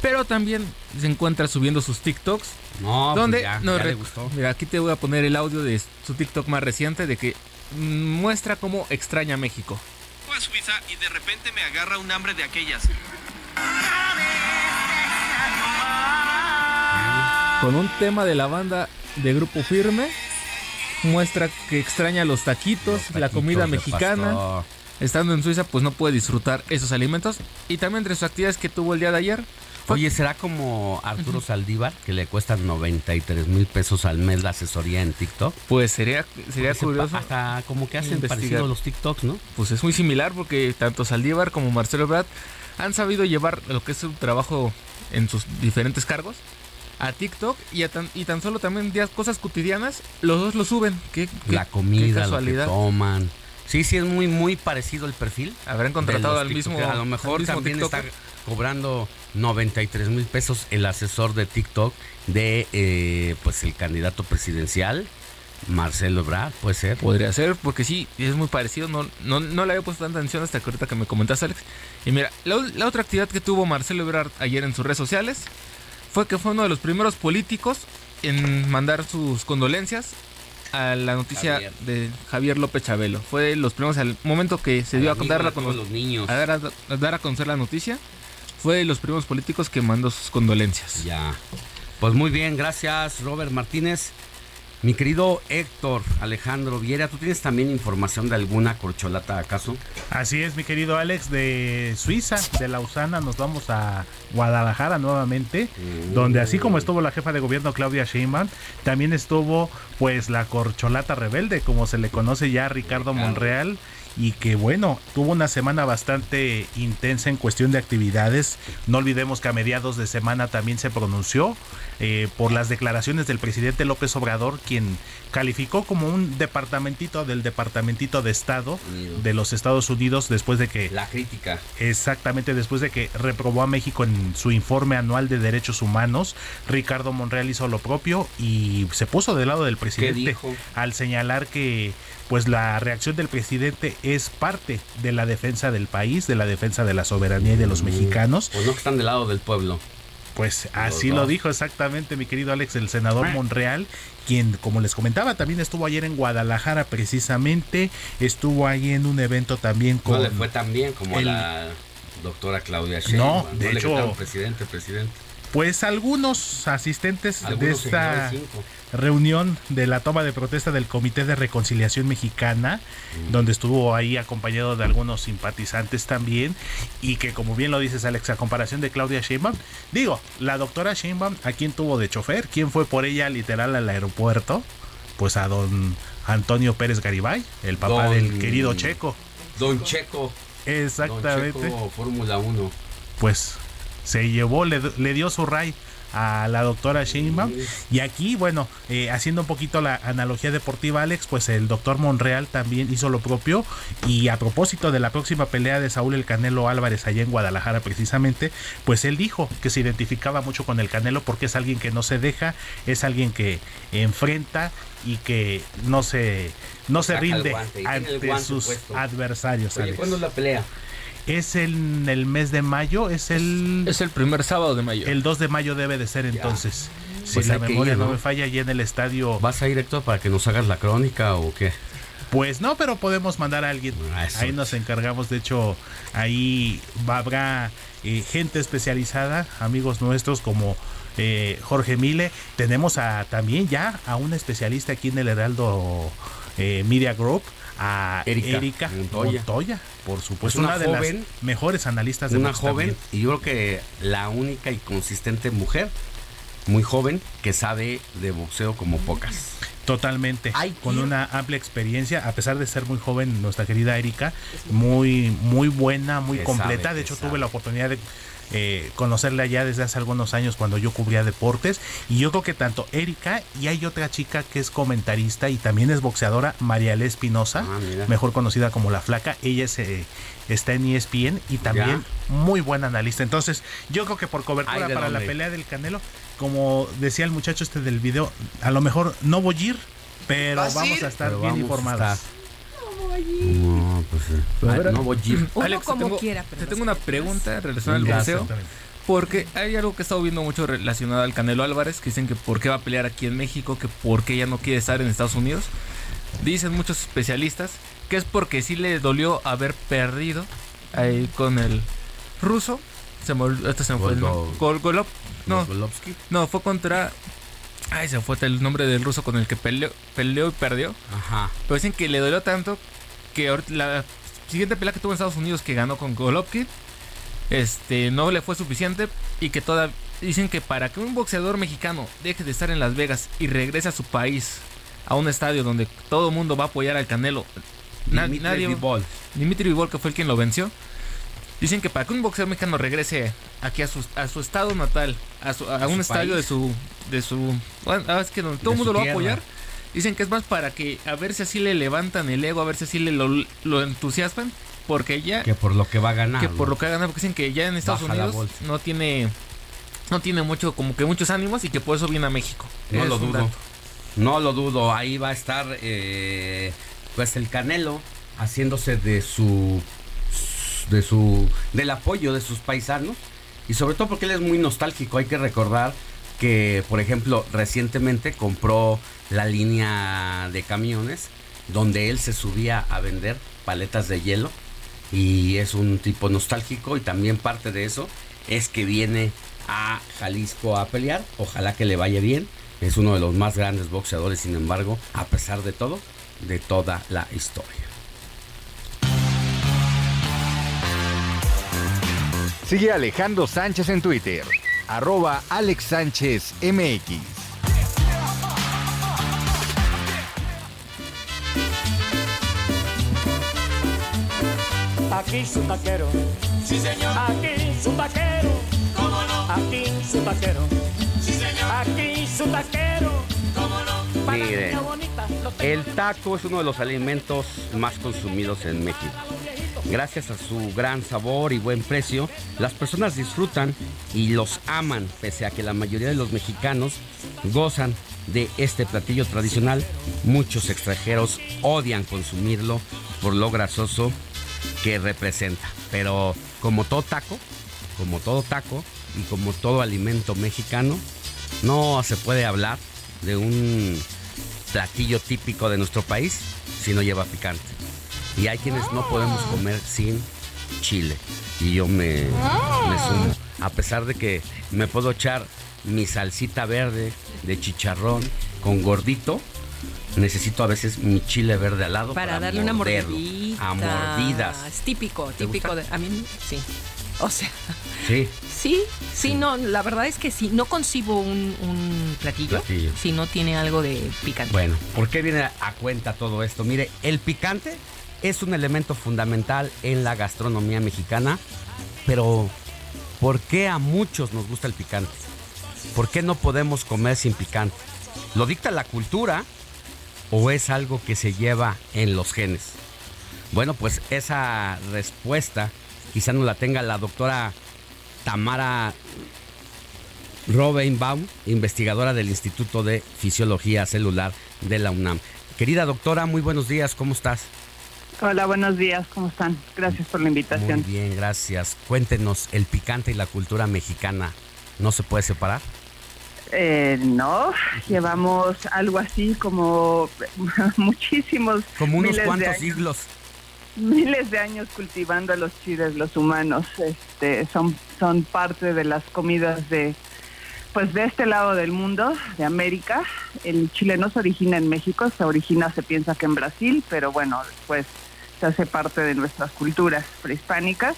Pero también se encuentra subiendo sus TikToks. No, pues donde ya, no, ya le re- gustó. Mira, aquí te voy a poner el audio de su TikTok más reciente de que muestra cómo extraña México. a Suiza y de repente me agarra un hambre de aquellas. Con un tema de la banda de Grupo Firme, muestra que extraña los taquitos, la comida mexicana. pastor. estando en Suiza, pues no puede disfrutar esos alimentos. Y también entre sus actividades que tuvo el día de ayer. Oye, ¿será como Arturo Saldívar, que le cuestan 93 mil pesos al mes la asesoría en TikTok? Pues sería, sería curioso. Hasta como que hacen investigar. parecido los TikToks, ¿no? Pues es muy similar porque tanto Saldívar como Marcelo Ebrard han sabido llevar lo que es su trabajo en sus diferentes cargos a TikTok y, a tan, y tan solo también ya cosas cotidianas, los dos lo suben. Qué, qué- La qué comida, lo que casualidad. toman. Sí, sí, es muy, muy parecido el perfil. Habrán contratado al mismo-. A lo mejor también está cobrando 93 mil pesos el asesor de TikTok de eh, pues el candidato presidencial, Marcelo Ebrard, puede ser. Podría ser, porque sí, es muy parecido. No, no, no le había puesto tanta atención hasta que ahorita que me comentaste, Alex. Y mira, la, la otra actividad que tuvo Marcelo Ebrard ayer en sus redes sociales fue que fue uno de los primeros políticos en mandar sus condolencias a la noticia Javier. de Javier López Chabelo. Fue de los primeros al momento que se dio a contar todos los niños. a dar a, a dar a conocer la noticia. Fue de los primeros políticos que mandó sus condolencias. Ya. Pues muy bien, gracias Robert Martínez. Mi querido Héctor Alejandro Viera, ¿tú tienes también información de alguna corcholata acaso? Así es, mi querido Alex, de Suiza, de Lausana, nos vamos a Guadalajara nuevamente, donde así como estuvo la jefa de gobierno Claudia Sheinbaum, también estuvo pues la corcholata rebelde, como se le conoce ya a Ricardo Monreal, y que bueno, tuvo una semana bastante intensa en cuestión de actividades. No olvidemos que a mediados de semana también se pronunció eh, por las declaraciones del presidente López Obrador, quien calificó como un departamentito del departamentito de Estado de los Estados Unidos después de que... La crítica. Exactamente, después de que reprobó a México en su informe anual de derechos humanos, Ricardo Monreal hizo lo propio y se puso del lado del presidente al señalar que pues la reacción del presidente es parte de la defensa del país, de la defensa de la soberanía y de los mexicanos. Pues no que están del lado del pueblo. Pues así lo dijo exactamente mi querido Alex, el senador Monreal, quien, como les comentaba, también estuvo ayer en Guadalajara precisamente, estuvo ahí en un evento también con... No le fue tan bien como el- a la doctora Claudia Sheinbaum. No, de le hecho- presidente, presidente. Pues algunos asistentes de esta. Reunión de la toma de protesta del Comité de Reconciliación Mexicana, Mm. donde estuvo ahí acompañado de algunos simpatizantes también, y que como bien lo dices Alex, a comparación de Claudia Sheinbaum, digo, la doctora Sheinbaum, ¿a quién tuvo de chofer? ¿Quién fue por ella literal al aeropuerto? Pues a don Antonio Pérez Garibay, el papá Don- del querido Checo. Don Checo. Exactamente. Don Checo, Fórmula 1. pues se llevó, le, le dio su ray a la doctora Sheinbaum y aquí bueno eh, haciendo un poquito la analogía deportiva Alex pues el doctor Monreal también hizo lo propio y a propósito de la próxima pelea de Saúl el Canelo Álvarez allá en Guadalajara precisamente pues él dijo que se identificaba mucho con el Canelo porque es alguien que no se deja es alguien que enfrenta y que no se no se rinde ante sus puesto. adversarios Oye. ¿cuándo es la pelea? Es en el mes de mayo, es el... Es el primer sábado de mayo. El 2 de mayo debe de ser entonces. Si Pues la memoria ir, no ¿no? me falla, allí en el estadio... ¿Vas a ir, Héctor, para que nos hagas la crónica o qué? Pues no, pero podemos mandar a alguien. Ah, eso. Ahí nos encargamos. De hecho, ahí va- habrá eh, gente especializada, amigos nuestros como eh, Jorge Mile. Tenemos a, también ya a una especialista aquí en el Heraldo eh, Media Group, a Erika Erika, Montoya. Montoya. por supuesto, Pues una una, de joven- las mejores analistas de Una joven, también. y yo creo que la única y consistente mujer, muy joven, que sabe de boxeo como pocas. Totalmente. con una amplia experiencia, a pesar de ser muy joven, nuestra querida Erika, muy, muy buena, muy Que completa. sabe, de hecho, sabe. tuve la oportunidad de eh, conocerla ya desde hace algunos años cuando yo cubría deportes. Y yo creo que tanto Erika y hay otra chica que es comentarista y también es boxeadora, Mariale Espinosa, Ah, mejor conocida como La Flaca. Ella es, eh, está en ESPN y también muy buena analista. Entonces, yo creo que por cobertura ¿de para la pelea del Canelo, como decía el muchacho este del video, a lo mejor no voy a ir, pero ¿Vas a vamos ir? a estar Pero bien vamos a informadas. No, pues sí. Ay, no voy a ir. Alex, te como tengo, quiera, pero te tengo una pregunta relacionada al boxeo. Porque hay algo que he estado viendo mucho relacionado al Canelo Álvarez, que dicen que por qué va a pelear aquí en México, que por qué ya no quiere estar en Estados Unidos. Dicen muchos especialistas que es porque sí le dolió haber perdido ahí con el ruso. Se me, este se me fue el nombre. Gol- Golov- no, Golovsky. no, fue contra... Ay, se fue el nombre del ruso con el que peleó, peleó y perdió. Ajá. Pero dicen que le dolió tanto que la siguiente pelea que tuvo en Estados Unidos que ganó con Golovkin, este, no le fue suficiente y que toda, dicen que para que un boxeador mexicano deje de estar en Las Vegas y regrese a su país, a un estadio donde todo el mundo va a apoyar al Canelo, Dimitri nadie, Bivol. Dimitri Bivol, que fue el quien lo venció. Dicen que para que un boxeador mexicano regrese aquí a su, a su estado natal, a, su- a A un estadio de su, de su, bueno, ah, es que donde todo el mundo lo va a apoyar. Dicen que es más para que a ver si así le levantan el ego, a ver si así le lo, lo entusiasman, porque ya Que por lo que va a ganar. que por lo que ha ganado, porque dicen que ya en Estados Baja Unidos no tiene no tiene mucho como que muchos ánimos y que por eso viene a México. No Es lo dudo. dato. No lo dudo. Ahí va a estar eh, pues el Canelo haciéndose de su de su del apoyo de sus paisanos y sobre todo porque él es muy nostálgico. Hay que recordar que, por ejemplo, recientemente compró la línea de camiones donde él se subía a vender paletas de hielo y es un tipo nostálgico y también parte de eso es que viene a Jalisco a pelear. Ojalá que le vaya bien. Es uno de los más grandes boxeadores, sin embargo, a pesar de todo, de toda la historia. Sigue Alejandro Sánchez en Twitter. Arroba Alex Sánchez. Aquí su taquero. Sí, señor. Aquí su taquero. ¿Cómo no? Aquí su taquero. Sí, señor. Aquí su taquero. ¿Cómo no? Para Mire, niña bonita, lo tengo el taco es uno de los alimentos más consumidos en México. Gracias a su gran sabor y buen precio, las personas disfrutan y los aman, pese a que la mayoría de los mexicanos gozan de este platillo tradicional. Muchos extranjeros odian consumirlo por lo grasoso que representa. Pero como todo taco, como todo taco y como todo alimento mexicano, no se puede hablar de un platillo típico de nuestro país si no lleva picante. Y hay quienes no podemos comer sin chile. Y yo me, me sumo. A pesar de que me puedo echar mi salsita verde de chicharrón con gordito, necesito a veces mi chile verde al lado Para, para, darle una mordidita. A mordidas. Es típico, ¿Te típico de. A mí, sí. O sea, Sí. sí, sí, no, la verdad es que sí. No concibo un, un platillo, Platillo. si no tiene algo de picante. Bueno, ¿por qué viene a cuenta todo esto? Mire, el picante es un elemento fundamental en la gastronomía mexicana, pero ¿por qué a muchos nos gusta el picante? ¿Por qué no podemos comer sin picante? ¿Lo dicta la cultura o es algo que se lleva en los genes? Bueno, pues esa respuesta quizá no la tenga la doctora Tamara Robeinbaum, investigadora del Instituto de Fisiología Celular de la UNAM. Querida doctora, muy buenos días, ¿cómo estás? Hola, buenos días, ¿cómo están? Gracias por la invitación. Muy bien, gracias. Cuéntenos, ¿el picante y la cultura mexicana no se puede separar? Eh, no, llevamos algo así como muchísimos Como unos cuantos años, siglos. miles de años cultivando los chiles los humanos. Este, son son parte de las comidas de pues de este lado del mundo, de América. El chile no se origina en México, se origina, se piensa que en Brasil, pero bueno, después se hace parte de nuestras culturas prehispánicas.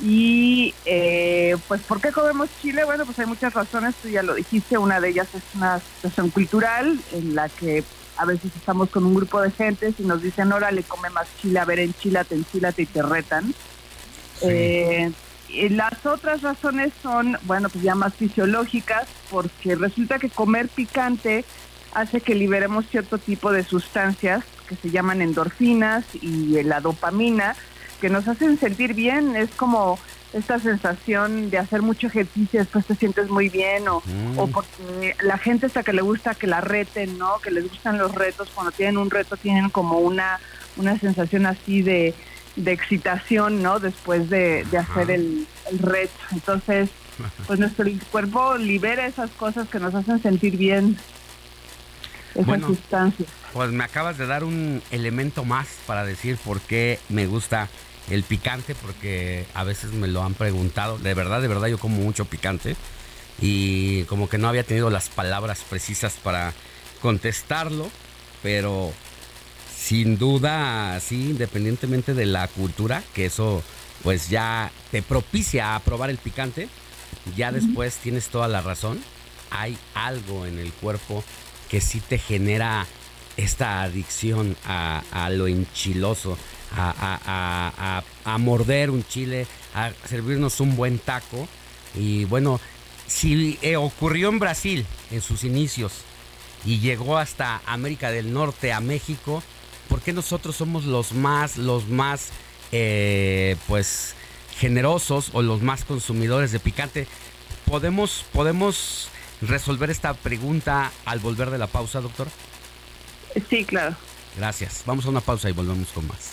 Y eh, pues, ¿por qué comemos chile? Bueno, pues hay muchas razones, tú ya lo dijiste, una de ellas es una situación cultural en la que a veces estamos con un grupo de gente y nos dicen, órale, come más chile, a ver, enchilate, enchilate y te retan. Eh, y las otras razones son, bueno, pues ya más fisiológicas, porque resulta que comer picante hace que liberemos cierto tipo de sustancias que se llaman endorfinas y la dopamina, que nos hacen sentir bien. Es como esta sensación de hacer mucho ejercicio, después te sientes muy bien, o, Mm. o porque la gente hasta que le gusta que la reten, ¿no? Que les gustan los retos, cuando tienen un reto tienen como una, una sensación así de, de excitación, ¿no? Después de, de hacer el, el reto. Entonces, pues nuestro cuerpo libera esas cosas que nos hacen sentir bien, esas Bueno. sustancias. Pues me acabas de dar un elemento más para decir por qué me gusta el picante, porque a veces me lo han preguntado. De verdad, de verdad, yo como mucho picante. Y como que no había tenido las palabras precisas para contestarlo, pero sin duda, sí, independientemente de la cultura, que eso pues ya te propicia a probar el picante, ya después tienes toda la razón. Hay algo en el cuerpo que sí te genera esta adicción a, a lo enchiloso, a, a- a- a morder un chile, a servirnos un buen taco. Y bueno, si eh, ocurrió en Brasil en sus inicios y llegó hasta América del Norte, a México, ¿por qué nosotros somos los más, los más, eh, pues, generosos o los más consumidores de picante? ¿Podemos, podemos resolver esta pregunta al volver de la pausa, doctor? Sí, claro. Gracias. Vamos a una pausa y volvemos con más.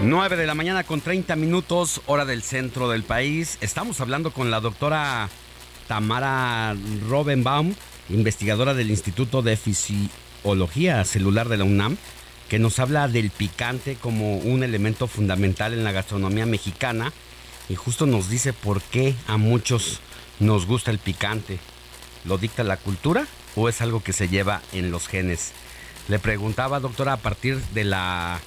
9 de la mañana con 30 minutos, hora del centro del país. Estamos hablando con la doctora Tamara Robenbaum, investigadora del Instituto de Fisiología Celular de la UNAM, que nos habla del picante como un elemento fundamental en la gastronomía mexicana y justo nos dice por qué a muchos nos gusta el picante. ¿Lo dicta la cultura o es algo que se lleva en los genes? Le preguntaba, doctora, a partir de la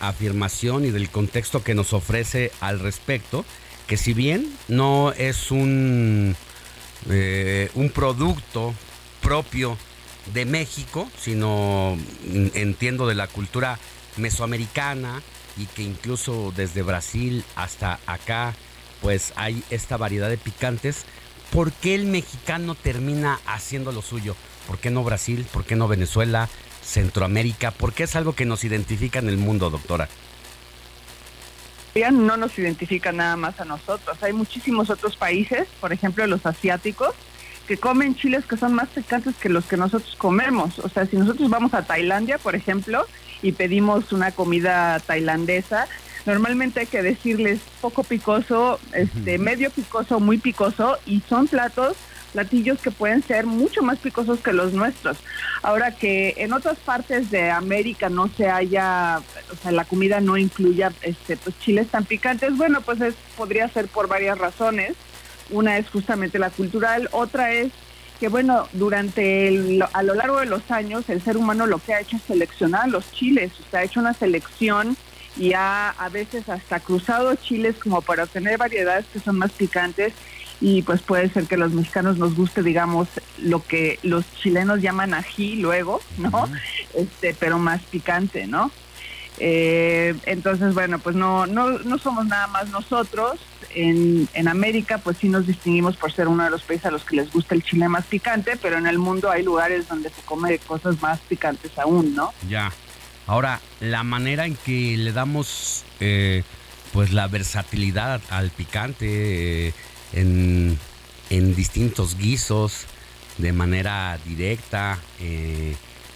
afirmación y del contexto que nos ofrece al respecto, que si bien no es un, eh, un producto propio de México, sino mm, entiendo de la cultura mesoamericana y que incluso desde Brasil hasta acá, pues hay esta variedad de picantes. ¿Por qué el mexicano termina haciendo lo suyo? ¿Por qué no Brasil? ¿Por qué no Venezuela? Centroamérica? ¿Por qué es algo que nos identifica en el mundo, doctora? Ya no nos identifica nada más a nosotros. Hay muchísimos otros países, por ejemplo los asiáticos, que comen chiles que son más picantes que los que nosotros comemos. O sea, si nosotros vamos a Tailandia, por ejemplo, y pedimos una comida tailandesa, normalmente hay que decirles poco picoso, este, medio picoso, muy picoso, y son platos platillos que pueden ser mucho más picosos que los nuestros. Ahora que en otras partes de América no se haya, o sea, la comida no incluya este, pues, chiles tan picantes, bueno, pues es, podría ser por varias razones. Una es justamente la cultural, otra es que bueno, durante el- a lo largo de los años el ser humano lo que ha hecho es seleccionar los chiles, o sea, ha hecho una selección y ha a veces hasta cruzado chiles como para obtener variedades que son más picantes y pues puede ser que los mexicanos nos guste, digamos, lo que los chilenos llaman ají luego, ¿no? Este, pero más picante, ¿no? Eh, entonces, bueno, pues no, no, no somos nada más nosotros. En, en América, pues sí nos distinguimos por ser uno de los países a los que les gusta el chile más picante, pero en el mundo hay lugares donde se come cosas más picantes aún, ¿no? Ya. Ahora, la manera en que le damos eh, pues la versatilidad al picante eh, en, en distintos guisos, de manera directa, eh,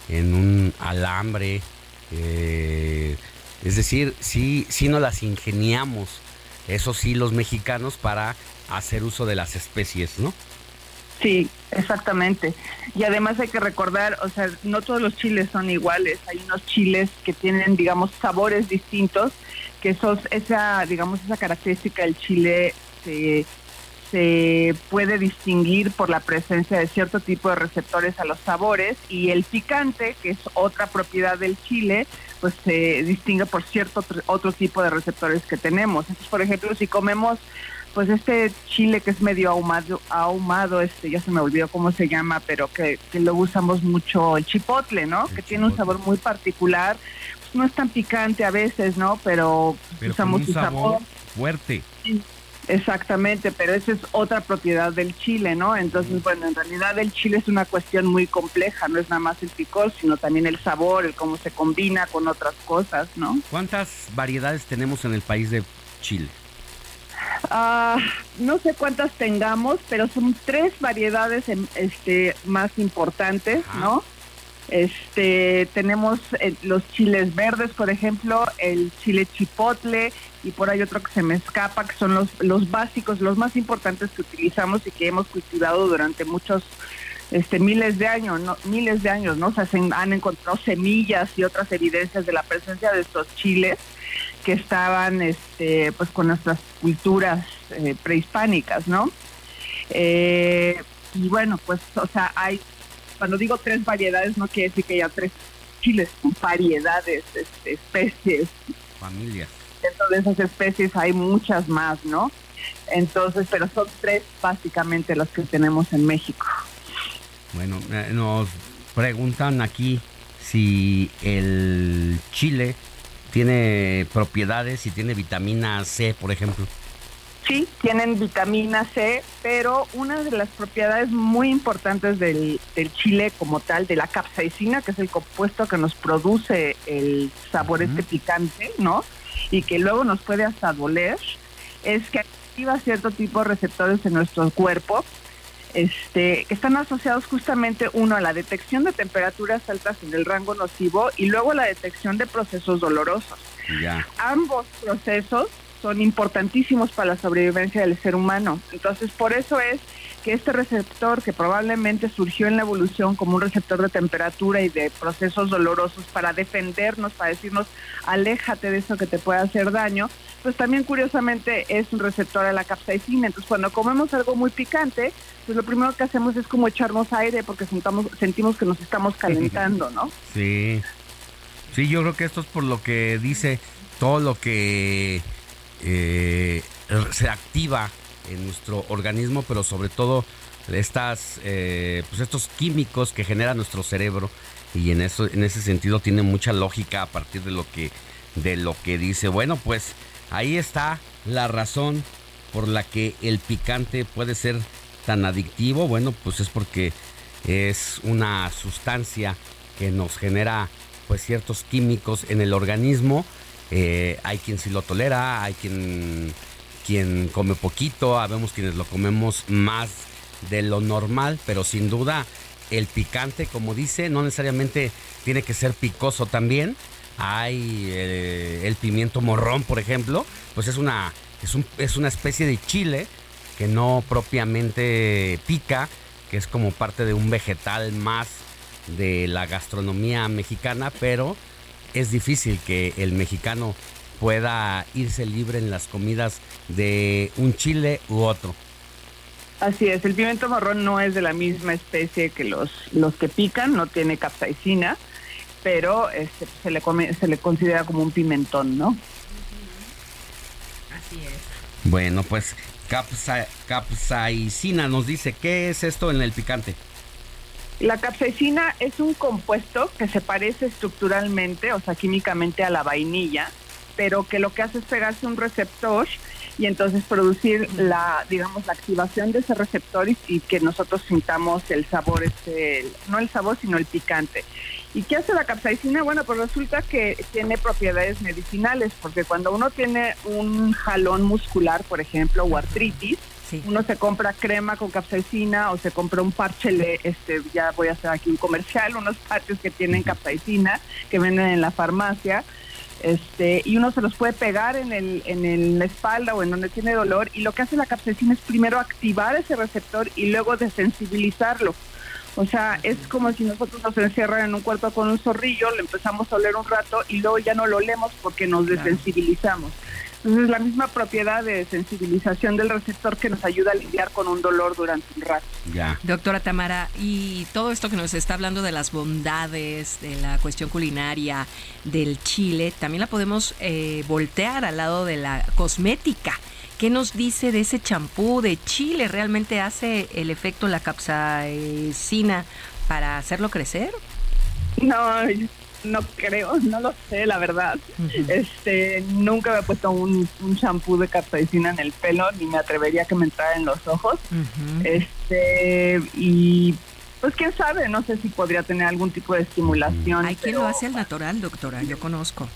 en un alambre, eh, es decir, sí, sí nos las ingeniamos, eso sí, los mexicanos para hacer uso de las especies, ¿no? Sí, exactamente. Y además hay que recordar, o sea, no todos los chiles son iguales. Hay unos chiles que tienen, digamos, sabores distintos, que esos, esa, digamos, esa característica del chile se, se puede distinguir por la presencia de cierto tipo de receptores a los sabores y el picante, que es otra propiedad del chile, pues se distingue por cierto tr- otro tipo de receptores que tenemos. Entonces, por ejemplo, si comemos pues este chile que es medio ahumado, ahumado, este, ya se me olvidó cómo se llama, pero que, que lo usamos mucho, el chipotle, ¿no? que tiene un sabor muy particular. Pues no es tan picante a veces, ¿no? Pero, Pero usamos un su sabor fuerte. Exactamente, pero esa es otra propiedad del chile, ¿no? Entonces, bueno, en realidad el chile es una cuestión muy compleja, no es nada más el picor, sino también el sabor, el cómo se combina con otras cosas, ¿no? ¿Cuántas variedades tenemos en el país de Chile? Ah, no sé cuántas tengamos, pero son tres variedades este, más importantes, ¿no? Este, tenemos eh, los chiles verdes, por ejemplo, el chile chipotle y por ahí otro que se me escapa, que son los, los básicos, los más importantes que utilizamos y que hemos cultivado durante muchos este miles de años, miles de años, ¿no? O sea, se han encontrado semillas y otras evidencias de la presencia de estos chiles que estaban este pues con nuestras culturas eh, prehispánicas, ¿no? Eh, y bueno, pues, o sea, hay, cuando digo tres variedades, no quiere decir que haya tres chiles, variedades, este, especies. Familias. Dentro de esas especies hay muchas más, ¿no? Entonces, pero son tres básicamente las que tenemos en México. Bueno, eh, nos preguntan aquí si el chile tiene propiedades, si tiene vitamina C, por ejemplo. Sí, tienen vitamina C, pero una de las propiedades muy importantes del, del chile como tal, de la capsaicina, que es el compuesto que nos produce el sabor este picante, ¿no? Y que luego nos puede hasta doler, es que activa cierto tipo de receptores en nuestro cuerpo, este, que están asociados justamente uno a la detección de temperaturas altas en el rango nocivo y luego a la detección de procesos dolorosos. Ya. Ambos procesos son importantísimos para la sobrevivencia del ser humano. Entonces, por eso es que este receptor, que probablemente surgió en la evolución como un receptor de temperatura y de procesos dolorosos para defendernos, para decirnos, aléjate de eso que te puede hacer daño, pues también curiosamente es un receptor a la capsaicina. Entonces, cuando comemos algo muy picante, pues lo primero que hacemos es como echarnos aire porque sentamos, sentimos que nos estamos calentando, ¿no? Sí. Sí, yo creo que esto es por lo que dice todo lo que eh, se activa en nuestro organismo, pero sobre todo estas, eh, pues estos químicos que genera nuestro cerebro y en eso, en ese sentido tiene mucha lógica a partir de lo que, de lo que dice. Bueno, pues ahí está la razón por la que el picante puede ser tan adictivo. Bueno, pues es porque es una sustancia que nos genera pues ciertos químicos en el organismo. Eh, hay quien sí lo tolera, hay quien, quien come poquito, habemos quienes lo comemos más de lo normal, pero sin duda el picante, como dice, no necesariamente tiene que ser picoso también. Hay eh, el pimiento morrón, por ejemplo, pues es una, es, un- es una especie de chile que no propiamente pica, que es como parte de un vegetal más de la gastronomía mexicana, pero es difícil que el mexicano pueda irse libre en las comidas de un chile u otro. Así es, el pimiento marrón no es de la misma especie que los, los que pican, no tiene capsaicina, pero este, se, le come, se le considera como un pimentón, ¿no? Así es. Bueno, pues capsa- capsaicina nos dice, ¿qué es esto en el picante? La capsaicina es un compuesto que se parece estructuralmente, o sea, químicamente a la vainilla, pero que lo que hace es pegarse un receptor y entonces producir la, digamos, la activación de ese receptor y, y que nosotros sintamos el sabor, este, el- no el sabor, sino el picante. ¿Y qué hace la capsaicina? Bueno, pues resulta que tiene propiedades medicinales, porque cuando uno tiene un jalón muscular, por ejemplo, o artritis, uno se compra crema con capsaicina o se compra un parche, le- este, ya voy a hacer aquí un comercial, unos parches que tienen capsaicina que venden en la farmacia, este, y uno se los puede pegar en, el, en el- la espalda o en donde tiene dolor, y lo que hace la capsaicina es primero activar ese receptor y luego desensibilizarlo. O sea, es como si nosotros nos encierran en un cuarto con un zorrillo, lo empezamos a oler un rato y luego ya no lo olemos porque nos desensibilizamos. Entonces, la misma propiedad de sensibilización del receptor que nos ayuda a lidiar con un dolor durante un rato. Ya. Doctora Tamara, y todo esto que nos está hablando de las bondades, de la cuestión culinaria, del chile, también la podemos eh, voltear al lado de la cosmética. ¿Qué nos dice de ese champú de Chile? ¿Realmente hace el efecto la capsaicina para hacerlo crecer? No, no creo, no lo sé, la verdad. Este, nunca me he puesto un un shampoo de capsaicina en el pelo, ni me atrevería a que me entrara en los ojos. Este, y pues quién sabe, no sé si podría tener algún tipo de estimulación. Hay quien lo hace al natural, doctora, yo conozco.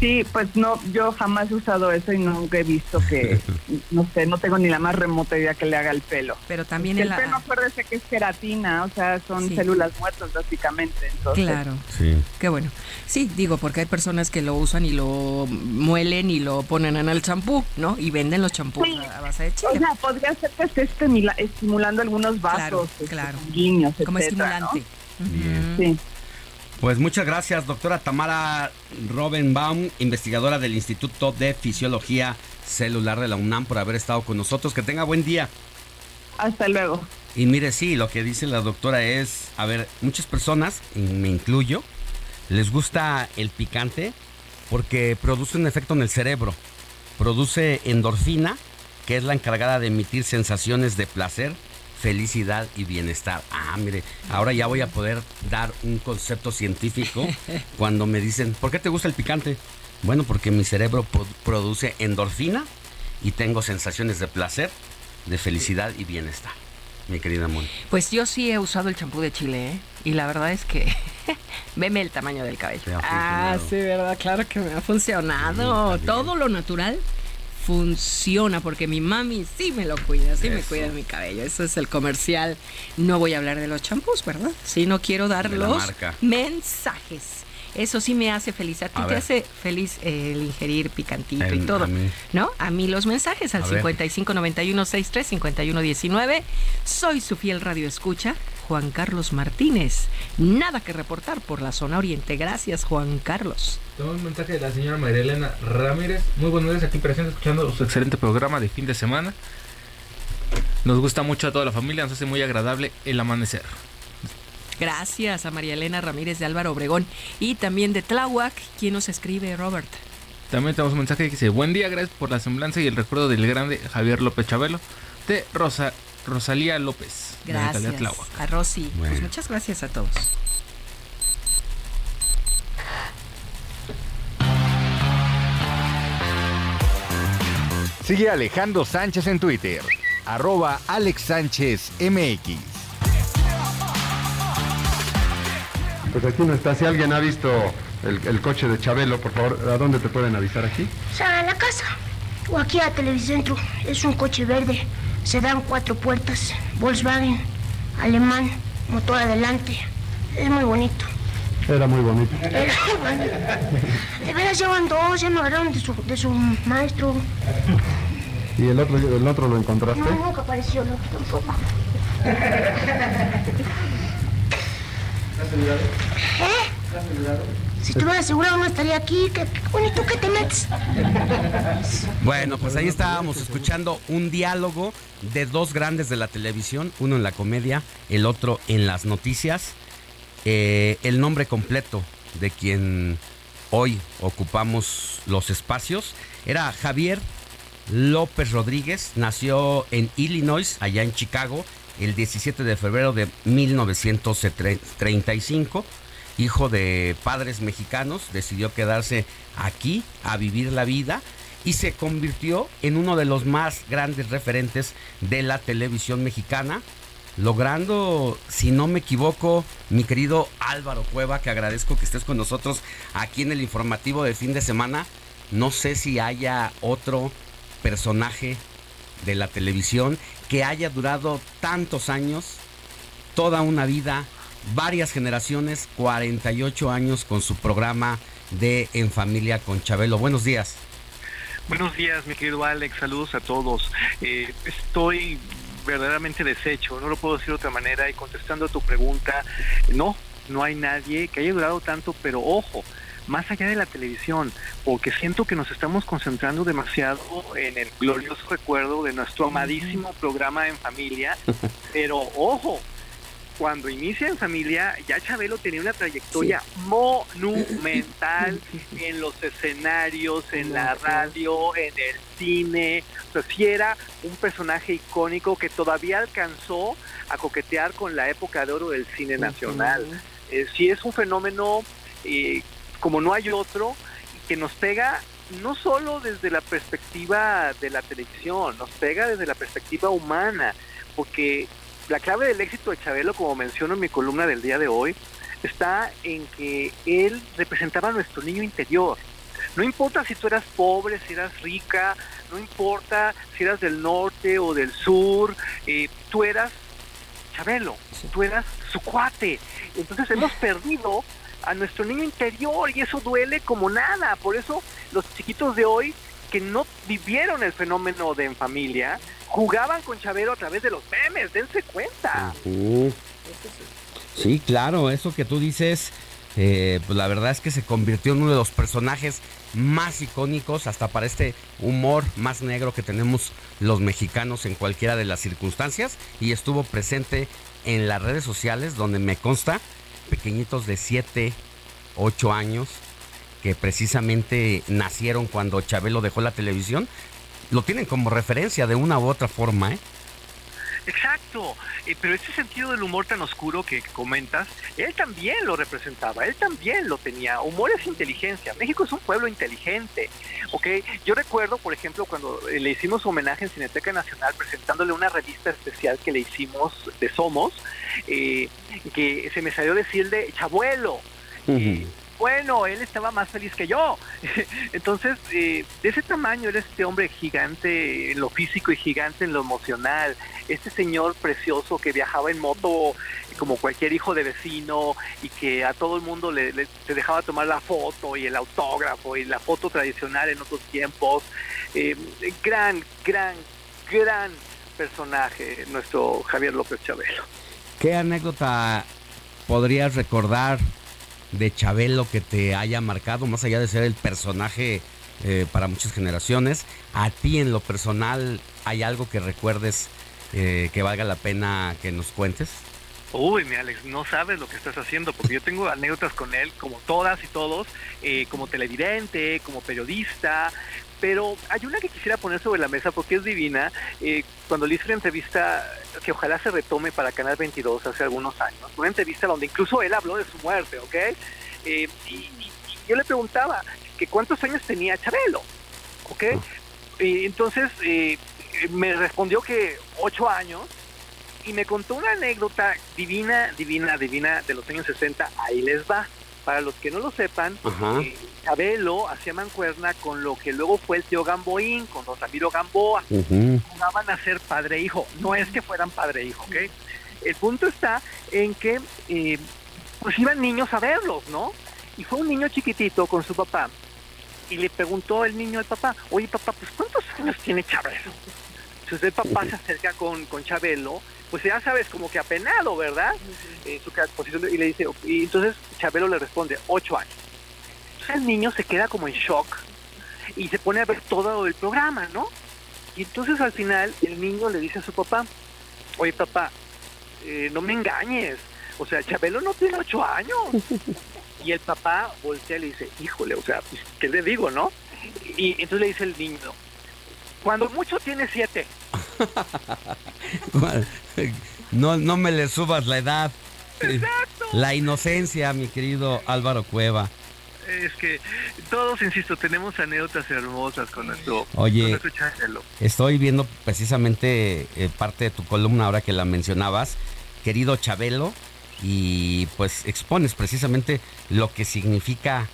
Sí, pues no, yo jamás he usado eso y nunca he visto que, no sé, no tengo ni la más remota idea que le haga el pelo. Pero también el la- pelo, acuérdese que es queratina, o sea, son Sí. células muertas básicamente. Entonces, Claro. Sí. Qué bueno. Sí, digo, porque hay personas que lo usan y lo muelen y lo ponen en el champú, ¿no? Y venden los champús Sí. a base de chile. O sea, podría ser que esté estimula- estimulando algunos vasos, este, claro. sanguíneos, Como etcétera, ¿no? estimulante. Sí. Pues muchas gracias, doctora Tamara Robenbaum, investigadora del Instituto de Fisiología Celular de la UNAM, por haber estado con nosotros. Que tenga buen día. Hasta luego. Y mire, sí, lo que dice la doctora es, a ver, muchas personas, y me incluyo, les gusta el picante porque produce un efecto en el cerebro. Produce endorfina, que es la encargada de emitir sensaciones de placer, felicidad y bienestar. Ah, mire, ahora ya voy a poder dar un concepto científico cuando me dicen, ¿por qué te gusta el picante? Bueno, porque mi cerebro pro- produce endorfina y tengo sensaciones de placer, de felicidad y bienestar. Mi querida Mon. Pues yo sí he usado el champú de Chile, ¿eh? Y la verdad es que veme el tamaño del cabello. Ah, sí, verdad, claro que me ha funcionado. Todo lo natural funciona porque mi mami sí me lo cuida, sí me cuida mi cabello. Eso es el comercial. No voy a hablar de los champús, ¿verdad? Sí, no quiero dar De los mensajes. Eso sí me hace feliz. A ti A te ver. hace feliz eh, el ingerir picantito y todo. a mí. ¿No? A mí los mensajes al A ver. 5591-63-5119. Soy su fiel radio escucha, Juan Carlos Martínez. Nada que reportar por la zona oriente. Gracias, Juan Carlos. Tengo un mensaje de la señora María Elena Ramírez. Muy buenos días, aquí presente escuchando su excelente programa de fin de semana. Nos gusta mucho a toda la familia, nos hace muy agradable el amanecer. Gracias a María Elena Ramírez de Álvaro Obregón y también de Tláhuac, quien nos escribe Robert. También tenemos un mensaje que dice, buen día, gracias por la semblanza y el recuerdo del grande Javier López Chabelo de Rosa, Rosalía López. De Gracias Tláhuac. a Rosy. Pues muchas gracias a todos. Sigue a Alejandro Sánchez en Twitter, arroba Alex Sánchez MX. Pues aquí no está. Si alguien ha visto el, el coche de Chabelo, por favor, ¿a dónde te pueden avisar aquí? O sea, a la casa. O aquí a Televicentro. Es un coche verde. Se dan cuatro puertas. Volkswagen. Alemán. Motor adelante. Es muy bonito. Era muy bonito. Era muy bonito. De veras llevan dos. Ya me agarraron de su, de su maestro. ¿Y el otro, el otro lo encontraste? No, nunca apareció el otro tampoco. ¿Eh? Si estuviera asegurado no estaría aquí. ¿Qué, bonito que te metes. Bueno, pues ahí estábamos escuchando un diálogo de dos grandes de la televisión, uno en la comedia, el otro en las noticias. Eh, el nombre completo de quien hoy ocupamos los espacios era Javier López Rodríguez, nació en Illinois, allá en Chicago, el 17 de febrero de 1935. Hijo de padres mexicanos, decidió quedarse aquí a vivir la vida y se convirtió en uno de los más grandes referentes de la televisión mexicana, logrando, si no me equivoco, mi querido Álvaro Cueva, que agradezco que estés con nosotros aquí en el informativo de fin de semana. No sé si haya otro personaje de la televisión que haya durado tantos años, toda una vida, varias generaciones, 48 años con su programa de En Familia con Chabelo. Buenos días. Buenos días, mi querido Alex. Saludos a todos. Eh, estoy verdaderamente deshecho, no lo puedo decir de otra manera. Y contestando a tu pregunta, no, no hay nadie que haya durado tanto, pero ojo, más allá de la televisión, porque siento que nos estamos concentrando demasiado en el glorioso recuerdo de nuestro amadísimo programa en familia, pero ojo, cuando inicia en familia, ya Chabelo tenía una trayectoria monumental en los escenarios, en la radio, en el cine. O sea, sí era un personaje icónico que todavía alcanzó a coquetear con la época de oro del cine nacional. Eh, sí es un fenómeno eh, como no hay otro, que nos pega no solo desde la perspectiva de la televisión, nos pega desde la perspectiva humana, porque la clave del éxito de Chabelo, como menciono en mi columna del día de hoy, está en que él representaba a nuestro niño interior. No importa si tú eras pobre, si eras rica, no importa si eras del norte o del sur, eh, tú eras Chabelo, tú eras su cuate. Entonces hemos perdido a nuestro niño interior y eso duele como nada. Por eso los chiquitos de hoy que no vivieron el fenómeno de en familia, jugaban con Chabelo a través de los memes, dense cuenta. Sí, claro, eso que tú dices, eh, pues la verdad es que se convirtió en uno de los personajes más icónicos, hasta para este humor más negro que tenemos los mexicanos en cualquiera de las circunstancias, y estuvo presente en las redes sociales, donde me consta, pequeñitos de 7, 8 años, que precisamente nacieron cuando Chabelo dejó la televisión, lo tienen como referencia de una u otra forma, ¿eh? Exacto, Eh, pero ese sentido del humor tan oscuro que comentas, él también lo representaba, él también lo tenía. Humor es inteligencia. México es un pueblo inteligente, ¿ok? Yo recuerdo, por ejemplo, cuando eh, le hicimos homenaje en Cineteca Nacional presentándole una revista especial que le hicimos de Somos, eh, que se me salió decirle Chabuelo. Bueno, él estaba más feliz que yo. Entonces, eh, de ese tamaño era este hombre gigante en lo físico y gigante en lo emocional. Este señor precioso que viajaba en moto como cualquier hijo de vecino y que a todo el mundo le, dejaba tomar la foto y el autógrafo y la foto tradicional en otros tiempos. Eh, gran, gran, gran personaje nuestro Javier López Chabelo. ¿Qué anécdota podrías recordar de Chabelo que te haya marcado, más allá de ser el personaje eh, para muchas generaciones? ¿A ti en lo personal hay algo que recuerdes eh, que valga la pena que nos cuentes? Uy, mi Alex, no sabes lo que estás haciendo, porque yo tengo anécdotas con él, como todas y todos, eh, como televidente, como periodista, pero hay una que quisiera poner sobre la mesa porque es divina. Eh, cuando le hice una entrevista que ojalá se retome para Canal 22 hace algunos años, una entrevista donde incluso él habló de su muerte, ¿ok? Eh, y, yo le preguntaba que cuántos años tenía Chabelo, ¿ok? Y entonces eh, me respondió que ocho años y me contó una anécdota divina, divina, divina de los años 60. Ahí les va. Para los que no lo sepan, eh, Chabelo hacía mancuerna con lo que luego fue el tío Gamboín, con don Ramiro Gamboa. Jugaban a ser padre e hijo. No es que fueran padre e hijo, ¿ok? El punto está en que eh, pues iban niños a verlos, ¿no? Y fue un niño chiquitito con su papá. Y le preguntó el niño al papá, oye papá, pues ¿cuántos años tiene Chabelo? Entonces el papá se acerca con, con Chabelo, pues ya sabes, como que apenado, ¿verdad? Eh, su posición de- y le dice, y entonces Chabelo le responde, ocho años. Entonces el niño se queda como en shock y se pone a ver todo el programa, ¿no? Y entonces al final el niño le dice a su papá, oye papá, eh, no me engañes, o sea, Chabelo no tiene ocho años. Y el papá voltea y le dice, híjole, o sea, pues, ¿qué le digo, no? Y entonces le dice el niño, cuando mucho tiene siete. No, no me le subas la edad. La inocencia, mi querido Álvaro Cueva. Es que todos, insisto, tenemos anécdotas hermosas con nuestro, Oye. con nuestro Chabelo. Estoy viendo precisamente eh, parte de tu columna ahora que la mencionabas, querido Chabelo, y pues expones precisamente lo que significa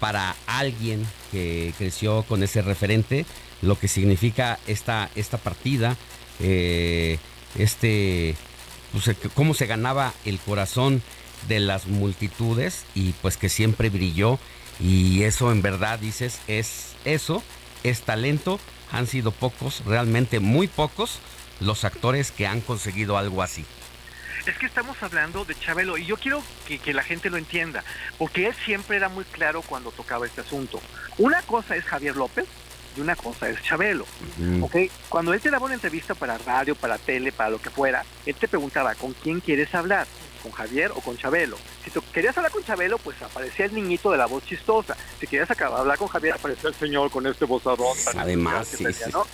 para alguien que creció con ese referente, lo que significa esta, esta partida, eh, este, pues, cómo se ganaba el corazón de las multitudes y pues que siempre brilló y eso en verdad dices es eso, es talento, han sido pocos, realmente muy pocos los actores que han conseguido algo así. Es que estamos hablando de Chabelo y yo quiero que, que la gente lo entienda, porque él siempre era muy claro cuando tocaba este asunto. Una cosa es Javier López y una cosa es Chabelo. Mm. ¿ok? Cuando él te daba una entrevista para radio, para tele, para lo que fuera, él te preguntaba, ¿con quién quieres hablar? ¿Con Javier o con Chabelo? Si tú querías hablar con Chabelo, pues aparecía el niñito de la voz chistosa. Si querías acabar- hablar con Javier, aparecía el señor con este vozarrón. Además, que sí, tenía, sí. ¿no?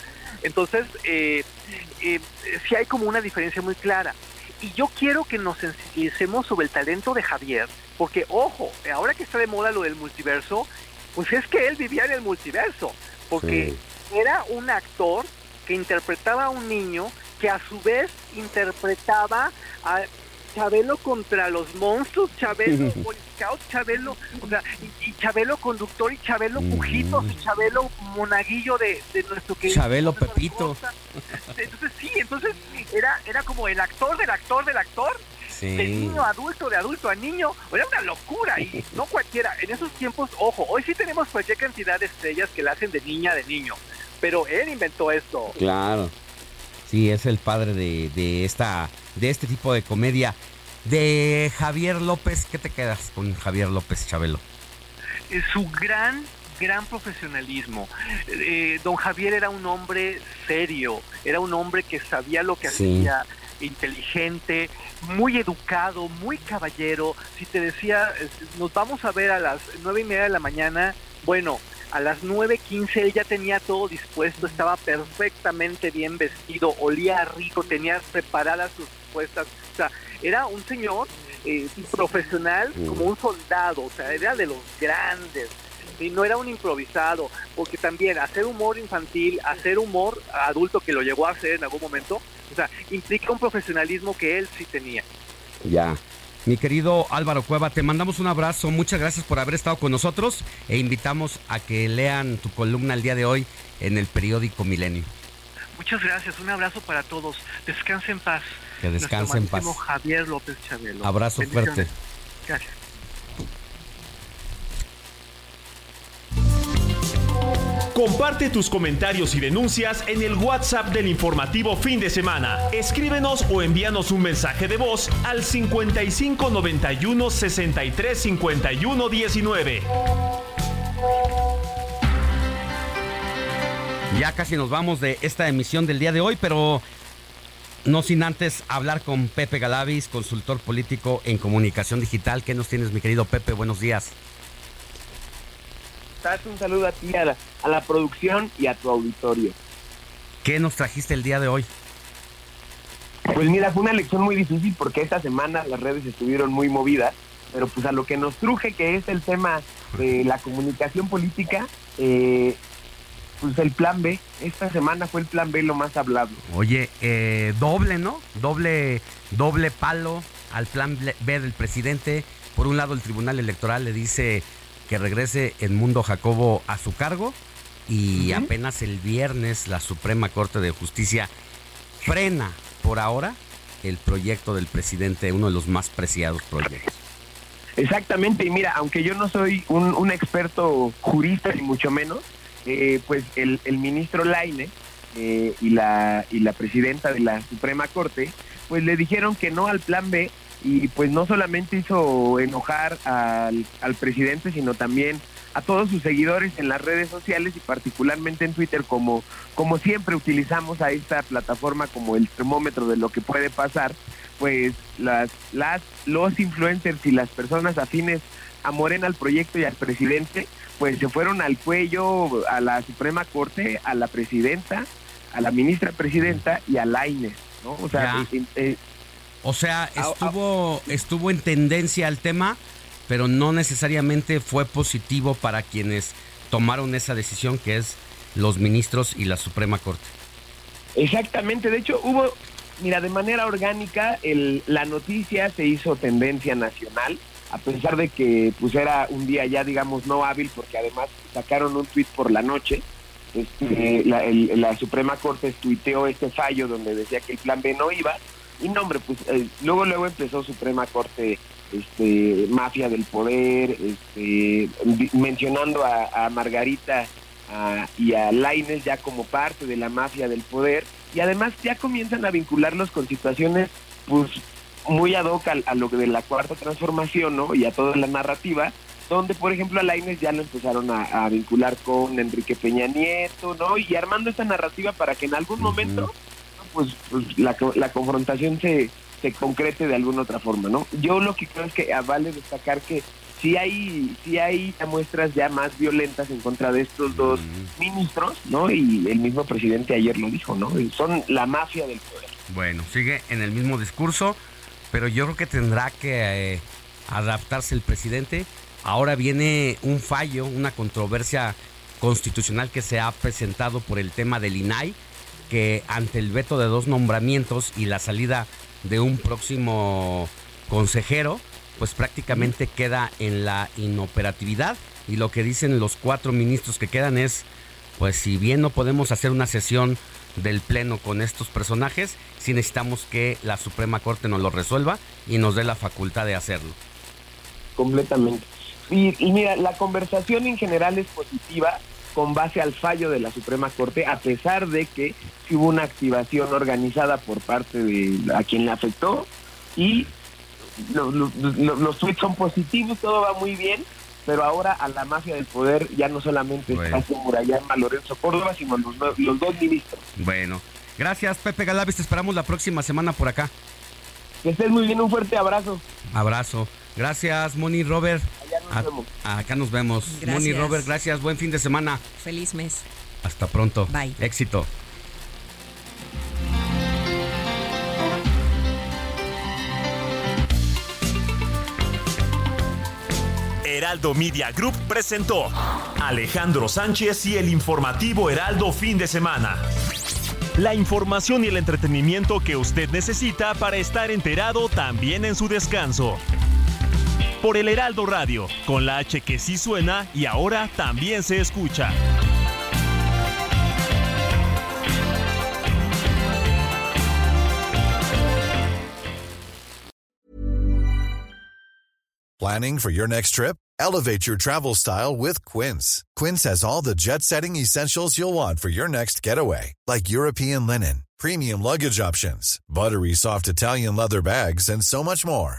Entonces, eh, eh, sí hay como una diferencia muy clara. Y yo quiero que nos sensibilicemos sobre el talento de Javier, porque ojo, ahora que está de moda lo del multiverso, pues es que él vivía en el multiverso, porque era un actor que interpretaba a un niño que a su vez interpretaba a Chabelo contra los monstruos, Chabelo Boy Scout, Chabelo, o sea, y, y Chabelo conductor y Chabelo Pujitos y Chabelo Monaguillo de, de nuestro querido Chabelo Pepito. entonces sí, entonces era, era como el actor del actor del actor, Sí. de niño a adulto, de adulto a niño, era una locura y no cualquiera. En esos tiempos, ojo, hoy sí tenemos cualquier cantidad de estrellas que la hacen de niña, de niño, pero él inventó esto. Claro. Sí, es el padre de, de esta de este tipo de comedia. De Javier López, ¿qué te quedas con Javier López Chabelo? Eh, su gran, gran profesionalismo. Eh, don Javier era un hombre serio, era un hombre que sabía lo que Sí. hacía, inteligente, muy educado, muy caballero. Si te decía, nos vamos a ver a las nueve y media de la mañana, bueno, a las nueve quince él ya tenía todo dispuesto, estaba perfectamente bien vestido, olía rico, tenía preparadas sus respuestas. O sea, era un señor eh, profesional como un soldado, o sea, era de los grandes. Y no era un improvisado, porque también hacer humor infantil, hacer humor adulto que lo llegó a hacer en algún momento, o sea, implica un profesionalismo que él sí tenía. Ya. Mi querido Álvaro Cueva, te mandamos un abrazo. Muchas gracias por haber estado con nosotros e invitamos a que lean tu columna el día de hoy en el periódico Milenio. Muchas gracias, un abrazo para todos. Descanse en paz. Que descanse en paz. Javier López Chabelo. Abrazo fuerte. Gracias. Comparte tus comentarios y denuncias en el WhatsApp del informativo fin de semana. Escríbenos o envíanos un mensaje de voz al 55 91 63 51 19. Ya casi nos vamos de esta emisión del día de hoy, pero no sin antes hablar con Pepe Galavis, consultor político en comunicación digital. ¿Qué nos tienes, mi querido Pepe? Buenos días. Estás un saludo a ti, a la, a la producción y a tu auditorio. ¿Qué nos trajiste el día de hoy? Pues mira, fue una elección muy difícil porque esta semana las redes estuvieron muy movidas, pero pues a lo que nos truje, que es el tema de la comunicación política, eh, pues el plan B, esta semana fue el plan B lo más hablado. Oye, eh, doble, ¿no? Doble, doble palo al plan B del presidente. Por un lado, el Tribunal Electoral le dice que regrese el mundo Jacobo a su cargo y apenas el viernes la Suprema Corte de Justicia frena por ahora el proyecto del presidente, uno de los más preciados proyectos. Exactamente, y mira, aunque yo no soy un, un experto jurista ni mucho menos, eh, pues el, el ministro Laine eh, y, la, y la presidenta de la Suprema Corte, pues le dijeron que no al plan B y pues no solamente hizo enojar al, al presidente, sino también a todos sus seguidores en las redes sociales y particularmente en Twitter, como, como siempre utilizamos a esta plataforma como el termómetro de lo que puede pasar, pues las, las, los influencers y las personas afines a Morena, al proyecto y al presidente, pues se fueron al cuello a la Suprema Corte, a la presidenta, a la ministra presidenta y a Lainez, ¿no? O sea, O sea, estuvo, estuvo en tendencia el tema, pero no necesariamente fue positivo para quienes tomaron esa decisión, que es los ministros y la Suprema Corte. Exactamente, de hecho hubo, mira, de manera orgánica el, la noticia se hizo tendencia nacional, a pesar de que pues era un día ya digamos no hábil, porque además sacaron un tuit por la noche, este, la, el- la Suprema Corte tuiteó este fallo donde decía que el plan B no iba, y no hombre, pues eh, luego luego empezó Suprema Corte este mafia del poder, este mencionando a, a Margarita a- y a Laines ya como parte de la mafia del poder y además ya comienzan a vincularlos con situaciones pues muy ad hoc al- a, lo de la cuarta transformación ¿no? y a toda la narrativa donde por ejemplo a Lainez ya lo empezaron a, a vincular con Enrique Peña Nieto, ¿no? Y armando esta narrativa para que en algún momento. Pues, pues la, la confrontación se, se concrete de alguna otra forma, ¿no? Yo lo que creo es que vale destacar que sí hay, sí hay muestras ya más violentas en contra de estos dos ministros, ¿no? Y el mismo presidente ayer lo dijo, ¿no? Y Son la mafia del poder. Bueno, sigue en el mismo discurso, pero yo creo que tendrá que eh, adaptarse el presidente. Ahora viene un fallo, una controversia constitucional que se ha presentado por el tema del INAI, que ante el veto de dos nombramientos y la salida de un próximo consejero, pues prácticamente queda en la inoperatividad y lo que dicen los cuatro ministros que quedan es, pues si bien no podemos hacer una sesión del Pleno con estos personajes, sí necesitamos que la Suprema Corte nos lo resuelva y nos dé la facultad de hacerlo. completamente. Y, y mira, la conversación en general es positiva con base al fallo de la Suprema Corte, a pesar de que hubo una activación organizada por parte de a quien le afectó y lo- lo- lo- los tweets son positivos, todo va muy bien, pero ahora a la mafia del poder ya no solamente Bueno. está Murayama Lorenzo Córdoba, sino los, los dos ministros. Bueno, gracias Pepe Galavis, te esperamos la próxima semana por acá. Que estés muy bien, un fuerte abrazo. Abrazo. Gracias, Moni Robert. A- acá nos vemos. Gracias. Moni Robert, gracias. Buen fin de semana. Feliz mes. Hasta pronto. Bye. Éxito. Heraldo Media Group presentó Alejandro Sánchez y el informativo Heraldo fin de semana. La información y el entretenimiento que usted necesita para estar enterado también en su descanso. Por el Heraldo Radio, con la H que sí suena y ahora también se escucha. Planning for your next trip? Elevate your travel style with Quince. Quince has all the jet setting essentials you'll want for your next getaway, like European linen, premium luggage options, buttery soft Italian leather bags, and so much more.